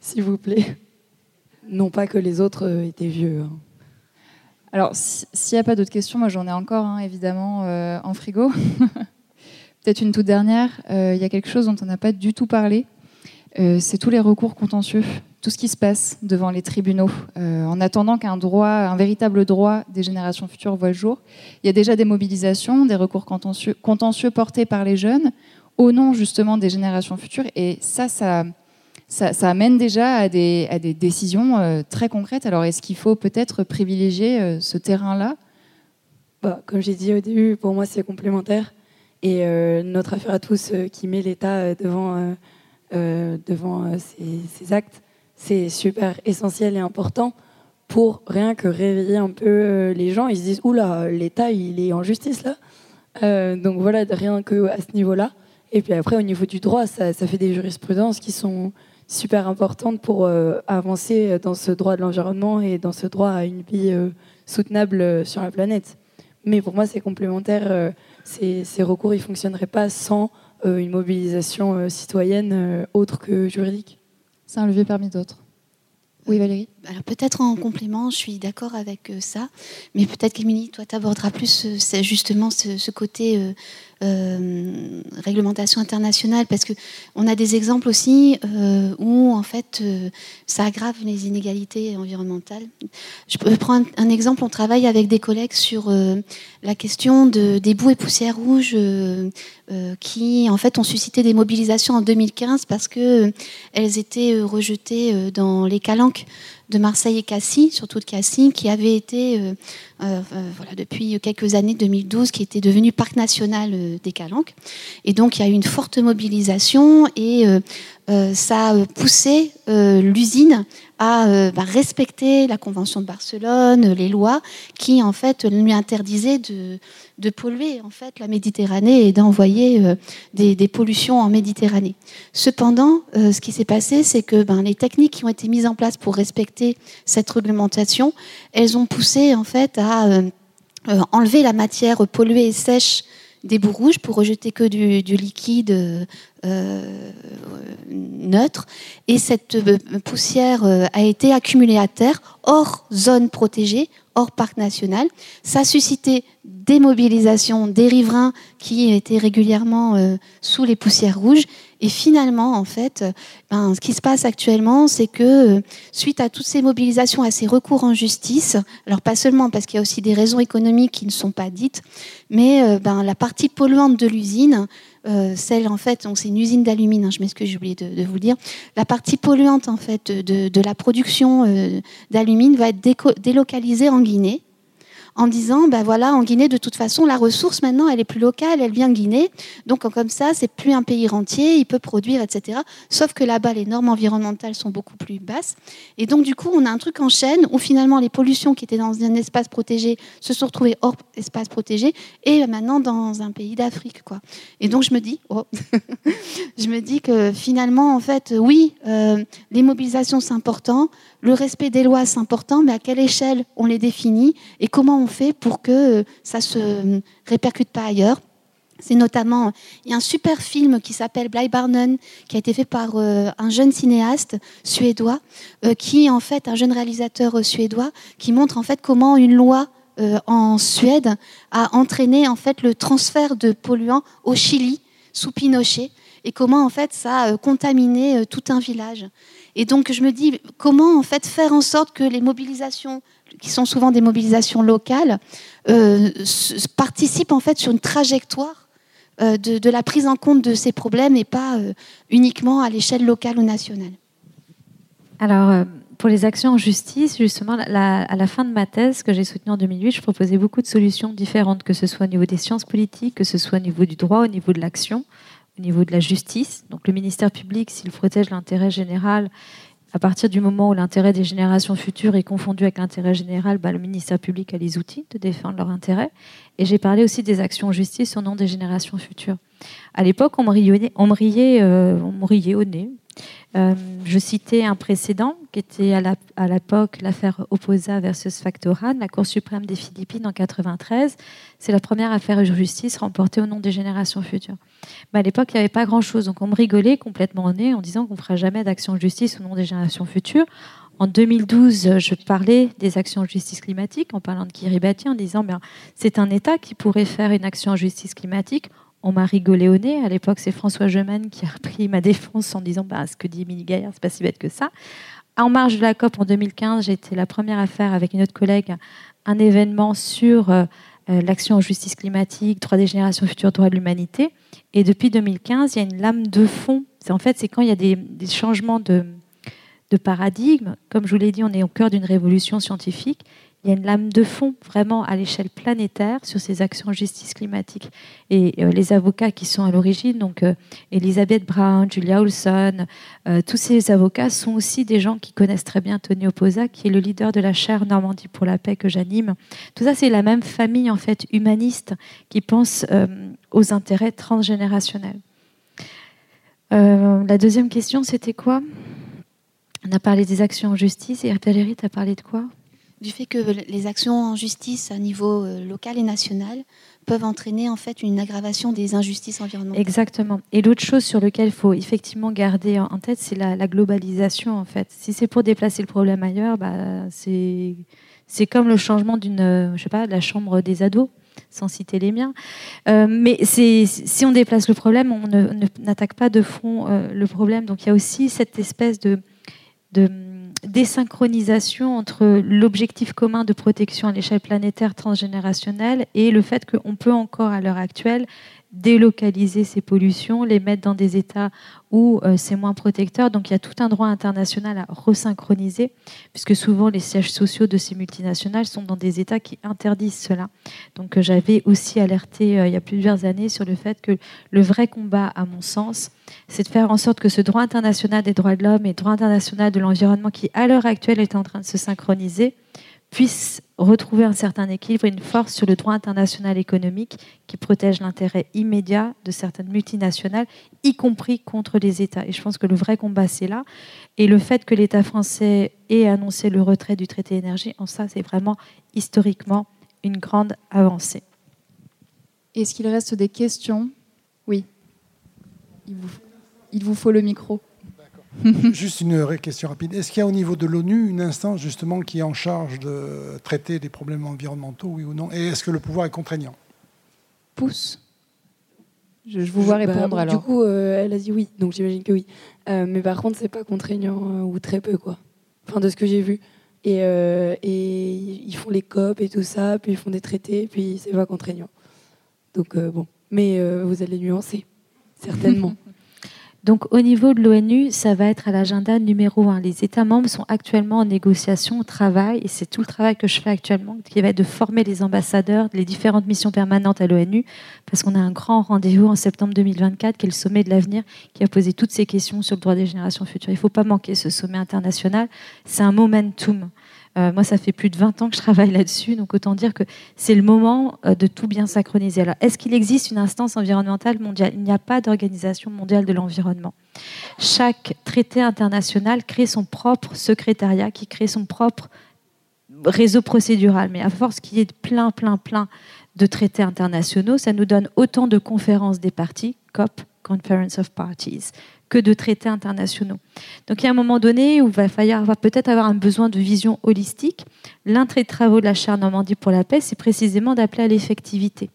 S'il vous plaît. Non pas que les autres euh, étaient vieux. Hein. Alors, s'il n'y a pas d'autres questions, moi j'en ai encore, évidemment, euh, en frigo. Peut-être une toute dernière. Euh, il y a quelque chose dont on n'a pas du tout parlé. c'est tous les recours contentieux tout ce qui se passe devant les tribunaux, en attendant qu'un droit, un véritable droit des générations futures voit le jour. Il y a déjà des mobilisations, des recours contentieux portés par les jeunes au nom justement des générations futures, et ça, ça, ça, amène déjà à des, à des décisions euh, très concrètes. Alors, est-ce qu'il faut peut-être privilégier euh, ce terrain-là? Bah, Comme j'ai dit au début, pour moi, c'est complémentaire. Et notre affaire à tous qui met l'État devant, devant ces actes, c'est super essentiel et important pour rien que réveiller un peu euh, les gens. Ils se disent oula, l'État il est en justice là. Euh, donc voilà, rien que à ce niveau-là. Et puis après, au niveau du droit, ça, fait des jurisprudences qui sont super importantes pour euh, avancer dans ce droit de l'environnement et dans ce droit à une vie soutenable sur la planète. Mais pour moi, c'est complémentaire. ces, ces, recours, ils ne fonctionneraient pas sans une mobilisation citoyenne autre que juridique. C'est un levier parmi d'autres. Oui, Valérie Alors peut-être en complément, je suis d'accord avec ça, mais peut-être qu'Émilie, toi, tu aborderas plus justement ce, côté euh, réglementation internationale, parce que on a des exemples aussi euh, où en fait euh, ça aggrave les inégalités environnementales. Je prendre un, exemple. On travaille avec des collègues sur la question de, des boues et poussières rouges qui en fait ont suscité des mobilisations en 2015 parce que elles étaient rejetées dans les calanques de Marseille et Cassis, surtout de Cassis, qui avait été, euh, euh, voilà, depuis quelques années, 2012, qui était devenu parc national euh, des Calanques. Et donc, il y a eu une forte mobilisation et ça a poussé l'usine à bah, respecter la Convention de Barcelone, les lois qui, en fait, lui interdisaient de, polluer la Méditerranée et d'envoyer euh, des, pollutions en Méditerranée. Cependant, euh, ce qui s'est passé, c'est que ben, les techniques qui ont été mises en place pour respecter cette réglementation, elles ont poussé en fait à euh, enlever la matière polluée et sèche des bouts rouges pour rejeter que du, liquide neutre. Et cette poussière a été accumulée à terre hors zone protégée, hors parc national. Ça a suscité des mobilisations des riverains qui étaient régulièrement euh, sous les poussières rouges. Et finalement, en fait, ben, ce qui se passe actuellement, c'est que euh, suite à toutes ces mobilisations, à ces recours en justice, alors pas seulement parce qu'il y a aussi des raisons économiques qui ne sont pas dites, mais euh, ben, la partie polluante de l'usine, celle en fait, c'est une usine d'alumine, hein, je m'excuse, j'ai oublié de, vous le dire. La partie polluante en fait de la production d'alumine va être délocalisée en Guinée en disant, ben voilà, en Guinée, de toute façon, la ressource maintenant, elle est plus locale, elle vient de Guinée. Donc comme ça, c'est plus un pays rentier, il peut produire, etc. Sauf que là-bas, les normes environnementales sont beaucoup plus basses. Et donc du coup, on a un truc en chaîne où finalement les pollutions qui étaient dans un espace protégé se sont retrouvées hors espace protégé et maintenant dans un pays d'Afrique, quoi. Et donc je me dis, oh, je me dis que finalement, en fait, oui, euh, les mobilisations c'est important, le respect des lois c'est important, mais à quelle échelle on les définit et comment on fait pour que euh, ça se répercute pas ailleurs. C'est notamment, il y a un super film qui s'appelle Barnen, qui a été fait par euh, un jeune cinéaste suédois, euh, qui en fait, un jeune réalisateur suédois, qui montre en fait comment une loi en Suède a entraîné en fait le transfert de polluants au Chili sous Pinochet et comment en fait ça a contaminé tout un village. Et donc je me dis comment en fait faire en sorte que les mobilisations qui sont souvent des mobilisations locales, euh, participent en fait sur une trajectoire euh, de, la prise en compte de ces problèmes et pas euh, uniquement à l'échelle locale ou nationale. Alors, pour les actions en justice, justement, à la fin de ma thèse que j'ai soutenue en 2008, je proposais beaucoup de solutions différentes, que ce soit au niveau des sciences politiques, que ce soit au niveau du droit, au niveau de l'action, au niveau de la justice. Donc le ministère public, s'il protège l'intérêt général, à partir du moment où l'intérêt des générations futures est confondu avec l'intérêt général, bah, le ministère public a les outils de défendre leur intérêt. Et j'ai parlé aussi des actions en justice au nom des générations futures. À l'époque, on me riait, euh, on au nez euh, je citais un précédent qui était à l'époque l'affaire Opposa versus Factoran, la Cour suprême des Philippines en 93. C'est la première affaire de justice remportée au nom des générations futures. À l'époque, il n'y avait pas grand-chose. Donc on me rigolait complètement au nez en disant qu'on ne fera jamais d'action de justice au nom des générations futures. En 2012, je parlais des actions de justice climatique en parlant de Kiribati, en disant ben, c'est un État qui pourrait faire une action en justice climatique on m'a rigolé au nez. À l'époque, c'est François Gemène qui a repris ma défense en disant bah, ce que dit Émilie Gaillard, c'est pas si bête que ça. En marge de la COP en 2015, j'ai été la première à faire avec une autre collègue un événement sur euh, euh, l'action en justice climatique, droits des générations futures, droits de l'humanité. Et depuis 2015, il y a une lame de fond. C'est en fait, c'est quand il y a des, des changements de, de paradigme. Comme je vous l'ai dit, on est au cœur d'une révolution scientifique il y a une lame de fond vraiment à l'échelle planétaire sur ces actions de justice climatique. Et euh, les avocats qui sont à l'origine, donc euh, Elisabeth Brown, Julia Olson, euh, tous ces avocats sont aussi des gens qui connaissent très bien Tony Oposa, qui est le leader de la chaire Normandie pour la paix que j'anime. Tout ça, c'est la même famille en fait humaniste qui pense aux intérêts transgénérationnels. la deuxième question, c'était quoi? On a parlé des actions en justice et Valérie, tu as parlé de quoi? Du fait que les actions en justice à niveau local et national peuvent entraîner en fait une aggravation des injustices environnementales. Exactement. Et l'autre chose sur laquelle il faut effectivement garder en tête, c'est la, globalisation en fait. Si c'est pour déplacer le problème ailleurs, bah, c'est c'est comme le changement d'une, je sais pas, de la chambre des ados sans citer les miens. Euh, mais si on déplace le problème, on n'attaque pas de fond euh, le problème. Donc il y a aussi cette espèce de désynchronisation entre l'objectif commun de protection à l'échelle planétaire transgénérationnelle et le fait qu'on peut encore à l'heure actuelle délocaliser ces pollutions, les mettre dans des États où euh, c'est moins protecteur. Donc il y a tout un droit international à resynchroniser, puisque souvent les sièges sociaux de ces multinationales sont dans des États qui interdisent cela. Donc euh, j'avais aussi alerté euh, il y a plusieurs années sur le fait que le vrai combat, à mon sens, c'est de faire en sorte que ce droit international des droits de l'homme et droit international de l'environnement, qui à l'heure actuelle est en train de se synchroniser, puisse retrouver un certain équilibre une force sur le droit international économique qui protège l'intérêt immédiat de certaines multinationales, y compris contre les États. Et je pense que le vrai combat, c'est là. Et le fait que l'État français ait annoncé le retrait du traité énergie, en ça, c'est vraiment historiquement une grande avancée. Est-ce qu'il reste des questions? Oui. il vous faut le micro. Juste une question rapide. Est-ce qu'il y a au niveau de l'ONU une instance justement qui est en charge de traiter des problèmes environnementaux, oui ou non? Et est-ce que le pouvoir est contraignant? Pousse. Je, vous vois bah, répondre alors. Du coup, euh, elle a dit oui, donc j'imagine que oui. Euh, mais par contre, c'est pas contraignant euh, ou très peu, quoi. Enfin, de ce que j'ai vu. Et, et, ils font les COP et tout ça, puis ils font des traités, puis c'est pas contraignant. Donc bon. Mais vous allez nuancer, certainement. Donc au niveau de l'ONU, ça va être à l'agenda numéro un. Les États membres sont actuellement en négociation, au travail, et c'est tout le travail que je fais actuellement, qui va être de former les ambassadeurs, les différentes missions permanentes à l'ONU, parce qu'on a un grand rendez-vous en septembre 2024, qui est le sommet de l'avenir, qui a posé toutes ces questions sur le droit des générations futures. Il ne faut pas manquer ce sommet international. C'est un momentum. Euh, moi, ça fait plus de 20 ans que je travaille là-dessus, donc autant dire que c'est le moment euh, de tout bien synchroniser. Alors, est-ce qu'il existe une instance environnementale mondiale? Il n'y a pas d'organisation mondiale de l'environnement. Chaque traité international crée son propre secrétariat, qui crée son propre réseau procédural. Mais à force qu'il y ait plein, plein, plein de traités internationaux, ça nous donne autant de conférences des parties, COP, Conference of Parties, que de traités internationaux. Donc il y a un moment donné où il va falloir peut-être avoir un besoin de vision holistique. L'un des travaux de la chaire Normandie pour la paix, c'est précisément d'appeler à l'effectivité.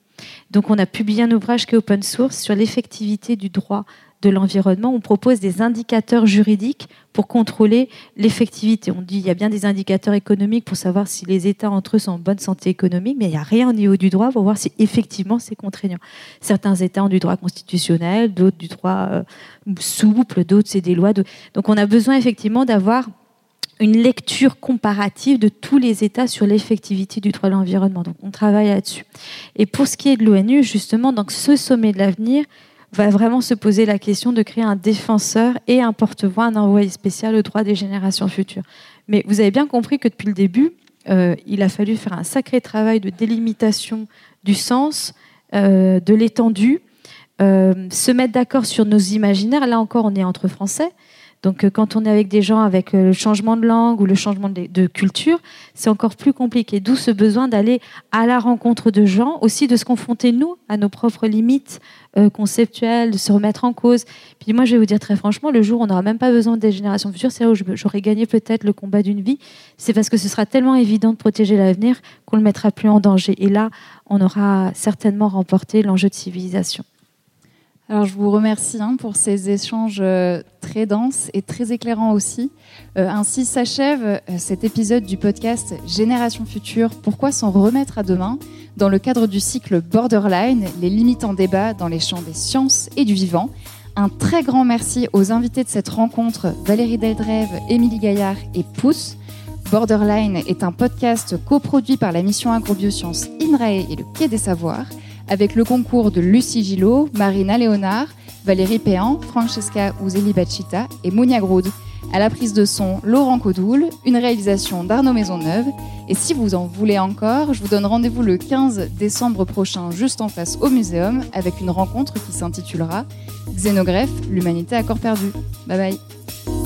Donc on a publié un ouvrage qui est open source sur l'effectivité du droit de l'environnement, on propose des indicateurs juridiques pour contrôler l'effectivité. On dit qu'il y a bien des indicateurs économiques pour savoir si les États entre eux sont en bonne santé économique, mais il n'y a rien au niveau du droit pour voir si effectivement c'est contraignant. Certains États ont du droit constitutionnel, d'autres du droit euh, souple, d'autres c'est des lois. Donc on a besoin effectivement d'avoir une lecture comparative de tous les États sur l'effectivité du droit de l'environnement. Donc on travaille là-dessus. Et pour ce qui est de l'ONU, justement, dans ce sommet de l'avenir, va vraiment se poser la question de créer un défenseur et un porte-voix, un envoyé spécial aux droits des générations futures. Mais vous avez bien compris que depuis le début, euh, il a fallu faire un sacré travail de délimitation du sens, euh, de l'étendue, euh, se mettre d'accord sur nos imaginaires. Là encore, on est entre Français. Donc quand on est avec des gens avec le changement de langue ou le changement de, culture, c'est encore plus compliqué. D'où ce besoin d'aller à la rencontre de gens, aussi de se confronter, nous, à nos propres limites euh, conceptuelles, de se remettre en cause. Puis moi, je vais vous dire très franchement, le jour où on n'aura même pas besoin des générations futures, c'est là où j'aurais gagné peut-être le combat d'une vie. C'est parce que ce sera tellement évident de protéger l'avenir qu'on ne le mettra plus en danger. Et là, on aura certainement remporté l'enjeu de civilisation. Alors, je vous remercie hein, pour ces échanges euh, très denses et très éclairants aussi. Euh, ainsi s'achève euh, cet épisode du podcast Génération Future. Pourquoi s'en remettre à demain? Dans le cadre du cycle Borderline, les limites en débat dans les champs des sciences et du vivant. Un très grand merci aux invités de cette rencontre, Valérie Deldrève, Émilie Gaillard et Pousse. Borderline est un podcast coproduit par la mission Agrobiosciences INRAE et le Quai des Savoirs avec le concours de Lucie Gillot, Marina Léonard, Valérie Péan, Francesca Uzeli Bachita et Monia Groud. À la prise de son, Laurent Codoul, une réalisation d'Arnaud Maisonneuve. Et si vous en voulez encore, je vous donne rendez-vous le 15 décembre prochain, juste en face au muséum, avec une rencontre qui s'intitulera Xénogreffe, l'humanité à corps perdu. Bye bye.